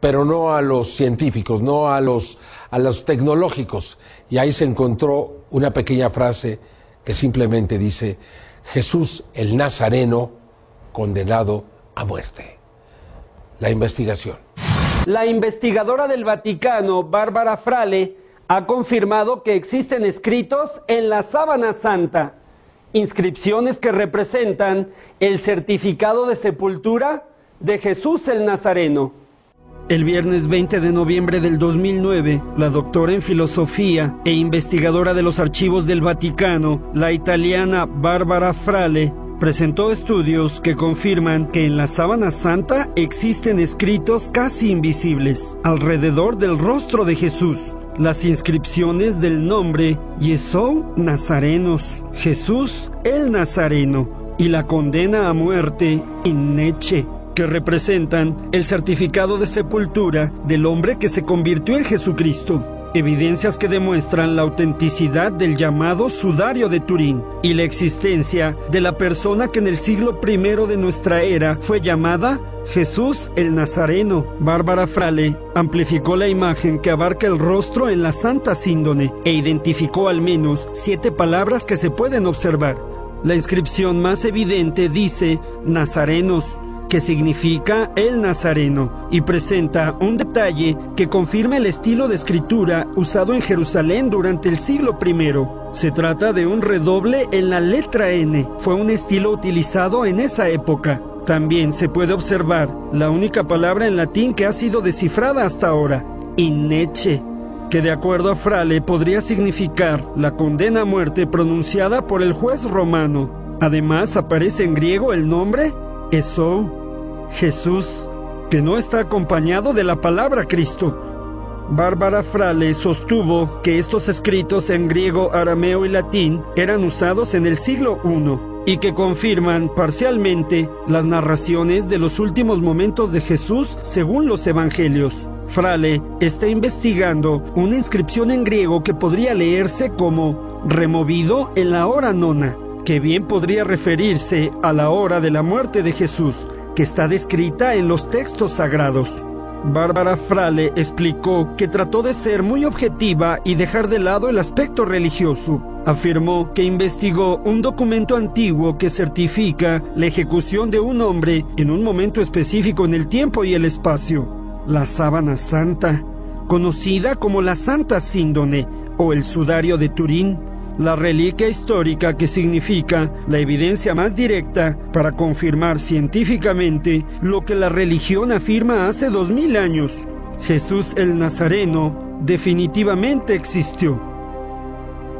S17: pero no a los científicos, no a los, a los tecnológicos. Y ahí se encontró una pequeña frase que simplemente dice, Jesús el Nazareno condenado a muerte la investigación.
S18: La investigadora del Vaticano, Bárbara Frale, ha confirmado que existen escritos en la sábana santa, inscripciones que representan el certificado de sepultura de Jesús el Nazareno.
S19: El viernes 20 de noviembre del 2009, la doctora en filosofía e investigadora de los archivos del Vaticano, la italiana Bárbara Frale, presentó estudios que confirman que en la sábana santa existen escritos casi invisibles alrededor del rostro de Jesús, las inscripciones del nombre Yesou Nazarenos, Jesús el Nazareno, y la condena a muerte Inneche que representan el certificado de sepultura del hombre que se convirtió en Jesucristo evidencias que demuestran la autenticidad del llamado sudario de Turín y la existencia de la persona que en el siglo I de nuestra era fue llamada Jesús el Nazareno. Bárbara Frale amplificó la imagen que abarca el rostro en la Santa Síndone e identificó al menos siete palabras que se pueden observar. La inscripción más evidente dice Nazarenos, que significa el Nazareno, y presenta un detalle que confirma el estilo de escritura usado en Jerusalén durante el siglo I. Se trata de un redoble en la letra N. Fue un estilo utilizado en esa época. También se puede observar la única palabra en latín que ha sido descifrada hasta ahora, inneche, que de acuerdo a Frale podría significar la condena a muerte pronunciada por el juez romano. Además aparece en griego el nombre Esou, Jesús, que no está acompañado de la palabra Cristo. Bárbara Frale sostuvo que estos escritos en griego, arameo y latín eran usados en el siglo I y que confirman parcialmente las narraciones de los últimos momentos de Jesús según los evangelios. Frale está investigando una inscripción en griego que podría leerse como removido en la hora nona, que bien podría referirse a la hora de la muerte de Jesús, que está descrita en los textos sagrados. Bárbara Frale explicó que trató de ser muy objetiva y dejar de lado el aspecto religioso. Afirmó que investigó un documento antiguo que certifica la ejecución de un hombre en un momento específico en el tiempo y el espacio, la sábana santa, conocida como la Santa Síndone o el sudario de Turín la reliquia histórica que significa la evidencia más directa para confirmar científicamente lo que la religión afirma hace dos mil años. Jesús el Nazareno definitivamente existió.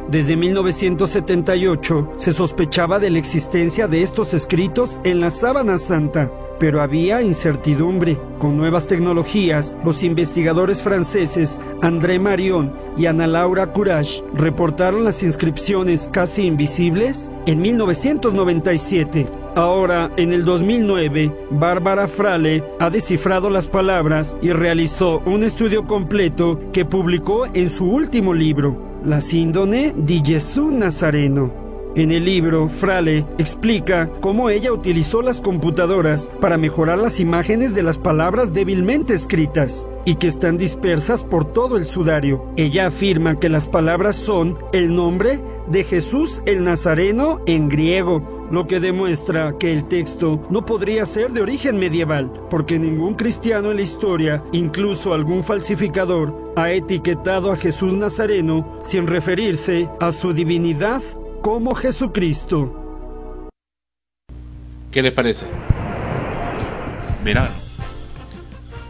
S19: Desde 1978 se sospechaba de la existencia de estos escritos en la Sábana Santa, pero había incertidumbre. Con nuevas tecnologías, los investigadores franceses André Marion y Ana Laura Courage reportaron las inscripciones casi invisibles en 1997. Ahora, en el 2009, Bárbara Frale ha descifrado las palabras y realizó un estudio completo que publicó en su último libro, la síndone di Gesù Nazareno. En el libro, Frale explica cómo ella utilizó las computadoras para mejorar las imágenes de las palabras débilmente escritas y que están dispersas por todo el sudario. Ella afirma que las palabras son el nombre de Jesús el Nazareno en griego, lo que demuestra que el texto no podría ser de origen medieval, porque ningún cristiano en la historia, incluso algún falsificador, ha etiquetado a Jesús Nazareno sin referirse a su divinidad como Jesucristo.
S2: ¿Qué les parece? Verán.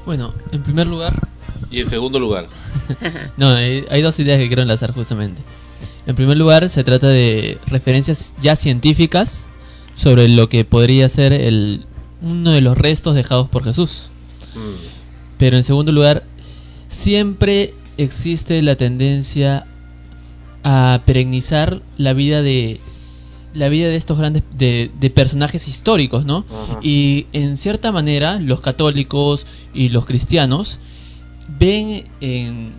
S5: Bueno, en primer lugar...
S2: Y en segundo lugar.
S5: no, hay, hay dos ideas que quiero enlazar justamente. En primer lugar, se trata de referencias ya científicas sobre lo que podría ser el, uno de los restos dejados por Jesús. Pero en segundo lugar, siempre existe la tendencia a perennizar la vida de la vida de estos grandes de, de personajes históricos, ¿no? Y en cierta manera los católicos y los cristianos ven en,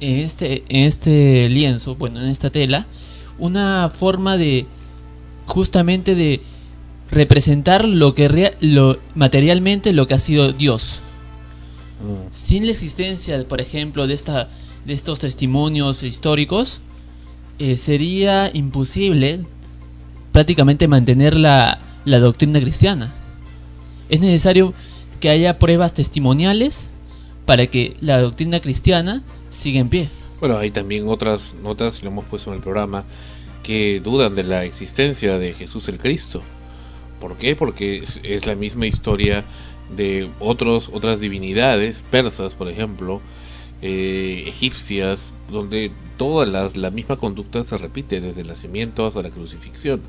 S5: en este en este lienzo, bueno, en esta tela, una forma de justamente de representar lo que lo materialmente lo que ha sido Dios. Sin la existencia, por ejemplo, de esta de estos testimonios históricos, eh, sería imposible prácticamente mantener la, la doctrina cristiana. Es necesario que haya pruebas testimoniales para que la doctrina cristiana siga en pie.
S2: Bueno, hay también otras notas, lo hemos puesto en el programa, que dudan de la existencia de Jesús el Cristo. ¿Por qué? Porque es, la misma historia de otros, otras divinidades, persas por ejemplo, eh, egipcias, donde toda la, la, misma conducta se repite desde el nacimiento hasta la crucifixión.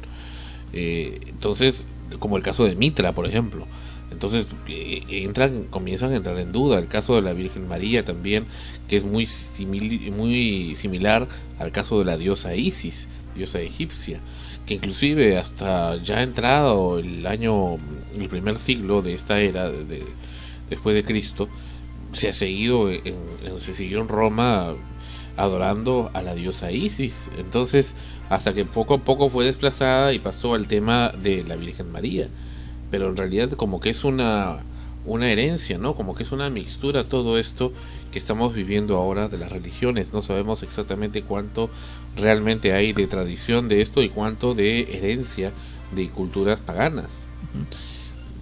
S2: Eh, entonces, como el caso de Mitra, por ejemplo. Entonces eh, entran, comienzan a entrar en duda. El caso de la Virgen María también, que es muy, muy similar al caso de la diosa Isis, diosa egipcia que inclusive hasta ya entrado el año, el primer siglo de esta era, de, después de Cristo, se ha seguido, en, se siguió en Roma adorando a la diosa Isis. Entonces, hasta que poco a poco fue desplazada y pasó al tema de la Virgen María. Pero en realidad como que es una, una herencia, ¿no? Como que es una mixtura todo esto que estamos viviendo ahora de las religiones. No sabemos exactamente cuánto realmente hay de tradición de esto y cuánto de herencia de culturas paganas.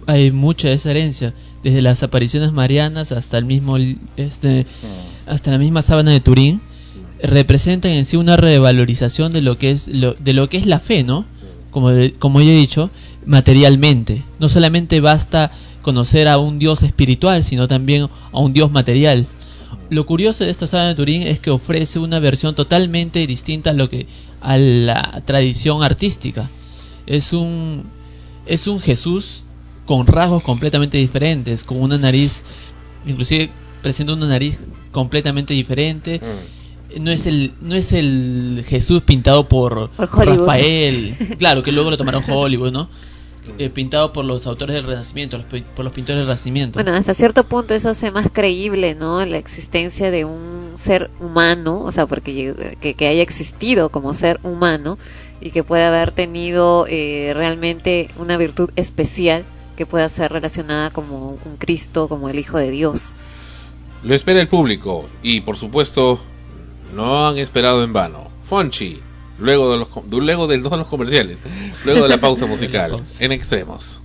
S5: Hay mucha de esa herencia, desde las apariciones marianas hasta el mismo este hasta la misma sábana de Turín representan en sí una revalorización de lo que es lo, de lo que es la fe, ¿no? Como como yo he dicho, materialmente. No solamente basta conocer a un Dios espiritual, sino también a un Dios material. Lo curioso de esta sábana de Turín es que ofrece una versión totalmente distinta a lo que a la tradición artística. Es un es un Jesús con rasgos completamente diferentes, con una nariz, inclusive presenta una nariz completamente diferente. Mm. No es el no es el Jesús pintado por, Rafael, claro que luego lo tomaron Hollywood, ¿no? Eh, pintado por los autores del Renacimiento, por los pintores del Renacimiento.
S3: Bueno, hasta cierto punto eso hace más creíble, ¿no? La existencia de un ser humano, o sea, porque que, que haya existido como ser humano y que pueda haber tenido eh, realmente una virtud especial que pueda ser relacionada como un Cristo, como el Hijo de Dios.
S20: Lo espera el público y, por supuesto, no han esperado en vano. Fonchi, luego de los, luego de, los comerciales, luego de la pausa musical, en extremos.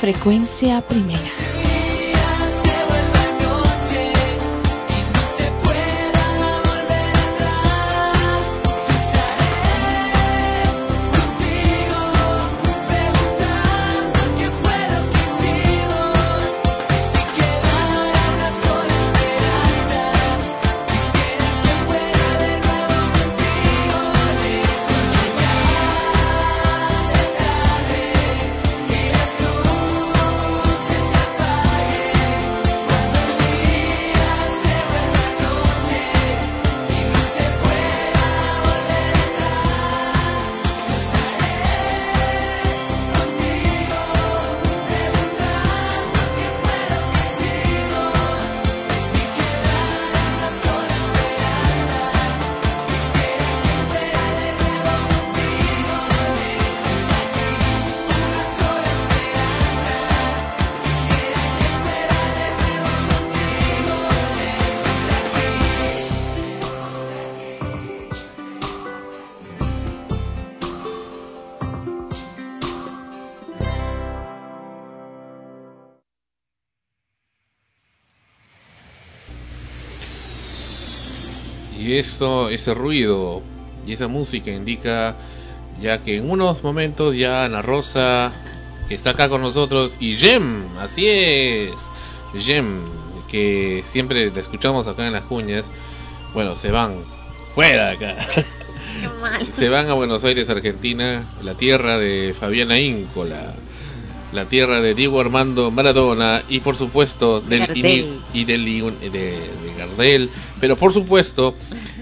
S21: Frecuencia primera.
S2: Y esto, ese ruido y esa música indica ya que en unos momentos ya Ana Rosa que está acá con nosotros y Jem, así es, Jem, que siempre la escuchamos acá en las cuñas, bueno, se van fuera de acá. Se van a Buenos Aires, Argentina, la tierra de Fabiana Íncola, la tierra de Diego Armando Maradona y por supuesto del y del de, de Gardel, pero por supuesto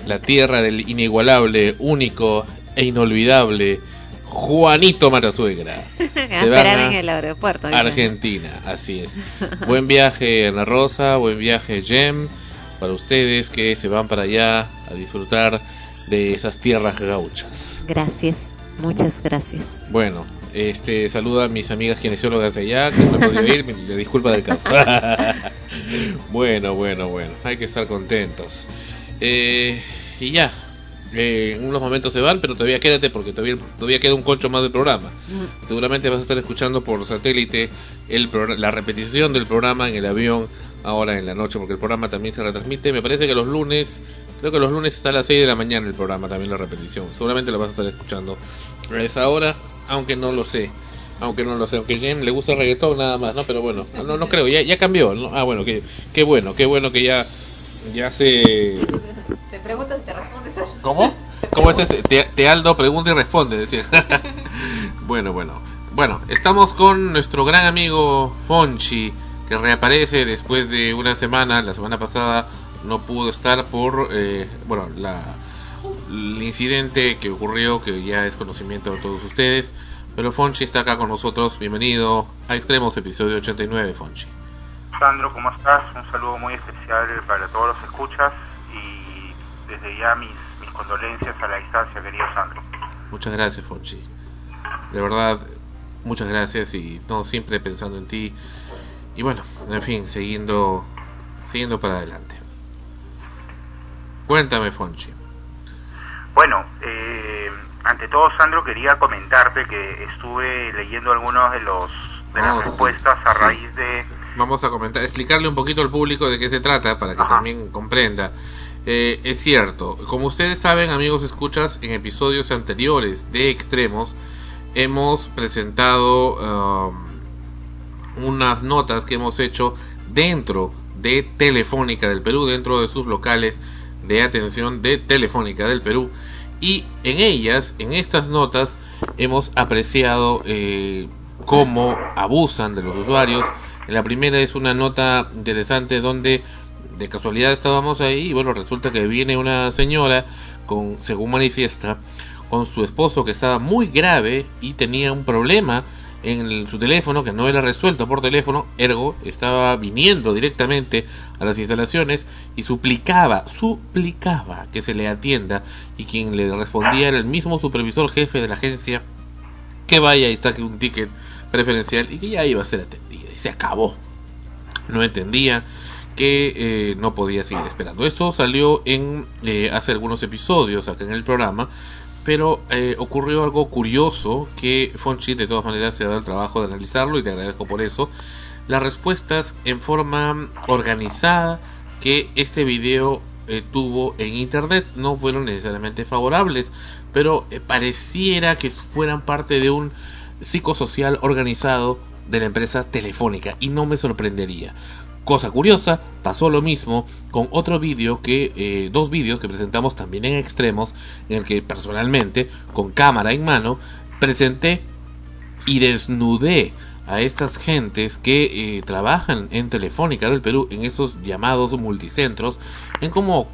S2: la tierra del inigualable, único e inolvidable Juanito Matasuegra.
S3: Van en el aeropuerto.
S2: Argentina, así es. buen viaje Ana Rosa, buen viaje Jem, para ustedes que se van para allá a disfrutar de esas tierras gauchas.
S3: Gracias, muchas gracias.
S2: Bueno, este saluda a mis amigas kinesiólogas de allá, que no podido ir, me disculpa del caso. bueno, bueno, bueno, hay que estar contentos. Eh, y ya, eh, en unos momentos se van, pero todavía quédate porque todavía, todavía queda un concho más del programa. Seguramente vas a estar escuchando por satélite el la repetición del programa en el avión ahora en la noche, porque el programa también se retransmite. Me parece que los lunes, creo que los lunes está a las 6 de la mañana el programa, también la repetición. Seguramente lo vas a estar escuchando a esa hora, aunque no lo sé. Aunque no lo sé, aunque James le gusta el reggaetón nada más, ¿no? Pero bueno, no, no creo, ya, ya cambió. ¿no? Ah, bueno, qué, qué bueno, qué bueno que ya, ya se
S3: te preguntas y te respondes.
S2: ¿Cómo? ¿Cómo es ese? Te, Aldo pregunta y responde, decía. bueno, bueno. Bueno, estamos con nuestro gran amigo Fonchi, que reaparece después de una semana. La semana pasada no pudo estar por, eh, bueno, la, el incidente que ocurrió, que ya es conocimiento de todos ustedes. Pero Fonchi está acá con nosotros. Bienvenido a Extremos, episodio 89, Fonchi.
S22: Sandro, ¿cómo estás? Un saludo muy especial para todos los escuchas desde ya mis, mis condolencias a la distancia, querido Sandro.
S2: Muchas gracias, Fonchi. De verdad, muchas gracias y no siempre pensando en ti. Y bueno, en fin, siguiendo, siguiendo para adelante. Cuéntame, Fonchi.
S22: Bueno, eh, ante todo, Sandro, quería comentarte que estuve leyendo algunos de los de las oh, respuestas a raíz de
S2: vamos a comentar, explicarle un poquito al público de qué se trata para que también comprenda. Eh, es cierto, como ustedes saben, amigos escuchas, en episodios anteriores de Extremos hemos presentado um, unas notas que hemos hecho dentro de Telefónica del Perú, dentro de sus locales de atención de Telefónica del Perú. Y en ellas, en estas notas, hemos apreciado eh, cómo abusan de los usuarios. La primera es una nota interesante donde de casualidad estábamos ahí y bueno, resulta que viene una señora con, según manifiesta, con su esposo que estaba muy grave y tenía un problema en su teléfono que no era resuelto por teléfono, ergo estaba viniendo directamente a las instalaciones y suplicaba, suplicaba que se le atienda y quien le respondía era el mismo supervisor jefe de la agencia que vaya y saque un ticket preferencial y que ya iba a ser atendida y se acabó. No entendía que eh, no podía seguir esperando. Esto salió en eh, hace algunos episodios acá en el programa, pero eh, ocurrió algo curioso que Fonchi de todas maneras se ha dado el trabajo de analizarlo y te agradezco por eso. Las respuestas en forma organizada que este video tuvo en internet no fueron necesariamente favorables, pero pareciera que fueran parte de un psicosocial organizado de la empresa telefónica y no me sorprendería Cosa curiosa, pasó lo mismo con otro vídeo que, eh, dos vídeos que presentamos también en extremos, en el que personalmente, con cámara en mano, presenté y desnudé a estas gentes que eh, trabajan en Telefónica del Perú, en esos llamados multicentros, en cómo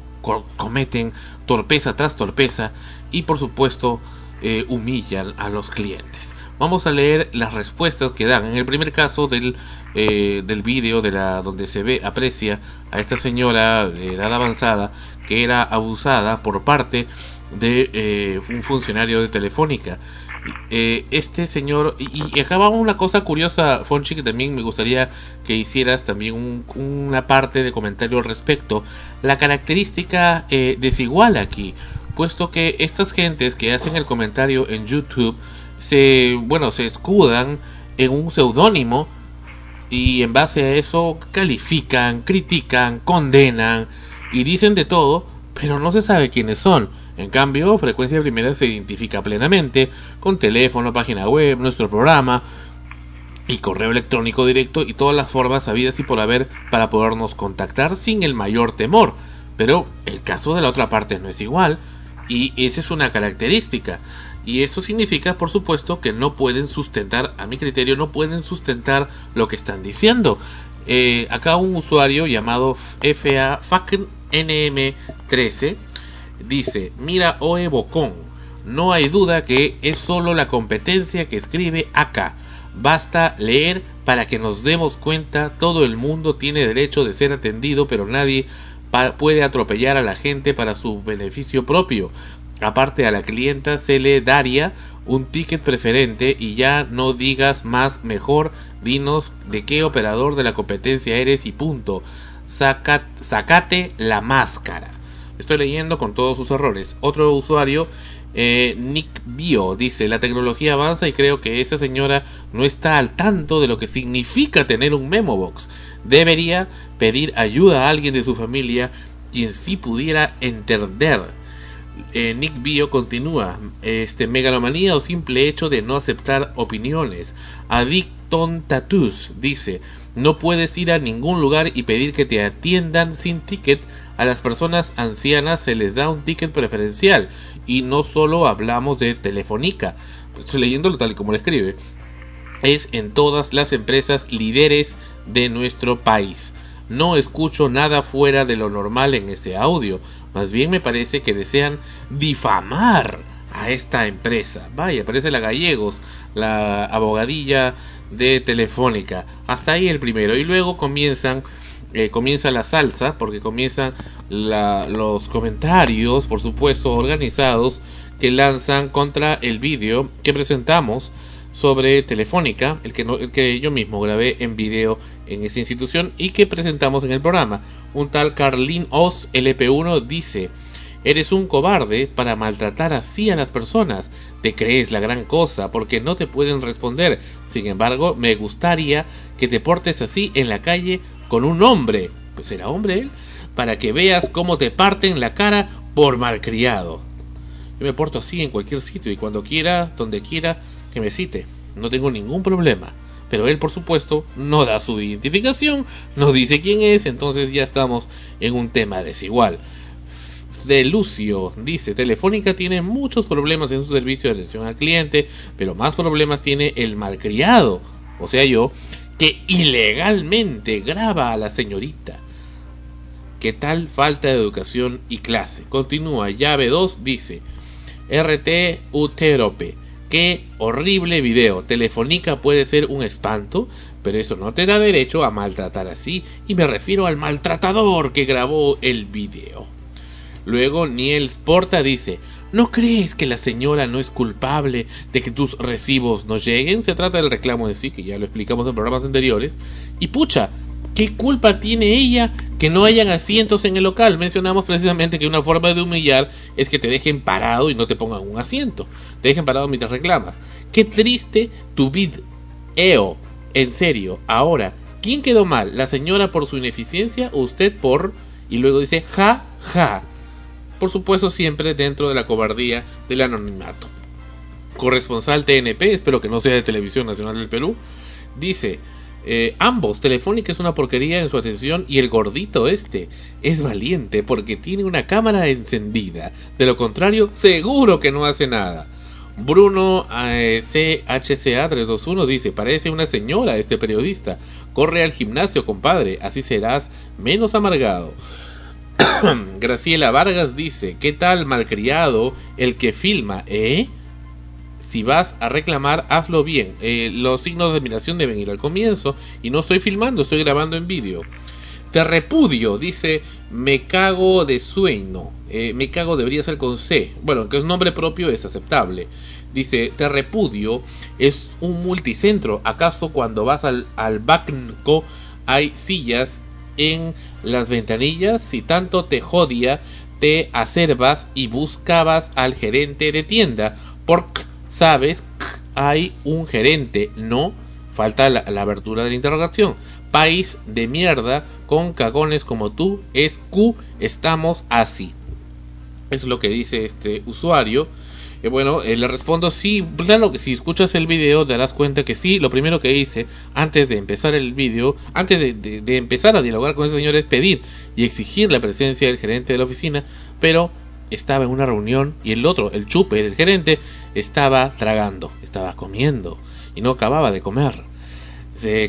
S2: cometen torpeza tras torpeza y por supuesto eh, humillan a los clientes. Vamos a leer las respuestas que dan. En el primer caso del eh, del vídeo de la donde se ve aprecia a esta señora de edad avanzada que era abusada por parte de eh, un funcionario de Telefónica. Eh, este señor y, acaba una cosa curiosa Fonchi que también me gustaría que hicieras también una parte de comentario al respecto la característica desigual aquí puesto que estas gentes que hacen el comentario en YouTube se bueno se escudan en un seudónimo y en base a eso califican, critican, condenan y dicen de todo, pero no se sabe quiénes son. En cambio, Frecuencia Primera se identifica plenamente con teléfono, página web, nuestro programa y correo electrónico directo y todas las formas habidas y por haber para podernos contactar sin el mayor temor. Pero el caso de la otra parte no es igual y esa es una característica. Y eso significa, por supuesto, que no pueden sustentar, a mi criterio, no pueden sustentar lo que están diciendo. Eh, acá un usuario llamado FA NM13 dice, mira Oe Bocón, no hay duda que es solo la competencia que escribe acá. Basta leer para que nos demos cuenta, todo el mundo tiene derecho de ser atendido, pero nadie puede atropellar a la gente para su beneficio propio. Aparte a la clienta se le daría un ticket preferente y ya no digas más, mejor dinos de qué operador de la competencia eres y punto. sacate la máscara. Estoy leyendo con todos sus errores. Otro usuario, eh, Nick Bio, dice, la tecnología avanza y creo que esa señora no está al tanto de lo que significa tener un memo box. Debería pedir ayuda a alguien de su familia quien sí pudiera entender. Eh, Nick Bio continúa, este megalomanía o simple hecho de no aceptar opiniones. Addicton Tattoos dice, no puedes ir a ningún lugar y pedir que te atiendan sin ticket a las personas ancianas se les da un ticket preferencial y no solo hablamos de Telefónica, estoy leyéndolo tal y como lo escribe, es en todas las empresas líderes de nuestro país. No escucho nada fuera de lo normal en ese audio, más bien me parece que desean difamar a esta empresa. Vaya, parece la Gallegos, la abogadilla de Telefónica. Hasta ahí el primero. Y luego comienzan eh, comienza la salsa, porque comienzan los comentarios, por supuesto, organizados, que lanzan contra el vídeo que presentamos sobre Telefónica, el que, el que yo mismo grabé en vídeo en esa institución y que presentamos en el programa. Un tal Carlin Oz LP1 dice, Eres un cobarde para maltratar así a las personas. Te crees la gran cosa porque no te pueden responder. Sin embargo, me gustaría que te portes así en la calle con un hombre, pues era hombre él, para que veas cómo te parten la cara por malcriado. Yo me porto así en cualquier sitio y cuando quiera, donde quiera, que me cite. No tengo ningún problema. Pero él, por supuesto, no da su identificación, no dice quién es, entonces ya estamos en un tema desigual. De Lucio dice, Telefónica tiene muchos problemas en su servicio de atención al cliente, pero más problemas tiene el malcriado, o sea yo, que ilegalmente graba a la señorita. ¿Qué tal falta de educación y clase? Continúa, llave 2 dice, RT Uterope, qué horrible video, Telefónica puede ser un espanto, pero eso no te da derecho a maltratar así, y me refiero al maltratador que grabó el video. Luego Niels Porta dice, ¿No crees que la señora no es culpable de que tus recibos no lleguen? Se trata del reclamo de sí, que ya lo explicamos en programas anteriores. Y pucha, ¿qué culpa tiene ella que no hayan asientos en el local? Mencionamos precisamente que una forma de humillar es que te dejen parado y no te pongan un asiento. Te dejen parado mientras reclamas. Qué triste tu video. En serio, ahora, ¿quién quedó mal? ¿La señora por su ineficiencia o usted por... Y luego dice, ja, ja por supuesto siempre dentro de la cobardía del anonimato. Corresponsal TNP, espero que no sea de Televisión Nacional del Perú, dice, eh, ambos, Telefónica es una porquería en su atención y el gordito este es valiente porque tiene una cámara encendida. De lo contrario, seguro que no hace nada. Bruno eh, CHCA 321 dice, parece una señora este periodista. Corre al gimnasio, compadre, así serás menos amargado. Graciela Vargas dice, ¿qué tal malcriado el que filma, eh? Si vas a reclamar, hazlo bien. Eh, los signos de admiración deben ir al comienzo. Y no estoy filmando, estoy grabando en vídeo. Te repudio, dice, me cago de sueño. Eh, me cago debería ser con C. Bueno, que es nombre propio es aceptable. Dice, te repudio, es un multicentro. ¿Acaso cuando vas al, al banco hay sillas en las ventanillas, si tanto te jodía, te acervas y buscabas al gerente de tienda, porque sabes hay un gerente, no falta la, abertura de la interrogación. País de mierda con cagones como tú, es Q, estamos así. Es lo que dice este usuario. Eh, bueno, eh, le respondo sí, claro que si escuchas el video te darás cuenta que sí, lo primero que hice antes de empezar el video, antes de, de, empezar a dialogar con ese señor es pedir y exigir la presencia del gerente de la oficina, pero estaba en una reunión y el otro, el chupe, el gerente, estaba tragando, estaba comiendo y no acababa de comer.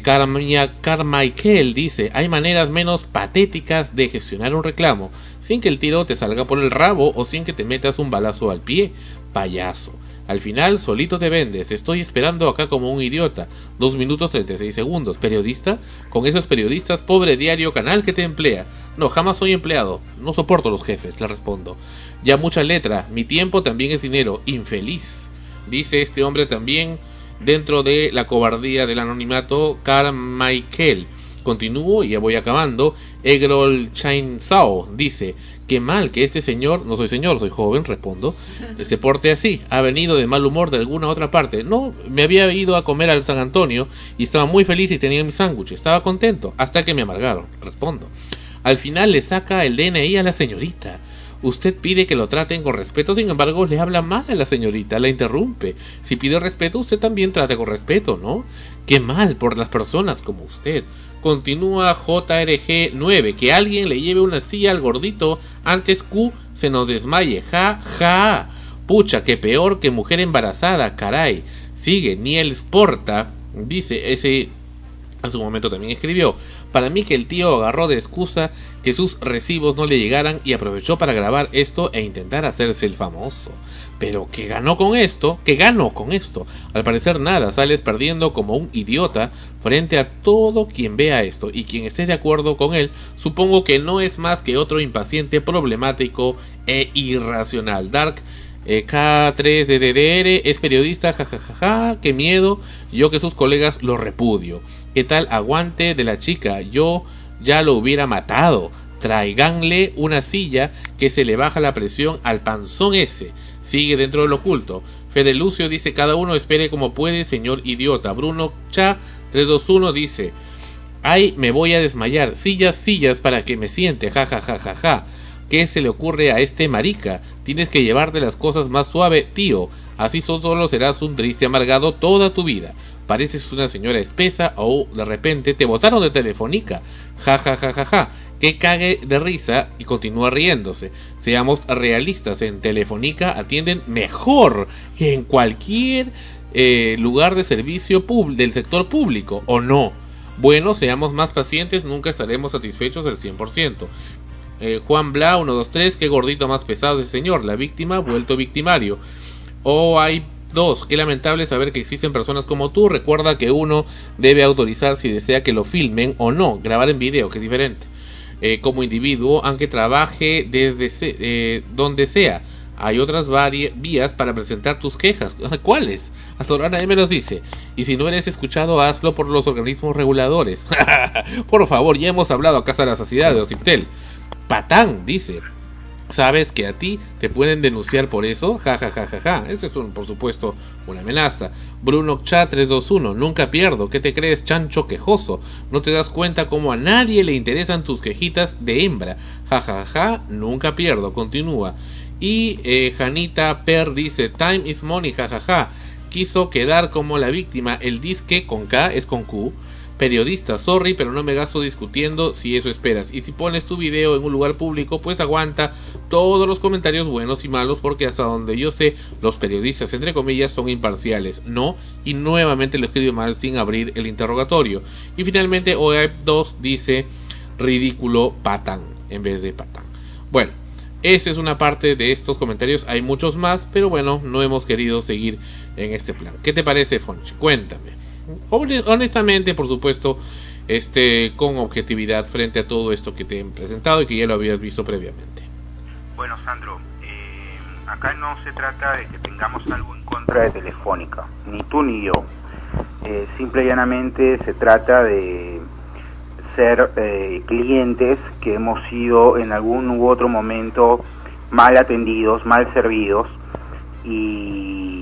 S2: Carmichael dice, hay maneras menos patéticas de gestionar un reclamo, sin que el tiro te salga por el rabo o sin que te metas un balazo al pie, payaso. Al final, solito te vendes. Estoy esperando acá como un idiota. Dos minutos treinta y seis segundos. Periodista, con esos periodistas, pobre diario canal que te emplea. No, jamás soy empleado. No soporto los jefes, le respondo. Ya mucha letra. Mi tiempo también es dinero. Infeliz. Dice este hombre también dentro de la cobardía del anonimato Carmichael. Continúo y ya voy acabando. Egrol Chainsao dice, qué mal que este señor, no soy señor, soy joven, respondo, se porte así. Ha venido de mal humor de alguna otra parte. No, me había ido a comer al San Antonio y estaba muy feliz y tenía mi sándwich. Estaba contento, hasta que me amargaron, respondo. Al final le saca el DNI a la señorita. Usted pide que lo traten con respeto, sin embargo, le habla mal a la señorita, la interrumpe. Si pide respeto, usted también trate con respeto, ¿no? Qué mal por las personas como usted. Continúa JRG9, que alguien le lleve una silla al gordito antes Q se nos desmaye. Ja, ja. Pucha, que peor que mujer embarazada, caray. Sigue Niels Porta, dice ese en su momento también escribió, para mí que el tío agarró de excusa que sus recibos no le llegaran y aprovechó para grabar esto e intentar hacerse el famoso. Pero ¿qué ganó con esto? ¿Qué ganó con esto? Al parecer nada, sales perdiendo como un idiota frente a todo quien vea esto y quien esté de acuerdo con él, supongo que no es más que otro impaciente problemático e irracional. Dark eh, K3DDR es periodista, jajajaja, ja, ja, qué miedo, yo que sus colegas lo repudio. ¿Qué tal aguante de la chica? Yo ya lo hubiera matado. Traiganle una silla que se le baja la presión al panzón ese. Sigue dentro del oculto. Fede Lucio dice cada uno espere como puede, señor idiota. Bruno Cha 321 dice Ay, me voy a desmayar. Sillas, sillas para que me siente. Ja, ja, ja, ja, ja. ¿Qué se le ocurre a este marica? Tienes que llevarte las cosas más suave, tío. Así solo serás un triste amargado toda tu vida. Pareces una señora espesa o de repente te botaron de telefónica. Ja ja ja ja ja. Que cague de risa y continúa riéndose. Seamos realistas, en Telefónica atienden mejor que en cualquier eh, lugar de servicio del sector público, ¿o no? Bueno, seamos más pacientes, nunca estaremos satisfechos del 100%. Eh, Juan Bla 123, qué gordito más pesado ese señor, la víctima vuelto victimario. O hay dos, qué lamentable saber que existen personas como tú. Recuerda que uno debe autorizar si desea que lo filmen o no, grabar en video, que es diferente. Eh, como individuo, aunque trabaje desde eh, donde sea. Hay otras vías para presentar tus quejas. ¿Cuáles? Hasta ahora nadie me los dice. Y si no eres escuchado, hazlo por los organismos reguladores. por favor, ya hemos hablado a Casa de la Saciedad de Ociptel. Patán, dice. ¿Sabes que a ti te pueden denunciar por eso? Ja, ja, ja, ja, ja. Ese es, un, por supuesto, una amenaza. Bruno Chat 321. Nunca pierdo. ¿Qué te crees, chancho quejoso? ¿No te das cuenta cómo a nadie le interesan tus quejitas de hembra? Ja, ja, ja. Nunca pierdo. Continúa. Y eh, Janita Per dice: Time is money, ja, ja, ja. Quiso quedar como la víctima. El disque con K es con Q periodista, sorry, pero no me gasto discutiendo si eso esperas. Y si pones tu video en un lugar público, pues aguanta todos los comentarios buenos y malos, porque hasta donde yo sé, los periodistas, entre comillas, son imparciales. No, y nuevamente lo escribo mal sin abrir el interrogatorio. Y finalmente, OEP2 dice ridículo patán en vez de patán. Bueno, esa es una parte de estos comentarios. Hay muchos más, pero bueno, no hemos querido seguir en este plan. ¿Qué te parece, Fonchi? Cuéntame honestamente, por supuesto, este, con objetividad frente a todo esto que te he presentado y que ya lo habías visto previamente.
S22: Bueno, Sandro, eh, acá no se trata de que tengamos algo en contra de Telefónica, ni tú ni yo. Eh, simple y llanamente se trata de ser eh, clientes que hemos sido en algún u otro momento mal atendidos, mal servidos y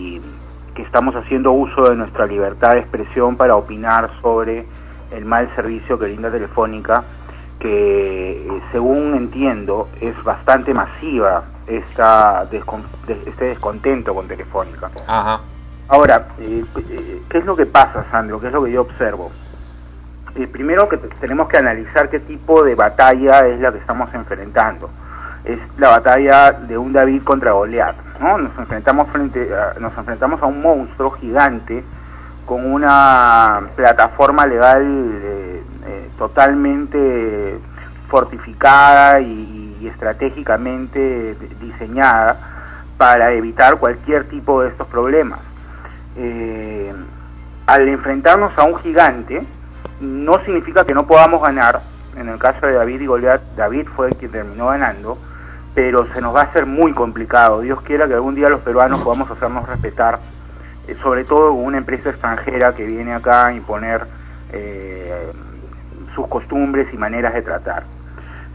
S22: que estamos haciendo uso de nuestra libertad de expresión para opinar sobre el mal servicio que brinda Telefónica, que eh, según entiendo es bastante masiva esta descon- de- este descontento con Telefónica.
S2: Ajá.
S22: Ahora, eh, eh, ¿qué es lo que pasa, Sandro? ¿Qué es lo que yo observo? Primero que te- tenemos que analizar qué tipo de batalla es la que estamos enfrentando. Es la batalla de un David contra Goliat, ¿no? Nos enfrentamos frente a, nos enfrentamos a un monstruo gigante con una plataforma legal eh, eh, totalmente fortificada y, estratégicamente diseñada para evitar cualquier tipo de estos problemas. Eh, al enfrentarnos a un gigante, no significa que no podamos ganar. En el caso de David y Goliat, David fue el quien terminó ganando, pero se nos va a hacer muy complicado. Dios quiera que algún día los peruanos podamos hacernos respetar, eh, sobre todo con una empresa extranjera que viene acá a imponer eh, sus costumbres y maneras de tratar.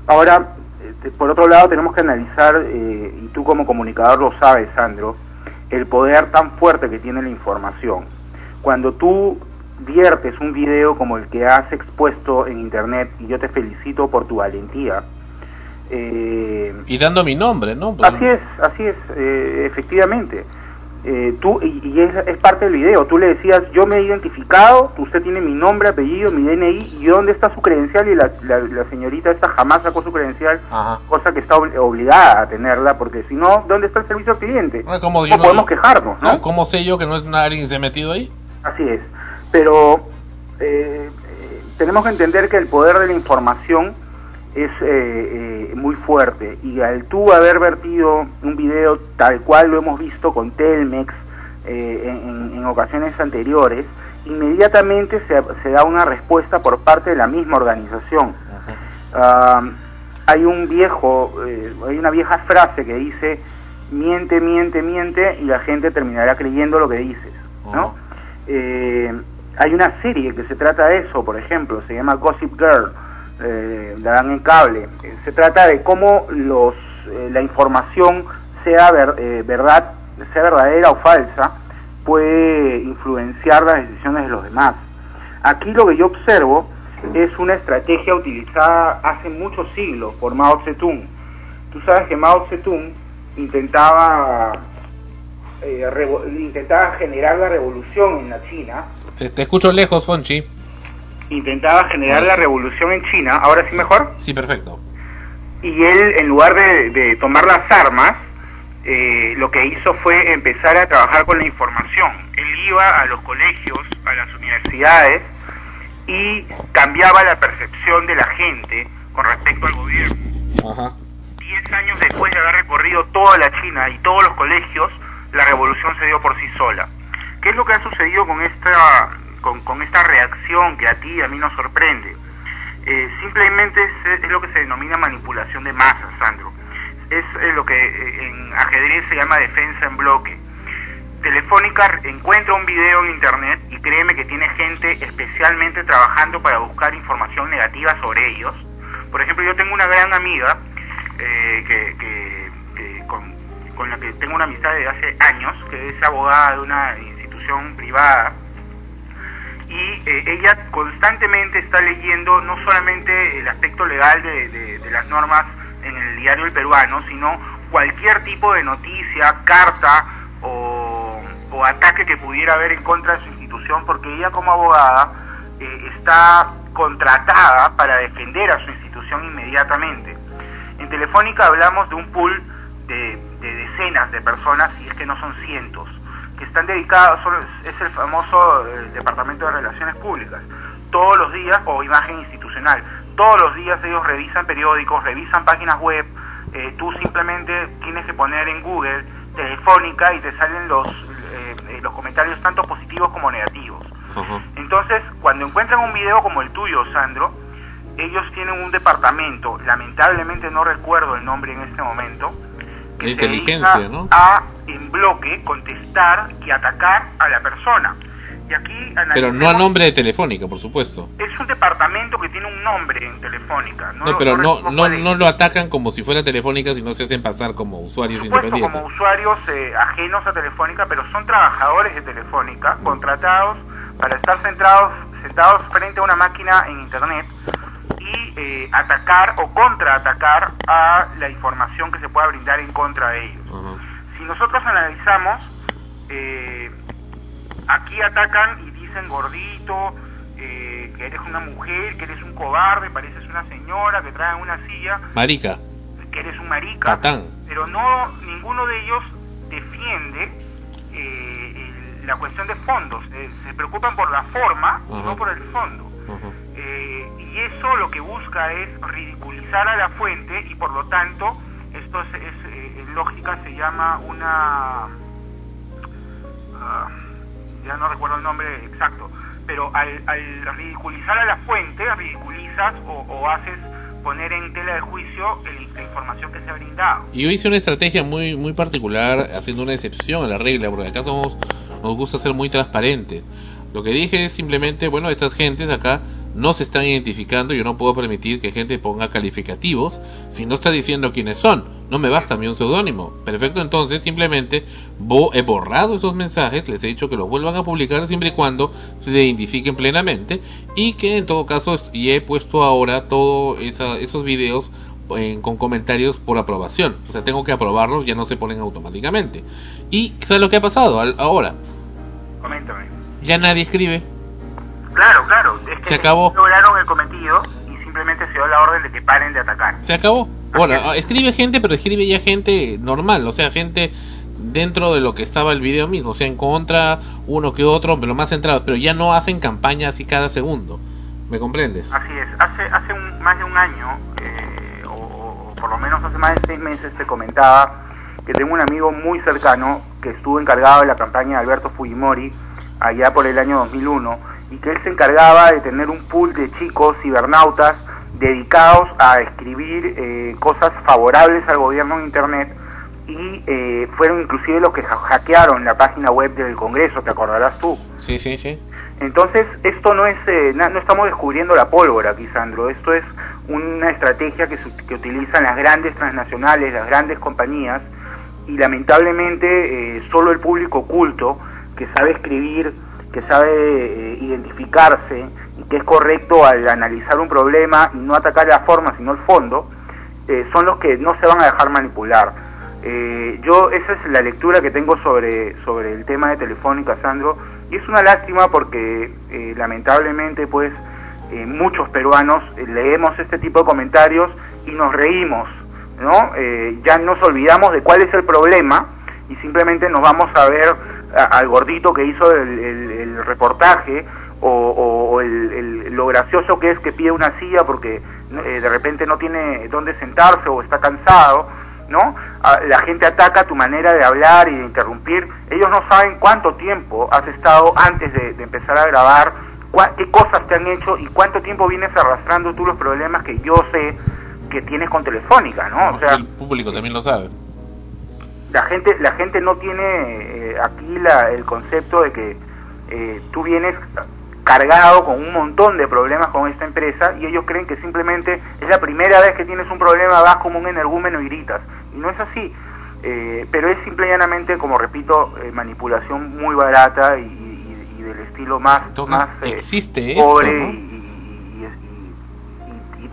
S22: Ahora, eh, por otro lado, tenemos que analizar, eh, y tú como comunicador lo sabes, Sandro, el poder tan fuerte que tiene la información. Cuando tú viertes un video como el que has expuesto en internet, y yo te felicito por tu valentía, eh,
S2: Y dando mi nombre, ¿no? Pues,
S22: Así es, así es, eh, efectivamente. Eh, tú y, y es, es parte del video. Tú le decías, yo me he identificado, usted tiene mi nombre, apellido, mi DNI, y dónde está su credencial y la, la, la señorita esta jamás sacó su credencial,
S2: Ajá.
S22: cosa que está obli- obligada a tenerla, porque si no, ¿dónde está el servicio al cliente?
S2: ¿cómo
S22: no
S2: yo
S22: podemos quejarnos, ¿no?
S2: ¿Cómo sé yo que no es nadie que se ha metido ahí?
S22: Así es. Pero eh, eh, tenemos que entender que el poder de la información es eh, eh, muy fuerte y al tú haber vertido un video tal cual lo hemos visto con Telmex eh, en, en- ocasiones anteriores, inmediatamente se, se da una respuesta por parte de la misma organización. Ah, hay un viejo, eh, hay una vieja frase que dice miente, miente, miente y la gente terminará creyendo lo que dices, ¿no? Eh, hay una serie que se trata de eso, por ejemplo, se llama Gossip Girl, eh, la dan en cable. Eh, se trata de cómo los, eh, la información, sea ver- eh, verdad, sea verdadera o falsa, puede influenciar las decisiones de los demás. Aquí lo que yo observo es una estrategia utilizada hace muchos siglos por Mao Zedong. Tú sabes que Mao Zedong intentaba eh, intentaba generar la revolución en la China,
S2: te escucho lejos, Fonchi.
S22: Intentaba generar
S2: Ah,
S22: la revolución en China, ahora sí mejor,
S2: Sí, perfecto.
S22: y él en lugar de, de tomar las armas, eh, lo que hizo fue empezar a trabajar con la información. Él iba a los colegios, a las universidades, y cambiaba la percepción de la gente con respecto al gobierno.
S2: Ajá.
S22: Diez años después de haber recorrido toda la China y todos los colegios, la revolución se dio por sí sola. ¿Qué es lo que ha sucedido con esta, con, con esta reacción que a ti y a mí nos sorprende? Eh, simplemente es, es lo que se denomina manipulación de masas, Sandro. Es lo que eh, en ajedrez se llama defensa en bloque. Telefónica encuentra un video en internet y créeme que tiene gente especialmente trabajando para buscar información negativa sobre ellos. Por ejemplo, yo tengo una gran amiga eh, que, que- con, con la que tengo una amistad desde hace años, que es abogada de una institución privada y eh, ella constantemente está leyendo no solamente el aspecto legal de, las normas en el diario El Peruano, sino cualquier tipo de noticia, carta o, ataque que pudiera haber en contra de su institución, porque ella como abogada eh, está contratada para defender a su institución inmediatamente. En Telefónica hablamos de un pool de, de decenas de personas, y es que no son cientos, que están dedicados, es, el famoso eh, Departamento de Relaciones Públicas. Todos los días, o imagen institucional, todos los días ellos revisan periódicos, revisan páginas web, eh, tú simplemente tienes que poner en Google Telefónica y te salen los, eh, eh, los comentarios tanto positivos como negativos. Entonces, cuando encuentran un video como el tuyo, Sandro, ellos tienen un departamento, lamentablemente no recuerdo el nombre en este momento,
S2: De
S22: se
S2: inteligencia,
S22: dedica
S2: ¿no?
S22: a en bloque contestar y atacar a la persona. Y aquí
S2: Pero no a nombre de Telefónica, por supuesto.
S22: es un departamento que tiene un nombre en Telefónica. No,
S2: pero no, no, no lo atacan como si fuera Telefónica, sino se hacen pasar como usuarios
S22: Por supuesto,
S2: independientes.
S22: como usuarios eh, ajenos a Telefónica, pero son trabajadores de Telefónica, contratados para estar centrados, sentados frente a una máquina en Internet y eh, atacar o contraatacar a la información que se pueda brindar en contra de ellos. Si nosotros analizamos, eh, aquí atacan y dicen gordito, eh, que eres una mujer, que eres un cobarde, pareces una señora, que traen una silla,
S2: Marica.
S22: que eres un marica,
S2: Patán.
S22: pero no ninguno de ellos defiende eh, el- la cuestión de fondos. Eh, se preocupan por la forma
S2: Ajá.
S22: no por el fondo. Eh, y eso lo que busca es ridiculizar a la fuente y por lo tanto esto es, es, lógica se llama una ah, ya no recuerdo el nombre exacto pero al, al ridiculizar a la fuente ridiculizas o, o haces poner en tela de juicio el- la información que se ha brindado
S2: Y yo hice una estrategia muy muy particular, haciendo una excepción a la regla, porque acá somos, nos gusta ser muy transparentes. Lo que dije es simplemente, bueno, estas gentes acá no se están identificando, yo no puedo permitir que gente ponga calificativos si no está diciendo quiénes son. No me basta a mí un seudónimo. Perfecto, entonces simplemente bo- he borrado esos mensajes, les he dicho que los vuelvan a publicar siempre y cuando se identifiquen plenamente y que en todo caso y he puesto ahora todos esos videos en- con comentarios por aprobación. O sea, tengo que aprobarlos, ya no se ponen automáticamente. ¿Y sabes lo que ha pasado Al- ahora?
S22: coméntame
S2: Ya nadie escribe.
S22: Claro claro es que
S2: Se acabó.
S22: lograron el cometido y simplemente se dio la orden de que paren de atacar
S2: Se acabó. Bueno, escribe gente, pero escribe ya gente normal, o sea, gente dentro de lo que estaba el video mismo, o sea, en contra uno que otro, pero más centrado, pero ya no hacen campaña así cada segundo. ¿Me comprendes?
S22: Así es, hace, hace un, más de un año, eh, o por lo menos hace más de seis meses, te comentaba que tengo un amigo muy cercano que estuvo encargado de la campaña de Alberto Fujimori allá por el año 2001 y que él se encargaba de tener un pool de chicos cibernautas dedicados a escribir eh, cosas favorables al gobierno en Internet y eh, fueron inclusive los que ha- hackearon la página web del Congreso, te acordarás tú.
S2: Sí, sí, sí.
S22: Entonces, esto no es, eh, no estamos descubriendo la pólvora aquí, Sandro. Esto es una estrategia que, que utilizan las grandes transnacionales, las grandes compañías, y lamentablemente eh, solo el público oculto, que sabe escribir, que sabe eh, identificarse, y que es correcto al analizar un problema y no atacar la forma, sino el fondo, eh, son los que no se van a dejar manipular. Eh, yo esa es la lectura que tengo sobre sobre el tema de Telefónica, Sandro, y es una lástima porque eh, lamentablemente pues muchos peruanos leemos este tipo de comentarios y nos reímos, ¿no? Ya nos olvidamos de cuál es el problema y simplemente nos vamos a ver a- al gordito que hizo el, el- el reportaje o, o- o el- lo gracioso que es que pide una silla porque eh, de repente no tiene dónde sentarse o está cansado, ¿no? La gente ataca tu manera de hablar y de interrumpir. Ellos no saben cuánto tiempo has estado antes de, de empezar a grabar, cua- qué cosas te han hecho y cuánto tiempo vienes arrastrando tú los problemas que yo sé que tienes con Telefónica, ¿no? O sea,
S2: el público también lo sabe.
S22: La gente la gente no tiene eh, aquí la, el concepto de que eh, tú vienes cargado con un montón de problemas con esta empresa y ellos creen que simplemente es la primera vez que tienes un problema vas como un energúmeno y gritas. Y no es así. Eh, pero es simple y llanamente como repito eh, manipulación muy barata y, y- y del estilo más
S2: Entonces,
S22: más eh,
S2: existe esto,
S22: y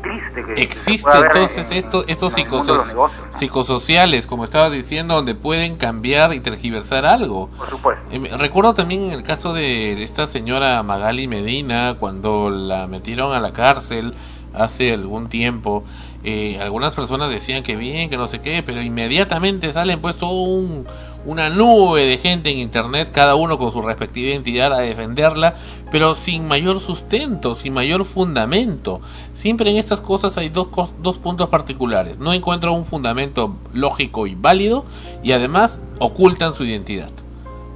S22: triste que
S2: Existe entonces
S22: en-
S2: esto, estos
S22: en
S2: psicoso-
S22: negocios.
S2: psicosociales, como estaba diciendo, donde pueden cambiar y tergiversar algo.
S22: Por supuesto.
S2: Eh, recuerdo también el caso de esta señora Magali Medina, cuando la metieron a la cárcel hace algún tiempo, eh, algunas personas decían que bien, que no sé qué, pero inmediatamente salen pues todo un, una nube de gente en internet, cada uno con su respectiva identidad a defenderla, pero sin mayor sustento, sin mayor fundamento. Siempre en estas cosas hay dos, dos puntos particulares. No encuentran un fundamento lógico y válido y además ocultan su identidad.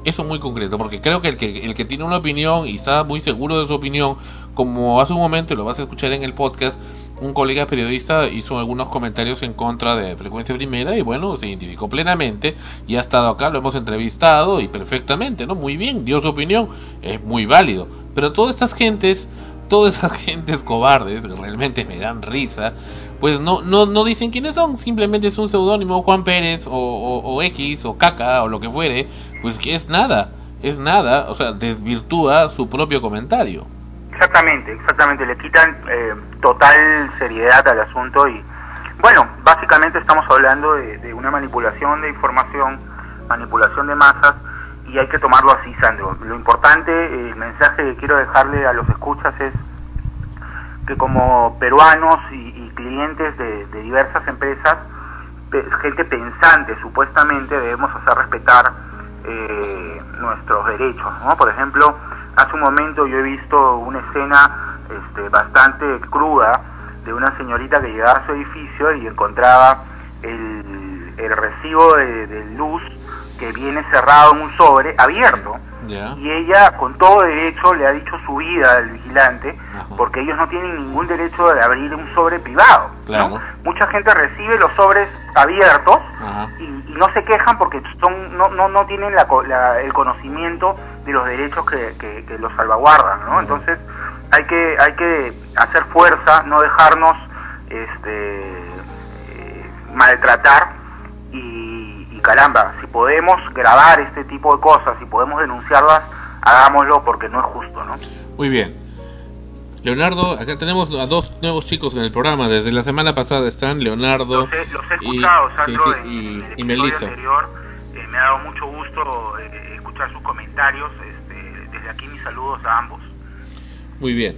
S2: Eso muy concreto, porque creo que el, que el que tiene una opinión y está muy seguro de su opinión, como hace un momento, y lo vas a escuchar en el podcast, un colega periodista hizo algunos comentarios en contra de Frecuencia Primera y bueno, se identificó plenamente y ha estado acá, lo hemos entrevistado y perfectamente, ¿no? Muy bien, dio su opinión, es muy válido. Pero todas estas gentes, todas esas gentes cobardes, que realmente me dan risa, pues no, no, no dicen quiénes son, simplemente es un seudónimo, Juan Pérez o, o X o Caca o lo que fuere, pues que es nada, es nada, o sea, desvirtúa su propio comentario.
S22: Exactamente, exactamente, le quitan eh, total seriedad al asunto y bueno, básicamente estamos hablando de, una manipulación de información, manipulación de masas y hay que tomarlo así, Sandro. Lo importante, el mensaje que quiero dejarle a los escuchas es que como peruanos y, clientes de, diversas empresas, gente pensante supuestamente, debemos hacer respetar eh, nuestros derechos. ¿no? Por ejemplo, hace un momento yo he visto una escena este, bastante cruda de una señorita que llegaba a su edificio y encontraba el, el recibo de, luz que viene cerrado en un sobre abierto. Y ella con todo derecho le ha dicho su vida al vigilante porque ellos no tienen ningún derecho de abrir un sobre privado mucha gente recibe los sobres abiertos y, no se quejan porque son no, no, no tienen la, el conocimiento de los derechos que, que, los salvaguardan ¿no? entonces hay que hay que hacer fuerza no dejarnos este eh, maltratar y, y, caramba si podemos grabar este tipo de cosas y podemos denunciarlas hagámoslo porque no es justo no
S2: muy bien Leonardo, acá tenemos a dos nuevos chicos en el programa. Desde la semana pasada están Leonardo
S22: los he, escuchado, y, Sandro,
S2: y, y Melissa.
S22: Anterior, eh, me ha dado mucho gusto eh, escuchar sus comentarios. Este, desde aquí mis saludos a ambos.
S2: Muy bien.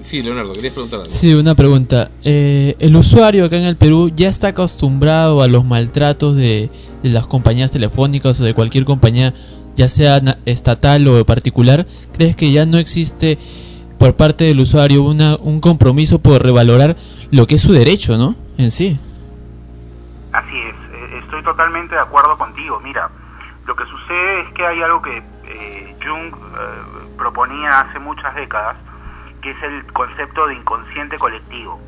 S2: Sí, Leonardo, querías preguntar algo.
S5: Sí, una pregunta. Eh, ¿El usuario acá en el Perú ya está acostumbrado a los maltratos de, las compañías telefónicas o de cualquier compañía, ya sea estatal o particular? ¿Crees que ya no existe por parte del usuario una, un compromiso por revalorar lo que es su derecho, ¿no? En sí.
S22: Así es, eh, estoy totalmente de acuerdo contigo. Mira, lo que sucede es que hay algo que eh, Jung eh, proponía hace muchas décadas, que es el concepto de inconsciente colectivo.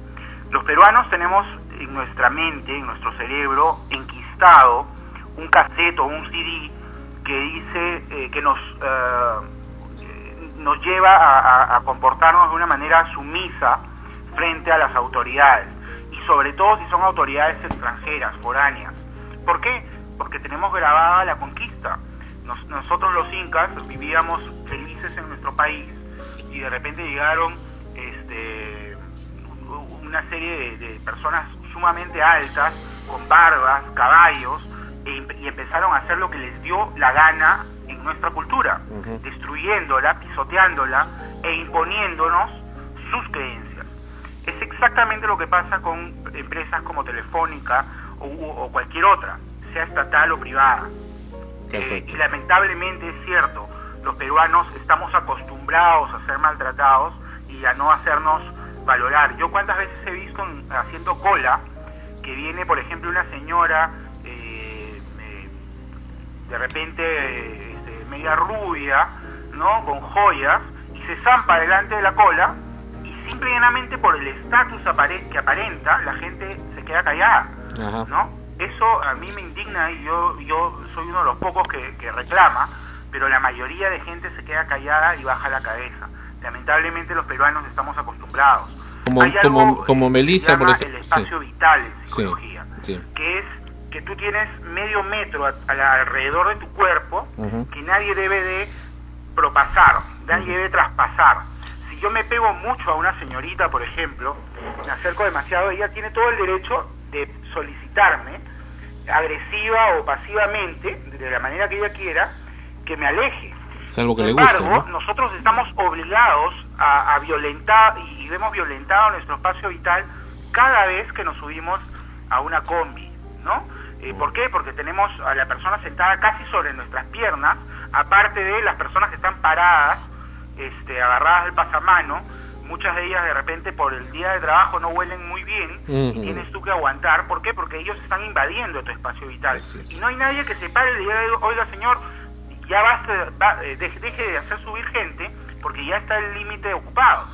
S22: Los peruanos tenemos en nuestra mente, en nuestro cerebro, enquistado un cassette o un CD que dice eh, que nos nos lleva a, comportarnos de una manera sumisa frente a las autoridades y sobre todo si son autoridades extranjeras, foráneas. ¿Por qué? Porque tenemos grabada la conquista. Nosotros los incas vivíamos felices en nuestro país y de repente llegaron este, una serie de, personas sumamente altas, con barbas, caballos, e, y empezaron a hacer lo que les dio la gana en nuestra cultura, destruyéndola, pisoteándola e imponiéndonos sus creencias. Es exactamente lo que pasa con empresas como Telefónica o cualquier otra, sea estatal o privada. Eh, y lamentablemente es cierto, los peruanos estamos acostumbrados a ser maltratados y a no hacernos valorar. Yo cuántas veces he visto haciendo cola que viene, por ejemplo, una señora eh, de repente este, media rubia, ¿no? Con joyas y se zampa delante de la cola y simplemente por el estatus que aparenta la gente se queda callada, ¿no? Eso a mí me indigna y yo, yo soy uno de los pocos que, reclama, pero la mayoría de gente se queda callada y baja la cabeza. Lamentablemente los peruanos estamos acostumbrados.
S2: Como, como, como Melissa,
S22: por ejemplo. El espacio vital en psicología, que es que tú tienes medio metro alrededor de tu cuerpo que nadie debe de propasar, nadie debe traspasar. Si yo me pego mucho a una señorita, por ejemplo, me acerco demasiado, ella tiene todo el derecho de solicitarme agresiva o pasivamente, de la manera que ella quiera, que me aleje.
S2: Sin
S22: embargo, nosotros estamos obligados a, violentar y, vemos violentado nuestro espacio vital cada vez que nos subimos a una combi, ¿no? Eh, ¿Por qué? Porque tenemos a la persona sentada casi sobre nuestras piernas, aparte de las personas que están paradas, este, agarradas del pasamano, muchas de ellas de repente por el día de trabajo no huelen muy bien y tienes tú que aguantar. ¿Por qué? Porque ellos están invadiendo tu espacio vital. Y no hay nadie que se pare y diga, oiga señor, ya basta, eh, deje, de hacer subir gente porque ya está el límite ocupado.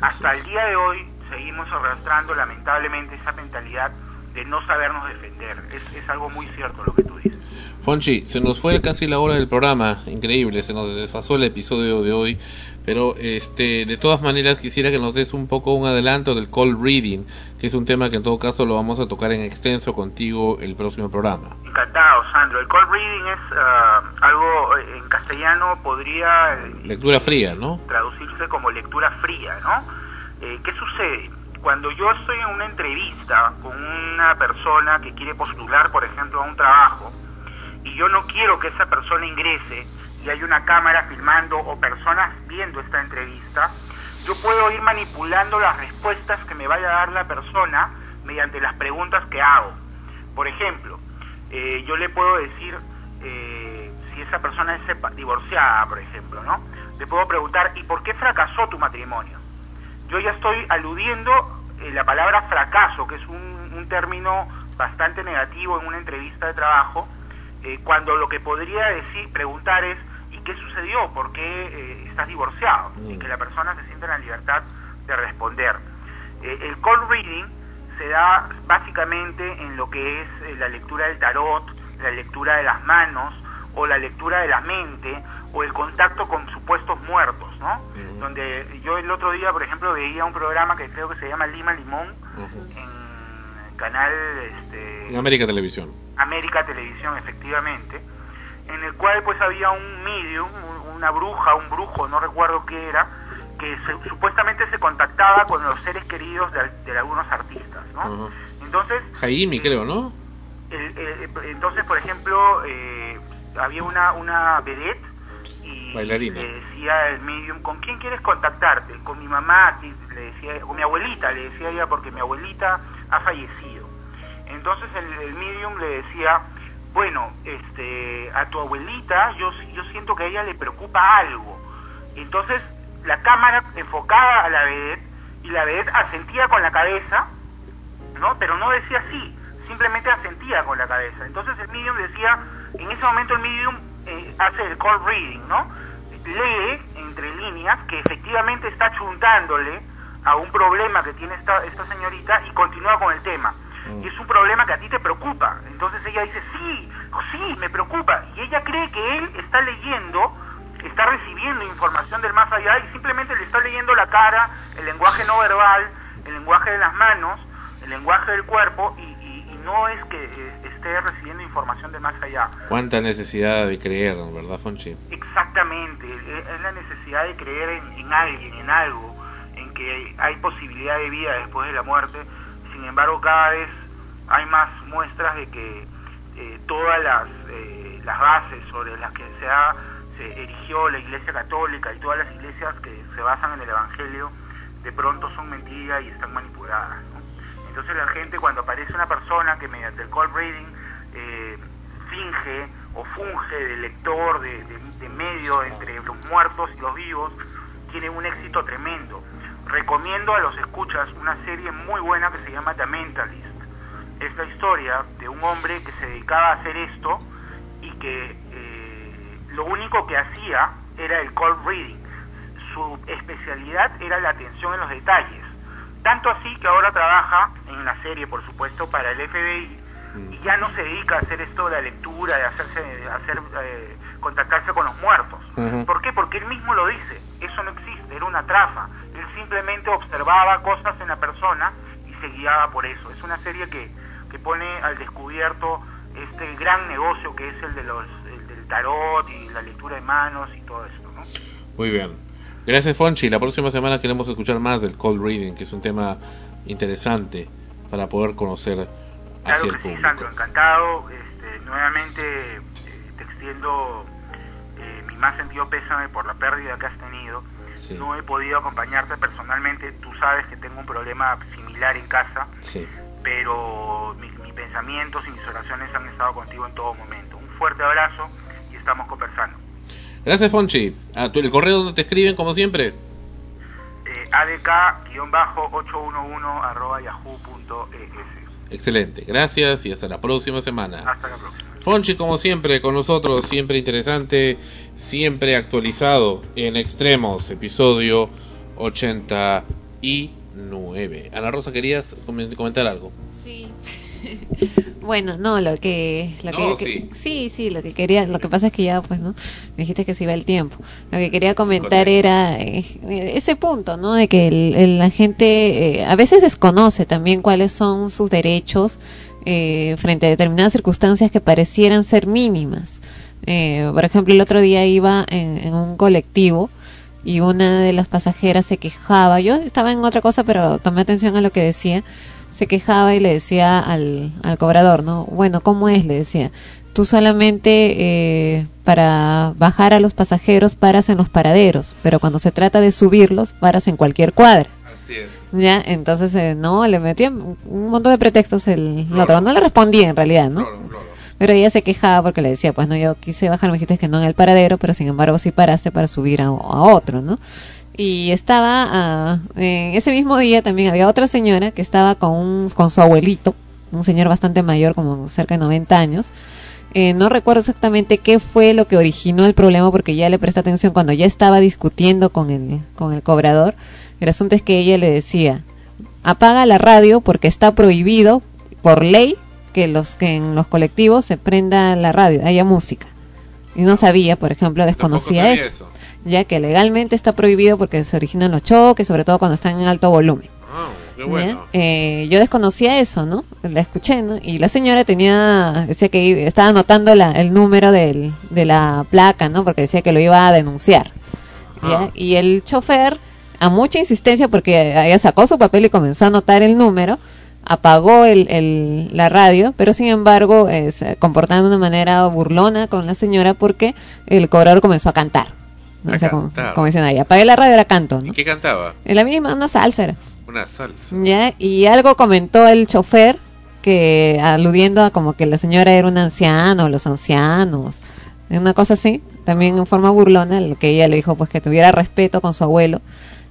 S22: Hasta el día de hoy seguimos arrastrando lamentablemente esa mentalidad de no sabernos defender. Es, es algo muy cierto lo que tú dices.
S2: Fonchi, se nos fue casi la hora del programa, increíble, se nos desfasó el episodio de hoy. Pero este, de todas maneras quisiera que nos des un poco un adelanto del call reading, que es un tema que en todo caso lo vamos a tocar en extenso contigo el próximo programa.
S22: Encantado, Sandro. El call reading es uh, algo eh, en castellano castellano podría...
S2: Lectura fría, ¿no?
S22: Traducirse como lectura fría, ¿no? Eh, ¿Qué sucede? Cuando yo estoy en una entrevista con una persona que quiere postular, por ejemplo, a un trabajo, y yo no quiero que esa persona ingrese y hay una cámara filmando o personas viendo esta entrevista, yo puedo ir manipulando las respuestas que me vaya a dar la persona mediante las preguntas que hago. Por ejemplo, eh, yo le puedo decir, eh, si esa persona es divorciada, por ejemplo, ¿no? Le puedo preguntar, ¿y por qué fracasó tu matrimonio? Yo ya estoy aludiendo eh, la palabra fracaso, que es un, un, término bastante negativo en una entrevista de trabajo, cuando lo que podría decir, preguntar es, ¿y qué sucedió? ¿Por qué estás divorciado? Y que la persona se sienta en la libertad de responder. el call reading se da básicamente en lo que es eh, la lectura del tarot, la lectura de las manos o la lectura de la mente o el contacto con supuestos muertos, ¿no? Donde yo el otro día, por ejemplo, veía un programa que creo que se llama Lima Limón en el canal este,
S2: en América Televisión.
S22: América Televisión, efectivamente, en el cual pues había un medium, una bruja, un brujo, no recuerdo qué era, que supuestamente se contactaba con los seres queridos de, algunos artistas, ¿no? Entonces...
S2: Jaime, creo, ¿no?
S22: entonces, por ejemplo, eh, había una, una vedette y
S2: Bailarina.
S22: le decía el medium, ¿con quién quieres contactarte? Con mi mamá, le decía, con mi abuelita, le decía ella, porque mi abuelita ha fallecido. Entonces el, el medium le decía, bueno, este, a tu abuelita yo, yo siento que a ella le preocupa algo. Entonces la cámara enfocada a la vedette y la vedette asentía con la cabeza, ¿no? Pero no decía sí, simplemente asentía con la cabeza. Entonces el medium decía, en ese momento el medium eh, hace el call reading, ¿no? Lee entre líneas que efectivamente está chuntándole a un problema que tiene esta, esta señorita y continúa con el tema. Mm. Y es un problema que a ti te preocupa. Entonces ella dice, sí, sí, me preocupa. Y ella cree que él está leyendo está recibiendo información del más allá y simplemente le está leyendo la cara, el lenguaje no verbal, el lenguaje de las manos, el lenguaje del cuerpo y, no es que eh, esté recibiendo información del más allá.
S2: ¿Cuánta necesidad de creer, verdad, Fonchi?
S22: Exactamente, es la necesidad de creer en, alguien, en algo, en que hay posibilidad de vida después de la muerte. Sin embargo, cada vez hay más muestras de que eh, todas las, eh, las bases sobre las que se ha se erigió la Iglesia Católica y todas las iglesias que se basan en el Evangelio, de pronto son mentiras y están manipuladas. Entonces la gente cuando aparece una persona que mediante el call reading eh, finge o funge de lector, de, de, medio entre los muertos y los vivos, tiene un éxito tremendo. Recomiendo a los escuchas una serie muy buena que se llama The Mentalist. Es la historia de un hombre que se dedicaba a hacer esto y que lo único que hacía era el call reading. Su especialidad era la atención en los detalles. Tanto así que ahora trabaja en la serie, por supuesto, para el FBI y ya no se dedica a hacer esto de la lectura, de hacerse, hacer, eh, contactarse con los muertos. ¿Por qué? Porque él mismo lo dice. Eso no existe, era una trafa. Él simplemente observaba cosas en la persona y se guiaba por eso. Es una serie que, que pone al descubierto este gran negocio que es el de los tarot y la lectura de manos y todo eso. ¿no?
S2: Muy bien. Gracias, Fonchi. La próxima semana queremos escuchar más del cold reading, que es un tema interesante para poder conocer hacia el público.
S22: Sí, encantado. Este, nuevamente eh, te extiendo eh, mi más sentido pésame por la pérdida que has tenido. No he podido acompañarte personalmente. Tú sabes que tengo un problema similar en casa.
S2: Sí.
S22: Pero mis pensamientos y mis oraciones han estado contigo en todo momento. Un fuerte abrazo estamos conversando.
S2: Gracias, Fonchi. ¿A tu, el correo donde te escriben, como siempre?
S22: Eh, adk-811 arroba
S2: Excelente, gracias y hasta la próxima semana.
S22: Hasta la próxima.
S2: Fonchi, como siempre, con nosotros, siempre interesante, siempre actualizado en extremos, episodio 89. Ana Rosa, ¿querías comentar algo?
S3: Sí. Bueno, no, lo que, lo que, sí. sí. lo que quería, lo que pasa es que ya, pues, ¿no? dijiste que se iba el tiempo. Lo que quería comentar era eh, ese punto, ¿no? De que la gente eh, a veces desconoce también cuáles son sus derechos eh, frente a determinadas circunstancias que parecieran ser mínimas. Eh, por ejemplo, el otro día iba en, un colectivo y una de las pasajeras se quejaba. Yo estaba en otra cosa, pero tomé atención a lo que decía. Se quejaba y le decía al, al cobrador, ¿no? Bueno, ¿cómo es? Le decía. Tú solamente eh, para bajar a los pasajeros paras en los paraderos, pero cuando se trata de subirlos paras en cualquier cuadra.
S2: Así es.
S3: Ya, entonces eh, no, le metía un montón de pretextos el, el otro. No le respondía en realidad, ¿no? Pero ella se quejaba porque le decía, pues no, yo quise bajar, me dijiste que no en el paradero, pero sin embargo sí paraste para subir a, a otro, ¿no? Y estaba, ah, en ese mismo día también había otra señora que estaba con, un- con su abuelito, un señor bastante mayor, como cerca de 90 años. Eh, no recuerdo exactamente qué fue lo que originó el problema porque ya le presté atención cuando ya estaba discutiendo con el, con el cobrador. El asunto es que ella le decía, apaga la radio porque está prohibido por ley que los que en los colectivos se prenda la radio, haya música. Y no sabía, por ejemplo, desconocía eso,
S2: eso.
S3: ya que legalmente está prohibido porque se originan los choques, sobre todo cuando están en alto volumen.
S2: Ah, qué
S3: ¿ya?
S2: bueno.
S3: Eh, yo desconocía eso, ¿no? La escuché, ¿no? Y la señora tenía, decía que estaba anotando la, el número del, de la placa, ¿no? Porque decía que lo iba a denunciar. ¿ya? Y el chofer, a mucha insistencia, porque ella sacó su papel y comenzó a anotar el número, apagó el, el- la radio, pero sin embargo, eh, se comportando de una manera burlona con la señora porque el cobrador comenzó a cantar. ¿no?
S2: A
S3: dicen ahí, apagué la radio, era canto, ¿no?
S2: ¿Y qué cantaba?
S3: En la misma, una salsa era.
S2: Una salsa.
S3: ¿ya? Y algo comentó el chofer que aludiendo a como que la señora era un anciano, los ancianos, una cosa así, también en forma burlona, lo que ella le dijo pues que tuviera respeto con su abuelo,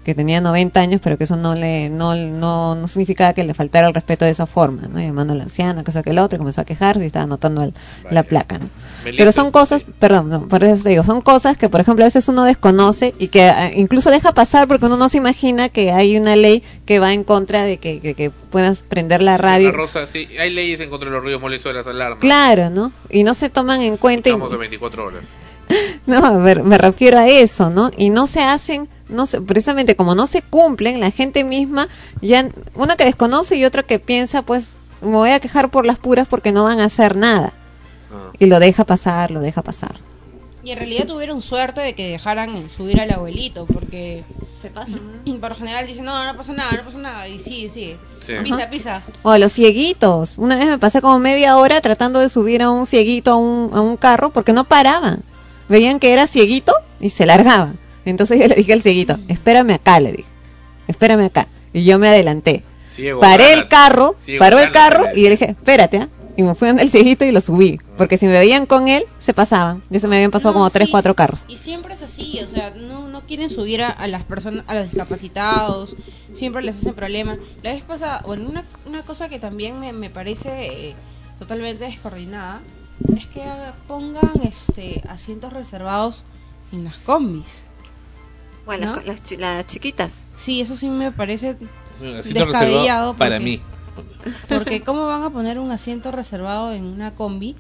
S3: que tenía 90 años, pero que eso no le no no, no significaba que le faltara el respeto de esa forma, ¿no? Llamando a la anciana, cosa que el otro, y comenzó a quejarse y estaba anotando el- la placa, ¿no? Pero son cosas, perdón, no, por eso te digo, son cosas que, por ejemplo, a veces uno desconoce y que eh, incluso deja pasar porque uno no se imagina que hay una ley que va en contra de que, que, que puedas prender la radio.
S2: La Rosa, sí, hay leyes en contra de los ruidos molestos de las alarmas.
S3: Claro, ¿no? Y no se toman en cuenta. y-
S2: Estamos de 24 horas.
S3: no, a ver, me refiero a eso, ¿no? Y no se hacen, no se, precisamente como no se cumplen, la gente misma, ya, uno que desconoce y otro que piensa, pues, me voy a quejar por las puras porque no van a hacer nada. Y lo deja pasar, lo deja pasar.
S4: Y en realidad tuvieron suerte de que dejaran subir al abuelito, porque
S3: se pasa,
S4: por lo general dicen, no, no pasa nada, no pasa nada, y sigue, sigue.
S3: Sí.
S4: Pisa, pisa.
S3: O los cieguitos. Una vez me pasé como media hora tratando de subir a un cieguito a un, a un carro porque no paraban. Veían que era cieguito y se largaban. Entonces yo le dije al cieguito, espérame acá, le dije. Espérame acá. Y yo me adelanté.
S2: Ciego,
S3: Paré
S2: gana-
S3: el carro,
S2: ciego,
S3: paró el carro y yo le dije, espérate, ¿ah? Y me fui donde el cieguito y lo subí. Porque si me veían con él, se pasaban. Ya se me habían pasado
S4: No,
S3: como tres, cuatro carros.
S4: Y siempre es así, o sea, no, no quieren subir a, a las personas, a los discapacitados, siempre les hacen problema. La vez pasada, bueno, una, una cosa que también me, me parece eh, totalmente descoordinada es que pongan este asientos reservados en las combis.
S3: Bueno,
S4: ¿no?
S3: las, las chi- las chiquitas.
S4: Sí, eso sí me parece
S2: Asiento
S4: descabellado.
S2: para
S4: porque-
S2: mí.
S4: Porque ¿cómo van a poner un asiento reservado en una combi?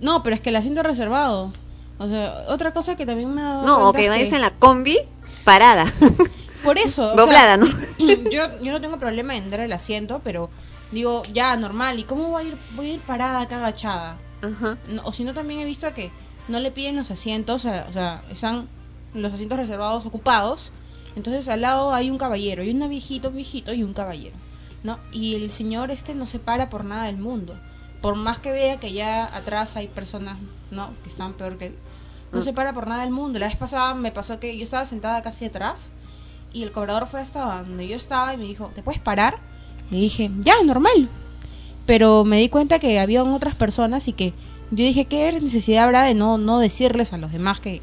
S4: No, pero es que el asiento reservado. O sea, otra cosa que también me ha dado
S3: No, o que vayas en la combi parada.
S4: Por eso. o
S3: Doblada, ¿no?
S4: Yo, yo no tengo problema en dar el asiento, pero digo, ya, normal. ¿Y cómo voy a ir, voy a ir parada acá agachada? No, o si no, también he visto que no le piden los asientos, o sea, o sea, están los asientos reservados ocupados. Entonces al lado hay un caballero, y un viejito, viejito y un caballero. ¿no? Y el señor este no se para por nada del mundo. Por más que vea que ya atrás hay personas, ¿no? Que están peor que él. No se para por nada del mundo. La vez pasada me pasó que yo estaba sentada casi atrás y el cobrador fue hasta donde yo estaba y me dijo, ¿te puedes parar? Le dije, ya, normal. Pero me di cuenta que había otras personas y que yo dije, ¿qué necesidad habrá de no, no decirles a los demás que,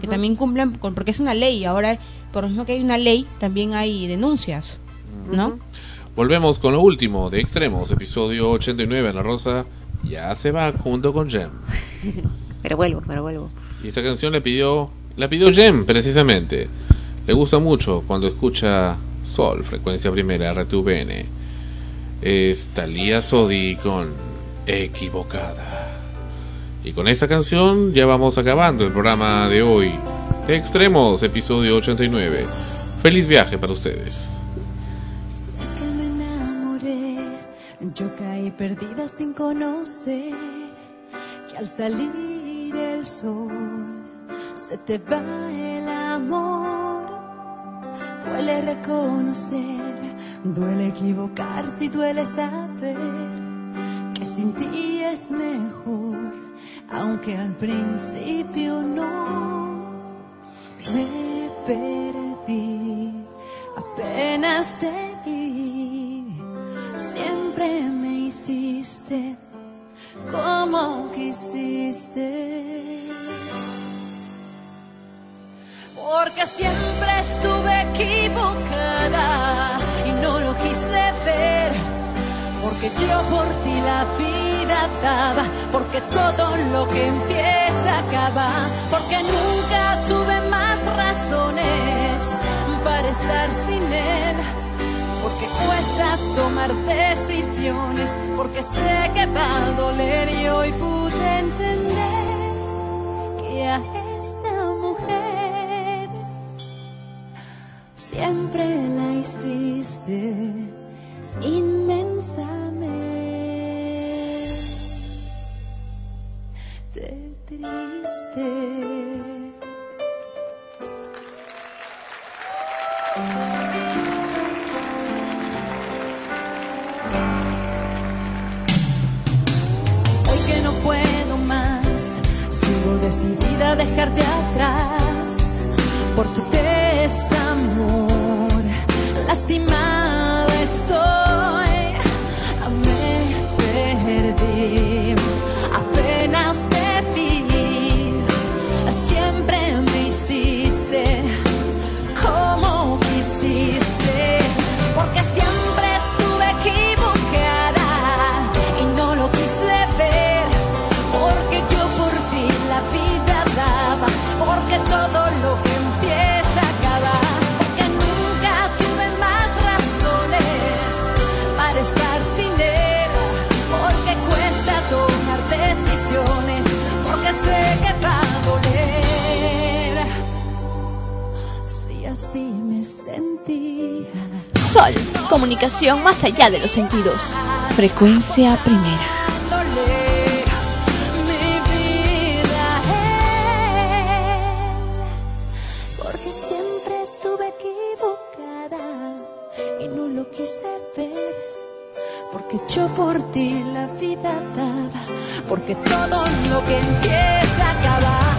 S4: que también cumplen? Con, porque es una ley. Ahora, por lo mismo que hay una ley, también hay denuncias, ¿no?
S2: Volvemos con lo último de Extremos, episodio 89. Ana Rosa ya se va junto con Jem.
S3: Pero vuelvo, pero vuelvo.
S2: Y esta canción le pidió, la pidió Jem precisamente. Le gusta mucho cuando escucha Sol, frecuencia primera, RTVN. Es Talía Sodi con Equivocada. Y con esta canción ya vamos acabando el programa de hoy. De Extremos, episodio 89. Feliz viaje para ustedes.
S20: Sé que me enamoré, yo caí perdida sin conocer que al salir ir el sol, se te va el amor. Duele reconocer, duele equivocarse y duele saber que sin ti es mejor, aunque al principio no. Me perdí, apenas te vi, siempre me hiciste como quisiste. Porque siempre estuve equivocada y no lo quise ver. Porque yo por ti la vida daba, porque todo lo que empieza acaba, porque nunca tuve más razones para estar sin él porque cuesta tomar decisiones, porque sé que va a doler y hoy pude entender que a esta mujer siempre la hiciste inmensamente triste. Hoy que no puedo más, sigo decidida a dejarte atrás por tu desamor. Lastimada
S7: Sol, comunicación más allá de los sentidos. Frecuencia primera.
S20: mi vida él, porque siempre estuve equivocada y no lo quise ver, porque yo por ti la vida daba, porque todo lo que empieza acaba,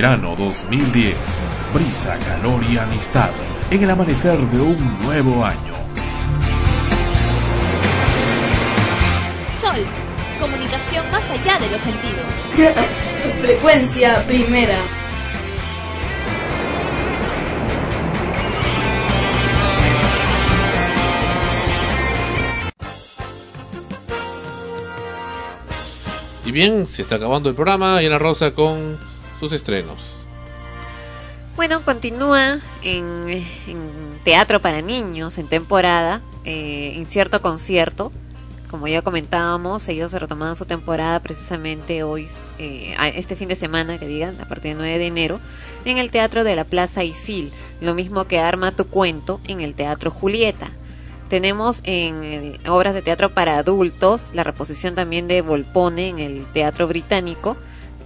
S1: Verano 2010. Brisa, calor y amistad en el amanecer de un nuevo año.
S7: Sol, comunicación más allá de los sentidos.
S12: Frecuencia primera.
S2: Y bien, se está acabando el programa y Ana Rosa con sus estrenos.
S3: Bueno, continúa en, teatro para niños en temporada, eh, Incierto Concierto. Como ya comentábamos, ellos retomaban su temporada precisamente hoy, eh, este fin de semana, que digan, a partir del 9 de enero, en el Teatro de la Plaza Isil. Lo mismo que Arma tu Cuento en el Teatro Julieta. Tenemos en el- obras de teatro para adultos la reposición también de Volpone en el Teatro Británico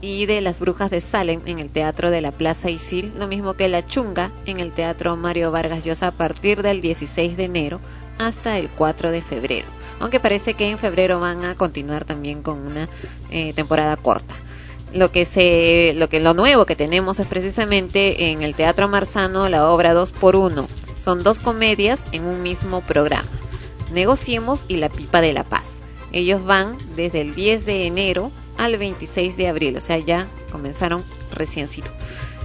S3: y de Las Brujas de Salem en el Teatro de la Plaza Isil, lo mismo que La Chunga en el Teatro Mario Vargas Llosa a partir del 16 de enero hasta el 4 de febrero. Aunque parece que en febrero van a continuar también con una eh, temporada corta. lo que se lo que lo nuevo que tenemos es precisamente en el Teatro Marzano la obra 2 por 1 son dos comedias en un mismo programa Negociemos y La Pipa de la Paz ellos van desde el 10 de enero al 26 de abril o sea ya comenzaron reciencito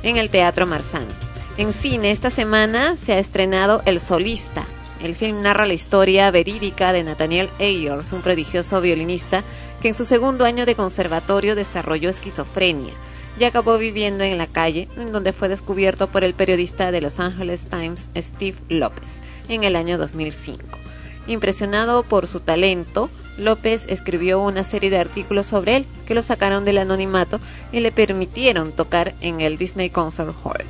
S3: en el Teatro Marzano en cine esta semana se ha estrenado El Solista el film narra la historia verídica de Nathaniel Ayers, un prodigioso violinista que en su segundo año de conservatorio desarrolló esquizofrenia y acabó viviendo en la calle, en donde fue descubierto por el periodista de Los Angeles Times, Steve López, en el año 2005. Impresionado por su talento, López escribió una serie de artículos sobre él que lo sacaron del anonimato y le permitieron tocar en el Disney Concert Hall.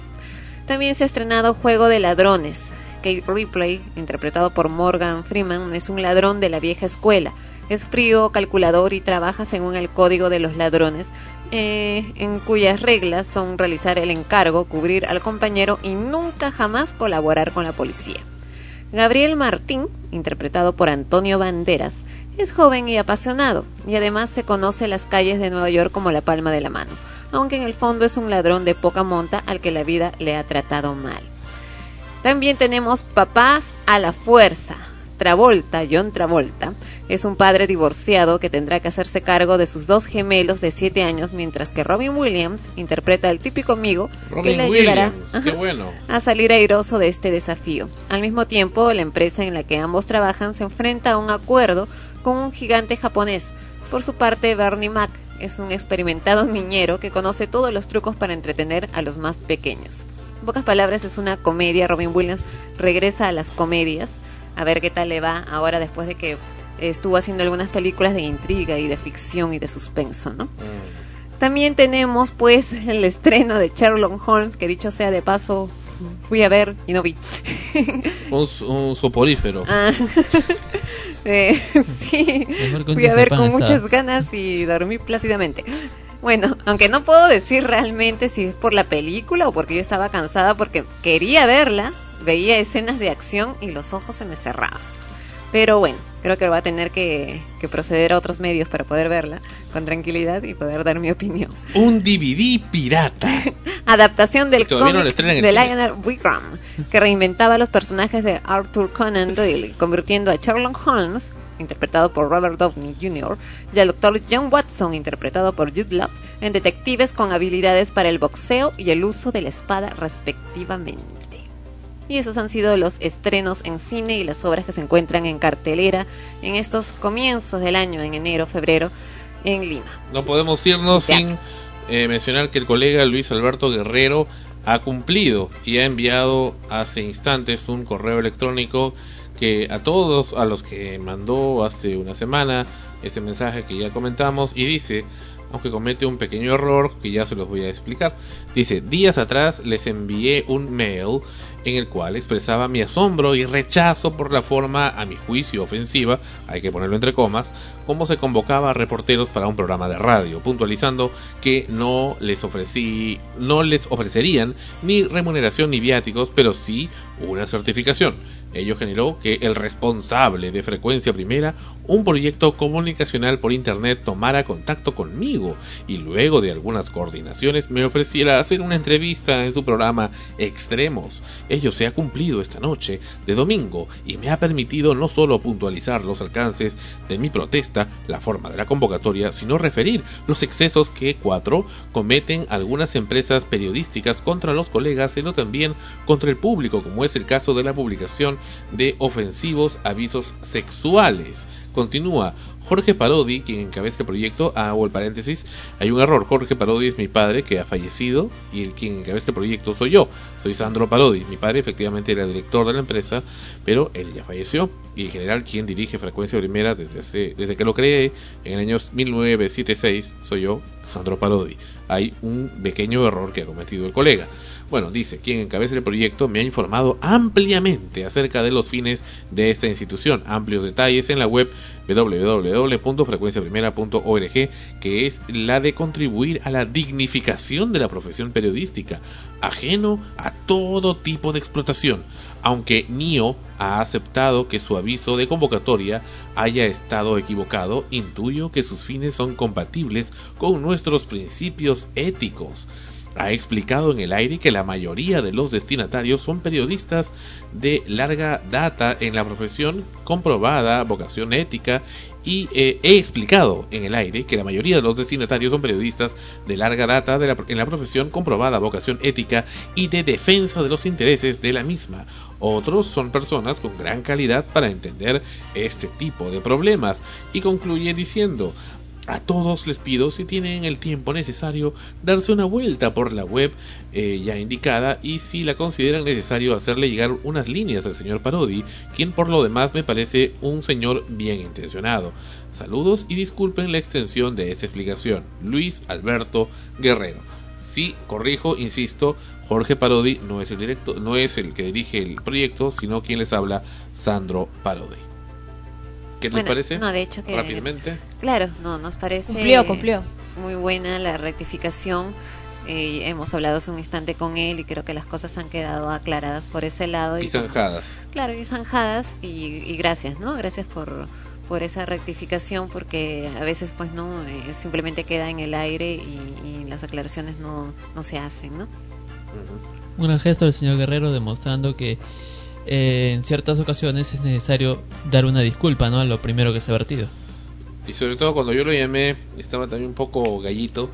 S3: También se ha estrenado Juego de Ladrones. Kate Ripley, interpretado por Morgan Freeman, es un ladrón de la vieja escuela es frío, calculador y trabaja según el código de los ladrones, eh, en cuyas reglas son realizar el encargo, cubrir al compañero y nunca jamás colaborar con la policía. Gabriel Martín, interpretado por Antonio Banderas, es joven y apasionado, y además se conoce las calles de Nueva York como la palma de la mano, aunque en el fondo es un ladrón de poca monta al que la vida le ha tratado mal. También tenemos Papás a la Fuerza, Travolta, John Travolta, es un padre divorciado que tendrá que hacerse cargo de sus dos gemelos de 7 años, mientras que Robin Williams interpreta al típico amigo que le ayudará a salir airoso de este desafío. Al mismo tiempo, la empresa en la que ambos trabajan se enfrenta a un acuerdo con un gigante japonés. Por su parte, Bernie Mac es un experimentado niñero que conoce todos los trucos para entretener a los más pequeños. En pocas palabras, es una comedia. Robin Williams regresa a las comedias a ver qué tal le va ahora después de que estuvo haciendo algunas películas de intriga y de ficción y de suspenso, ¿no? Mm. También tenemos pues el estreno de Sherlock Holmes, que dicho sea de paso, fui a ver y no vi.
S2: un, soporífero. Ah.
S3: Eh, sí, fui a ver con muchas ganas y dormí plácidamente. Bueno, aunque no puedo decir realmente si es por la película o porque yo estaba cansada porque quería verla, veía escenas de acción y los ojos se me cerraban. Pero bueno, creo que voy a tener que, proceder a otros medios para poder verla con tranquilidad y poder dar mi opinión.
S2: Un DVD pirata.
S3: Adaptación del cómic de Lionel Wigram, que reinventaba los personajes de Arthur Conan Doyle, convirtiendo a Sherlock Holmes, interpretado por Robert Downey Jr., y al Dr. John Watson, interpretado por Jude Law, en detectives con habilidades para el boxeo y el uso de la espada respectivamente. Y esos han sido los estrenos en cine y las obras que se encuentran en cartelera en estos comienzos del año, en enero, febrero, en Lima.
S2: No podemos irnos sin eh, mencionar que el colega Luis Alberto Guerrero ha cumplido y ha enviado hace instantes un correo electrónico que a todos a los que mandó hace una semana ese mensaje que ya comentamos y dice aunque comete un pequeño error que ya se los voy a explicar. Dice, días atrás les envié un mail en el cual expresaba mi asombro y rechazo por la forma, a mi juicio, ofensiva, hay que ponerlo entre comas, como se convocaba a reporteros para un programa de radio, puntualizando que no les ofrecí, no les ofrecerían ni remuneración ni viáticos, pero sí una certificación. Ello generó que el responsable de Frecuencia Primera, un proyecto comunicacional por Internet, tomara contacto conmigo y luego de algunas coordinaciones me ofreciera hacer una entrevista en su programa Extremos. Ello se ha cumplido esta noche de domingo y me ha permitido no solo puntualizar los alcances de mi protesta, la forma de la convocatoria, sino referir los excesos que, cuatro, cometen algunas empresas periodísticas contra los colegas, sino también contra el público, como es el caso de la publicación de ofensivos avisos sexuales. Continúa, Jorge Parodi, quien encabeza el proyecto, hago el paréntesis, hay un error, Jorge Parodi es mi padre que ha fallecido y el quien encabeza el proyecto soy yo, soy Sandro Parodi, mi padre efectivamente era director de la empresa, pero él ya falleció y en general quien dirige Frecuencia Primera desde, desde que lo creé en el año 1976 soy yo, Sandro Parodi. Hay un pequeño error que ha cometido el colega. Bueno, dice, quien encabeza el proyecto me ha informado ampliamente acerca de los fines de esta institución. Amplios detalles en la web www.frecuenciaprimera.org, que es la de contribuir a la dignificación de la profesión periodística, ajeno a todo tipo de explotación. Aunque NIO ha aceptado que su aviso de convocatoria haya estado equivocado, intuyo que sus fines son compatibles con nuestros principios éticos ha explicado en el aire que la mayoría de los destinatarios son periodistas de larga data en la profesión, comprobada vocación ética y eh, he explicado en el aire que la mayoría de los destinatarios son periodistas de larga data en la profesión, comprobada vocación ética y de defensa de los intereses de la misma. Otros son personas con gran calidad para entender este tipo de problemas y concluye diciendo a todos les pido, si tienen el tiempo necesario, darse una vuelta por la web eh, ya indicada y si la consideran necesario hacerle llegar unas líneas al señor Parodi, quien por lo demás me parece un señor bien intencionado. Saludos y disculpen la extensión de esta explicación. Luis Alberto Guerrero. Sí, corrijo, insisto, Jorge Parodi no es el directo, no es el que dirige el proyecto, sino quien les habla, Sandro Parodi. ¿Qué les parece?
S3: No, de hecho que
S2: rápidamente.
S3: Claro, no, nos parece
S4: cumplió, cumplió.
S3: muy buena la rectificación. Eh, hemos hablado hace un instante con él y creo que las cosas han quedado aclaradas por ese lado.
S2: Y, zanjadas.
S3: Claro, y zanjadas y, gracias, ¿no? Gracias por, por esa rectificación porque a veces pues no, eh, simplemente queda en el aire y, las aclaraciones no, no se hacen, ¿no?
S5: Un gran gesto del señor Guerrero demostrando que eh, en ciertas ocasiones es necesario dar una disculpa ¿no? a lo primero que se ha vertido.
S2: Y sobre todo cuando yo lo llamé, estaba también un poco gallito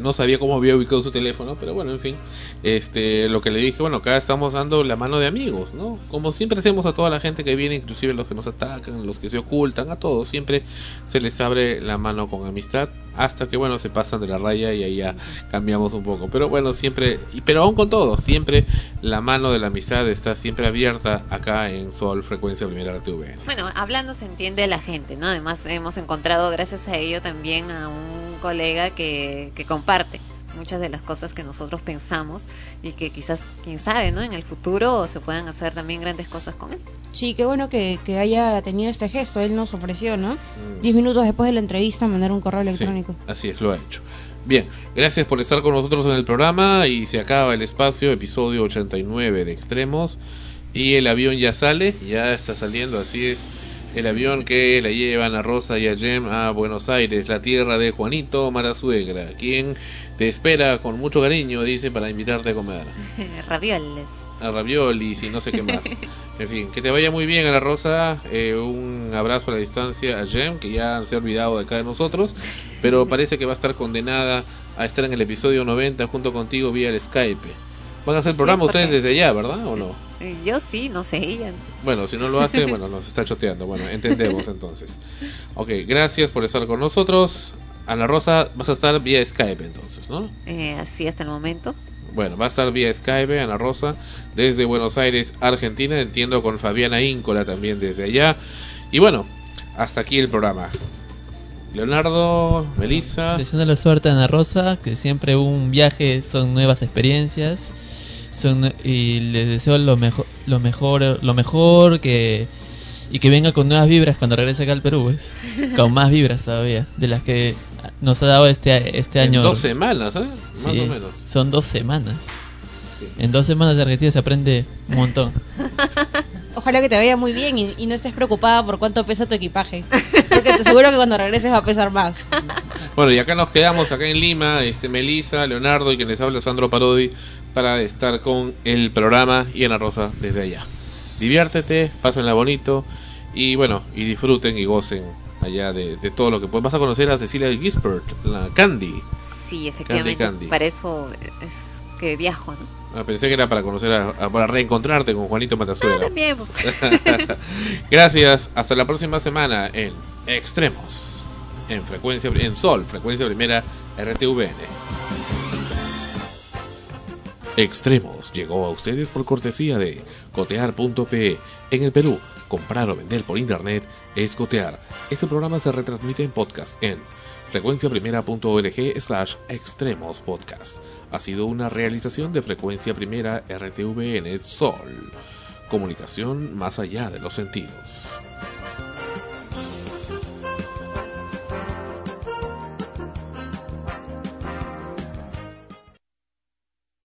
S2: no sabía cómo había ubicado su teléfono, pero bueno, en fin, este, lo que le dije, bueno, acá estamos dando la mano de amigos, ¿no? Como siempre hacemos a toda la gente que viene, inclusive los que nos atacan, los que se ocultan, a todos, siempre se les abre la mano con amistad, hasta que bueno, se pasan de la raya y ahí ya cambiamos un poco. Pero bueno, siempre, pero aún con todo, siempre la mano de la amistad está siempre abierta acá en Sol Frecuencia Primera TV.
S3: Bueno, hablando se entiende la gente, ¿no? Además hemos encontrado gracias a ello también a un colega que, que comparte muchas de las cosas que nosotros pensamos y que quizás, quién sabe, ¿no? En el futuro se puedan hacer también grandes cosas con él.
S4: Sí, qué bueno que, que haya tenido este gesto. Él nos ofreció, ¿no? Mm. Diez minutos después de la entrevista mandar un correo electrónico.
S2: así es, lo ha hecho. Bien, gracias por estar con nosotros en el programa y se acaba el espacio, episodio 89 de Extremos y el avión ya sale, ya está saliendo, así es el avión que la llevan a Rosa y a Jem a Buenos Aires, la tierra de Juanito Marasuegra, quien te espera con mucho cariño, dice, para invitarte a comer.
S3: Ravioles.
S2: A raviolis y no sé qué más. en fin, que te vaya muy bien a la Rosa, eh, un abrazo a la distancia a Jem, que ya se ha olvidado de acá de nosotros, pero parece que va a estar condenada a estar en el episodio 90 junto contigo vía el Skype. Van a hacer programa ustedes desde allá, ¿verdad? ¿O no?
S3: Yo sí, no sé ella.
S2: Bueno, si no lo hace, bueno, nos está choteando. Bueno, entendemos entonces. Ok, gracias por estar con nosotros. Ana Rosa, vas a estar vía Skype entonces, ¿no?
S3: Eh, así hasta el momento.
S2: Bueno, va a estar vía Skype Ana Rosa desde Buenos Aires, Argentina. Entiendo con Fabiana Íncola también desde allá. Y bueno, hasta aquí el programa. Leonardo, Melissa.
S5: Deseando la suerte a Ana Rosa, que siempre un viaje son nuevas experiencias y les deseo lo mejor, lo mejor, lo mejor que y que venga con nuevas vibras cuando regrese acá al Perú, con más vibras todavía de las que nos ha dado este este año.
S2: dos semanas, ¿eh? Más o menos.
S5: Son dos semanas. En dos semanas de Argentina se aprende un montón.
S4: Ojalá que te vaya muy bien y, no estés preocupada por cuánto pesa tu equipaje. Porque te aseguro que cuando regreses va a pesar más.
S2: Bueno, y acá nos quedamos, acá en Lima, este Melissa, Leonardo y quien les habla Sandro Parodi, para estar con el programa y en la Rosa desde allá. Diviértete, pásenla bonito y bueno, y disfruten y gocen allá de, todo lo que pueden. Vas a conocer a Cecilia Gispert, la Candy.
S3: Sí, efectivamente. Para eso es que viajo, ¿no?
S2: Ah, pensé que era para conocer, a, para reencontrarte con Juanito Matazuela.
S3: Ah, también.
S2: Gracias, hasta la próxima semana en Extremos, en frecuencia, en Sol, frecuencia primera RTVN. Extremos llegó a ustedes por cortesía de cotear.pe. En el Perú, comprar o vender por internet es cotear. Este programa se retransmite en podcast en frecuenciaprimera.org slash extremos podcast. Ha sido una realización de Frecuencia Primera RTVN Sol. Comunicación más allá de los sentidos.